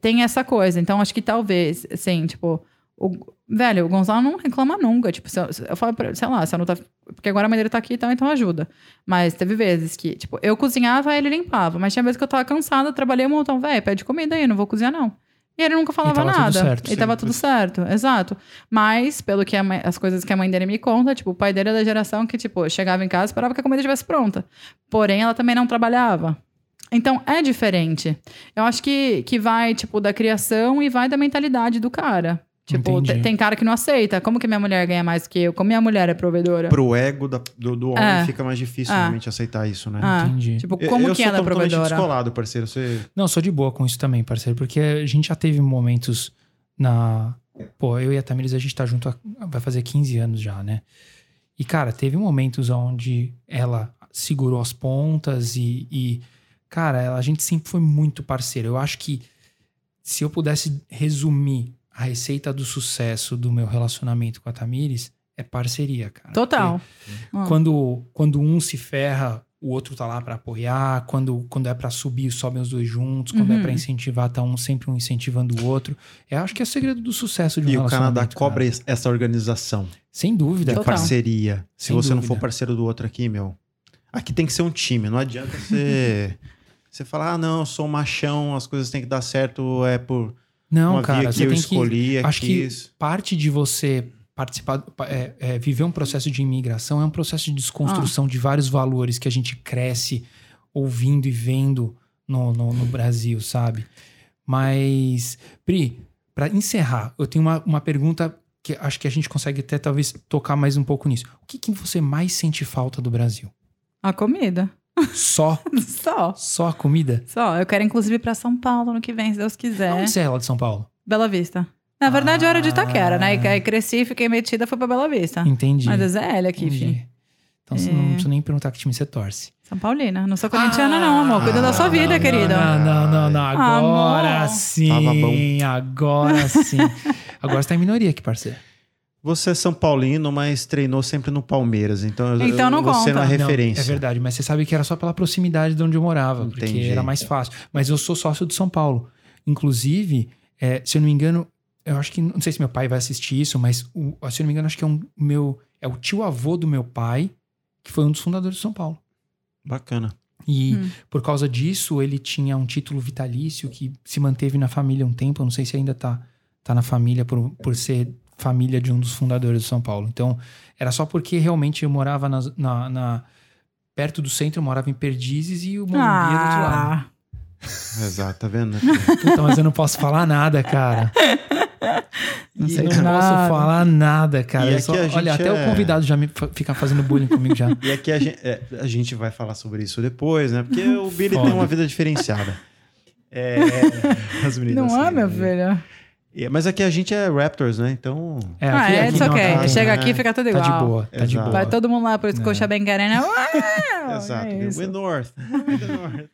C: tem essa coisa. Então, acho que talvez, assim, tipo, o, velho, o Gonzalo não reclama nunca. Tipo, se eu, se eu falo pra, sei lá, se eu não tá. Porque agora a mãe dele tá aqui, então, então ajuda. Mas teve vezes que, tipo, eu cozinhava, ele limpava. Mas tinha vezes que eu tava cansada, trabalhei um montão. Velho, pede comida aí, não vou cozinhar, não. E ele nunca falava
A: tudo
C: nada.
A: certo,
C: e tava tudo certo, exato. Mas, pelo que mãe- as coisas que a mãe dele me conta, tipo, o pai dele é da geração que, tipo, chegava em casa e esperava que a comida estivesse pronta. Porém, ela também não trabalhava. Então, é diferente. Eu acho que, que vai, tipo, da criação e vai da mentalidade do cara. Tipo,
A: Entendi.
C: tem cara que não aceita. Como que minha mulher ganha mais que eu? Como minha mulher é provedora?
B: Pro ego da- do, do homem
C: É.
B: fica mais difícil
C: É.
B: realmente aceitar isso, né?
C: Ah,
A: Entendi.
C: Tipo,
B: Eu-
C: como
B: eu
C: que
B: sou
C: ela é
B: totalmente
C: provedora?
B: descolado, parceiro. Você...
A: Não, eu sou de boa com isso também, parceiro, porque a gente já teve momentos na. Pô, eu e a Tamires, a gente tá junto há... vai fazer 15 anos já, né? E, cara, teve momentos onde ela segurou as pontas e, e, cara, ela- a gente sempre foi muito parceiro. Eu acho que se eu pudesse resumir a receita do sucesso do meu relacionamento com a Tamires, é parceria, cara.
C: Total. Ah.
A: Quando, quando um se ferra, o outro tá lá pra apoiar. Quando, quando é pra subir, sobem os dois juntos. Quando é
C: Uhum.
A: pra incentivar, tá um sempre um incentivando o outro. Eu acho que é o segredo do sucesso de um
B: E o Canadá cobra
A: cara.
B: essa organização
A: Sem dúvida.
B: de
C: Total.
B: parceria. Se
A: Sem
B: você não
A: dúvida.
B: for parceiro do outro aqui, meu. Aqui tem que ser um time. Não adianta <laughs> você. Você falar, ah, não, eu sou machão, as coisas têm que dar certo, é por
A: Não,
B: uma
A: cara,
B: via que
A: você
B: eu
A: tem que.
B: escolhi, é
A: acho que-
B: quis.
A: Parte de você participar, é, é, viver um processo de imigração é um processo de
C: Ah.
A: desconstrução de vários valores que a gente cresce ouvindo e vendo no, no, no Brasil, sabe? Mas, Pri, pra encerrar, eu tenho uma, uma pergunta que acho que a gente consegue até talvez tocar mais um pouco nisso. O que, que você mais sente falta do Brasil?
C: A comida.
A: Só? <laughs>
C: Só.
A: Só a comida?
C: Só. Eu quero, inclusive, ir pra São Paulo no que vem, se Deus quiser.
A: Onde você é lá de São Paulo?
C: Bela Vista. Na verdade, eu era de Itaquera, né? E
A: Ah.
C: aí cresci, fiquei metida, fui pra Bela Vista.
A: Entendi.
C: Mas é ZL aqui,
A: Entendi.
C: filho.
A: Então você
C: É.
A: não precisa nem perguntar que time você torce.
C: São Paulina. Não sou corintiana, não, amor. Cuida da sua vida,
A: Ah, não,
C: querida.
A: Não, não, não, não. Agora
C: Amor.
A: sim.
B: Tava bom. <laughs>
A: Agora sim. Agora você tá em minoria aqui, parceiro.
B: Você é São Paulino, mas treinou sempre no Palmeiras. Então, eu-
C: Então não
B: você
C: conta.
B: não é referência.
A: Não, é verdade, mas você sabe que era só pela proximidade de onde eu morava, porque
B: Entendi.
A: era mais fácil. Mas eu sou sócio do São Paulo. Inclusive, é, se eu não me engano, eu acho que. Não sei se meu pai vai assistir isso, mas o- se eu não me engano, acho que é um meu. É o tio avô do meu pai, que foi um dos fundadores do São Paulo.
B: Bacana.
A: E
C: Hum.
A: por causa disso, ele tinha um título vitalício que se manteve na família um tempo. Eu não sei se ainda tá, tá na família por, por ser família de um dos fundadores do São Paulo. Então, era só porque realmente eu morava nas- na, na- perto do centro, eu morava em Perdizes e o Morumbi é do outro lado.
C: Ah,
B: Exato, tá vendo?
A: Puta, mas eu não posso falar nada, cara. <laughs>
C: não sei
A: não
C: de
A: posso falar nada, cara. Só- olha, até
B: é-
A: o convidado já me fica fazendo bullying comigo já. <laughs>
B: E aqui a gente, é, a gente vai falar sobre isso depois, né? Porque o Billy
A: Foda.
B: tem uma vida diferenciada. É, <laughs> as meninas
C: Não é,
B: riem,
C: meu
B: né?
C: filho?
B: E- Mas aqui a gente é Raptors, né? Então.
A: É,
C: ah, é, it's
A: não,
C: ok.
A: tá-
C: Chega
B: né?
C: aqui e fica tudo
A: Tá
C: igual.
A: de boa, tá de
B: Exato.
A: boa.
C: Vai todo mundo lá pro
A: É.
C: Bem querendo. Uau, <laughs>
B: Exato.
C: é isso.
B: We North. <laughs> We the North.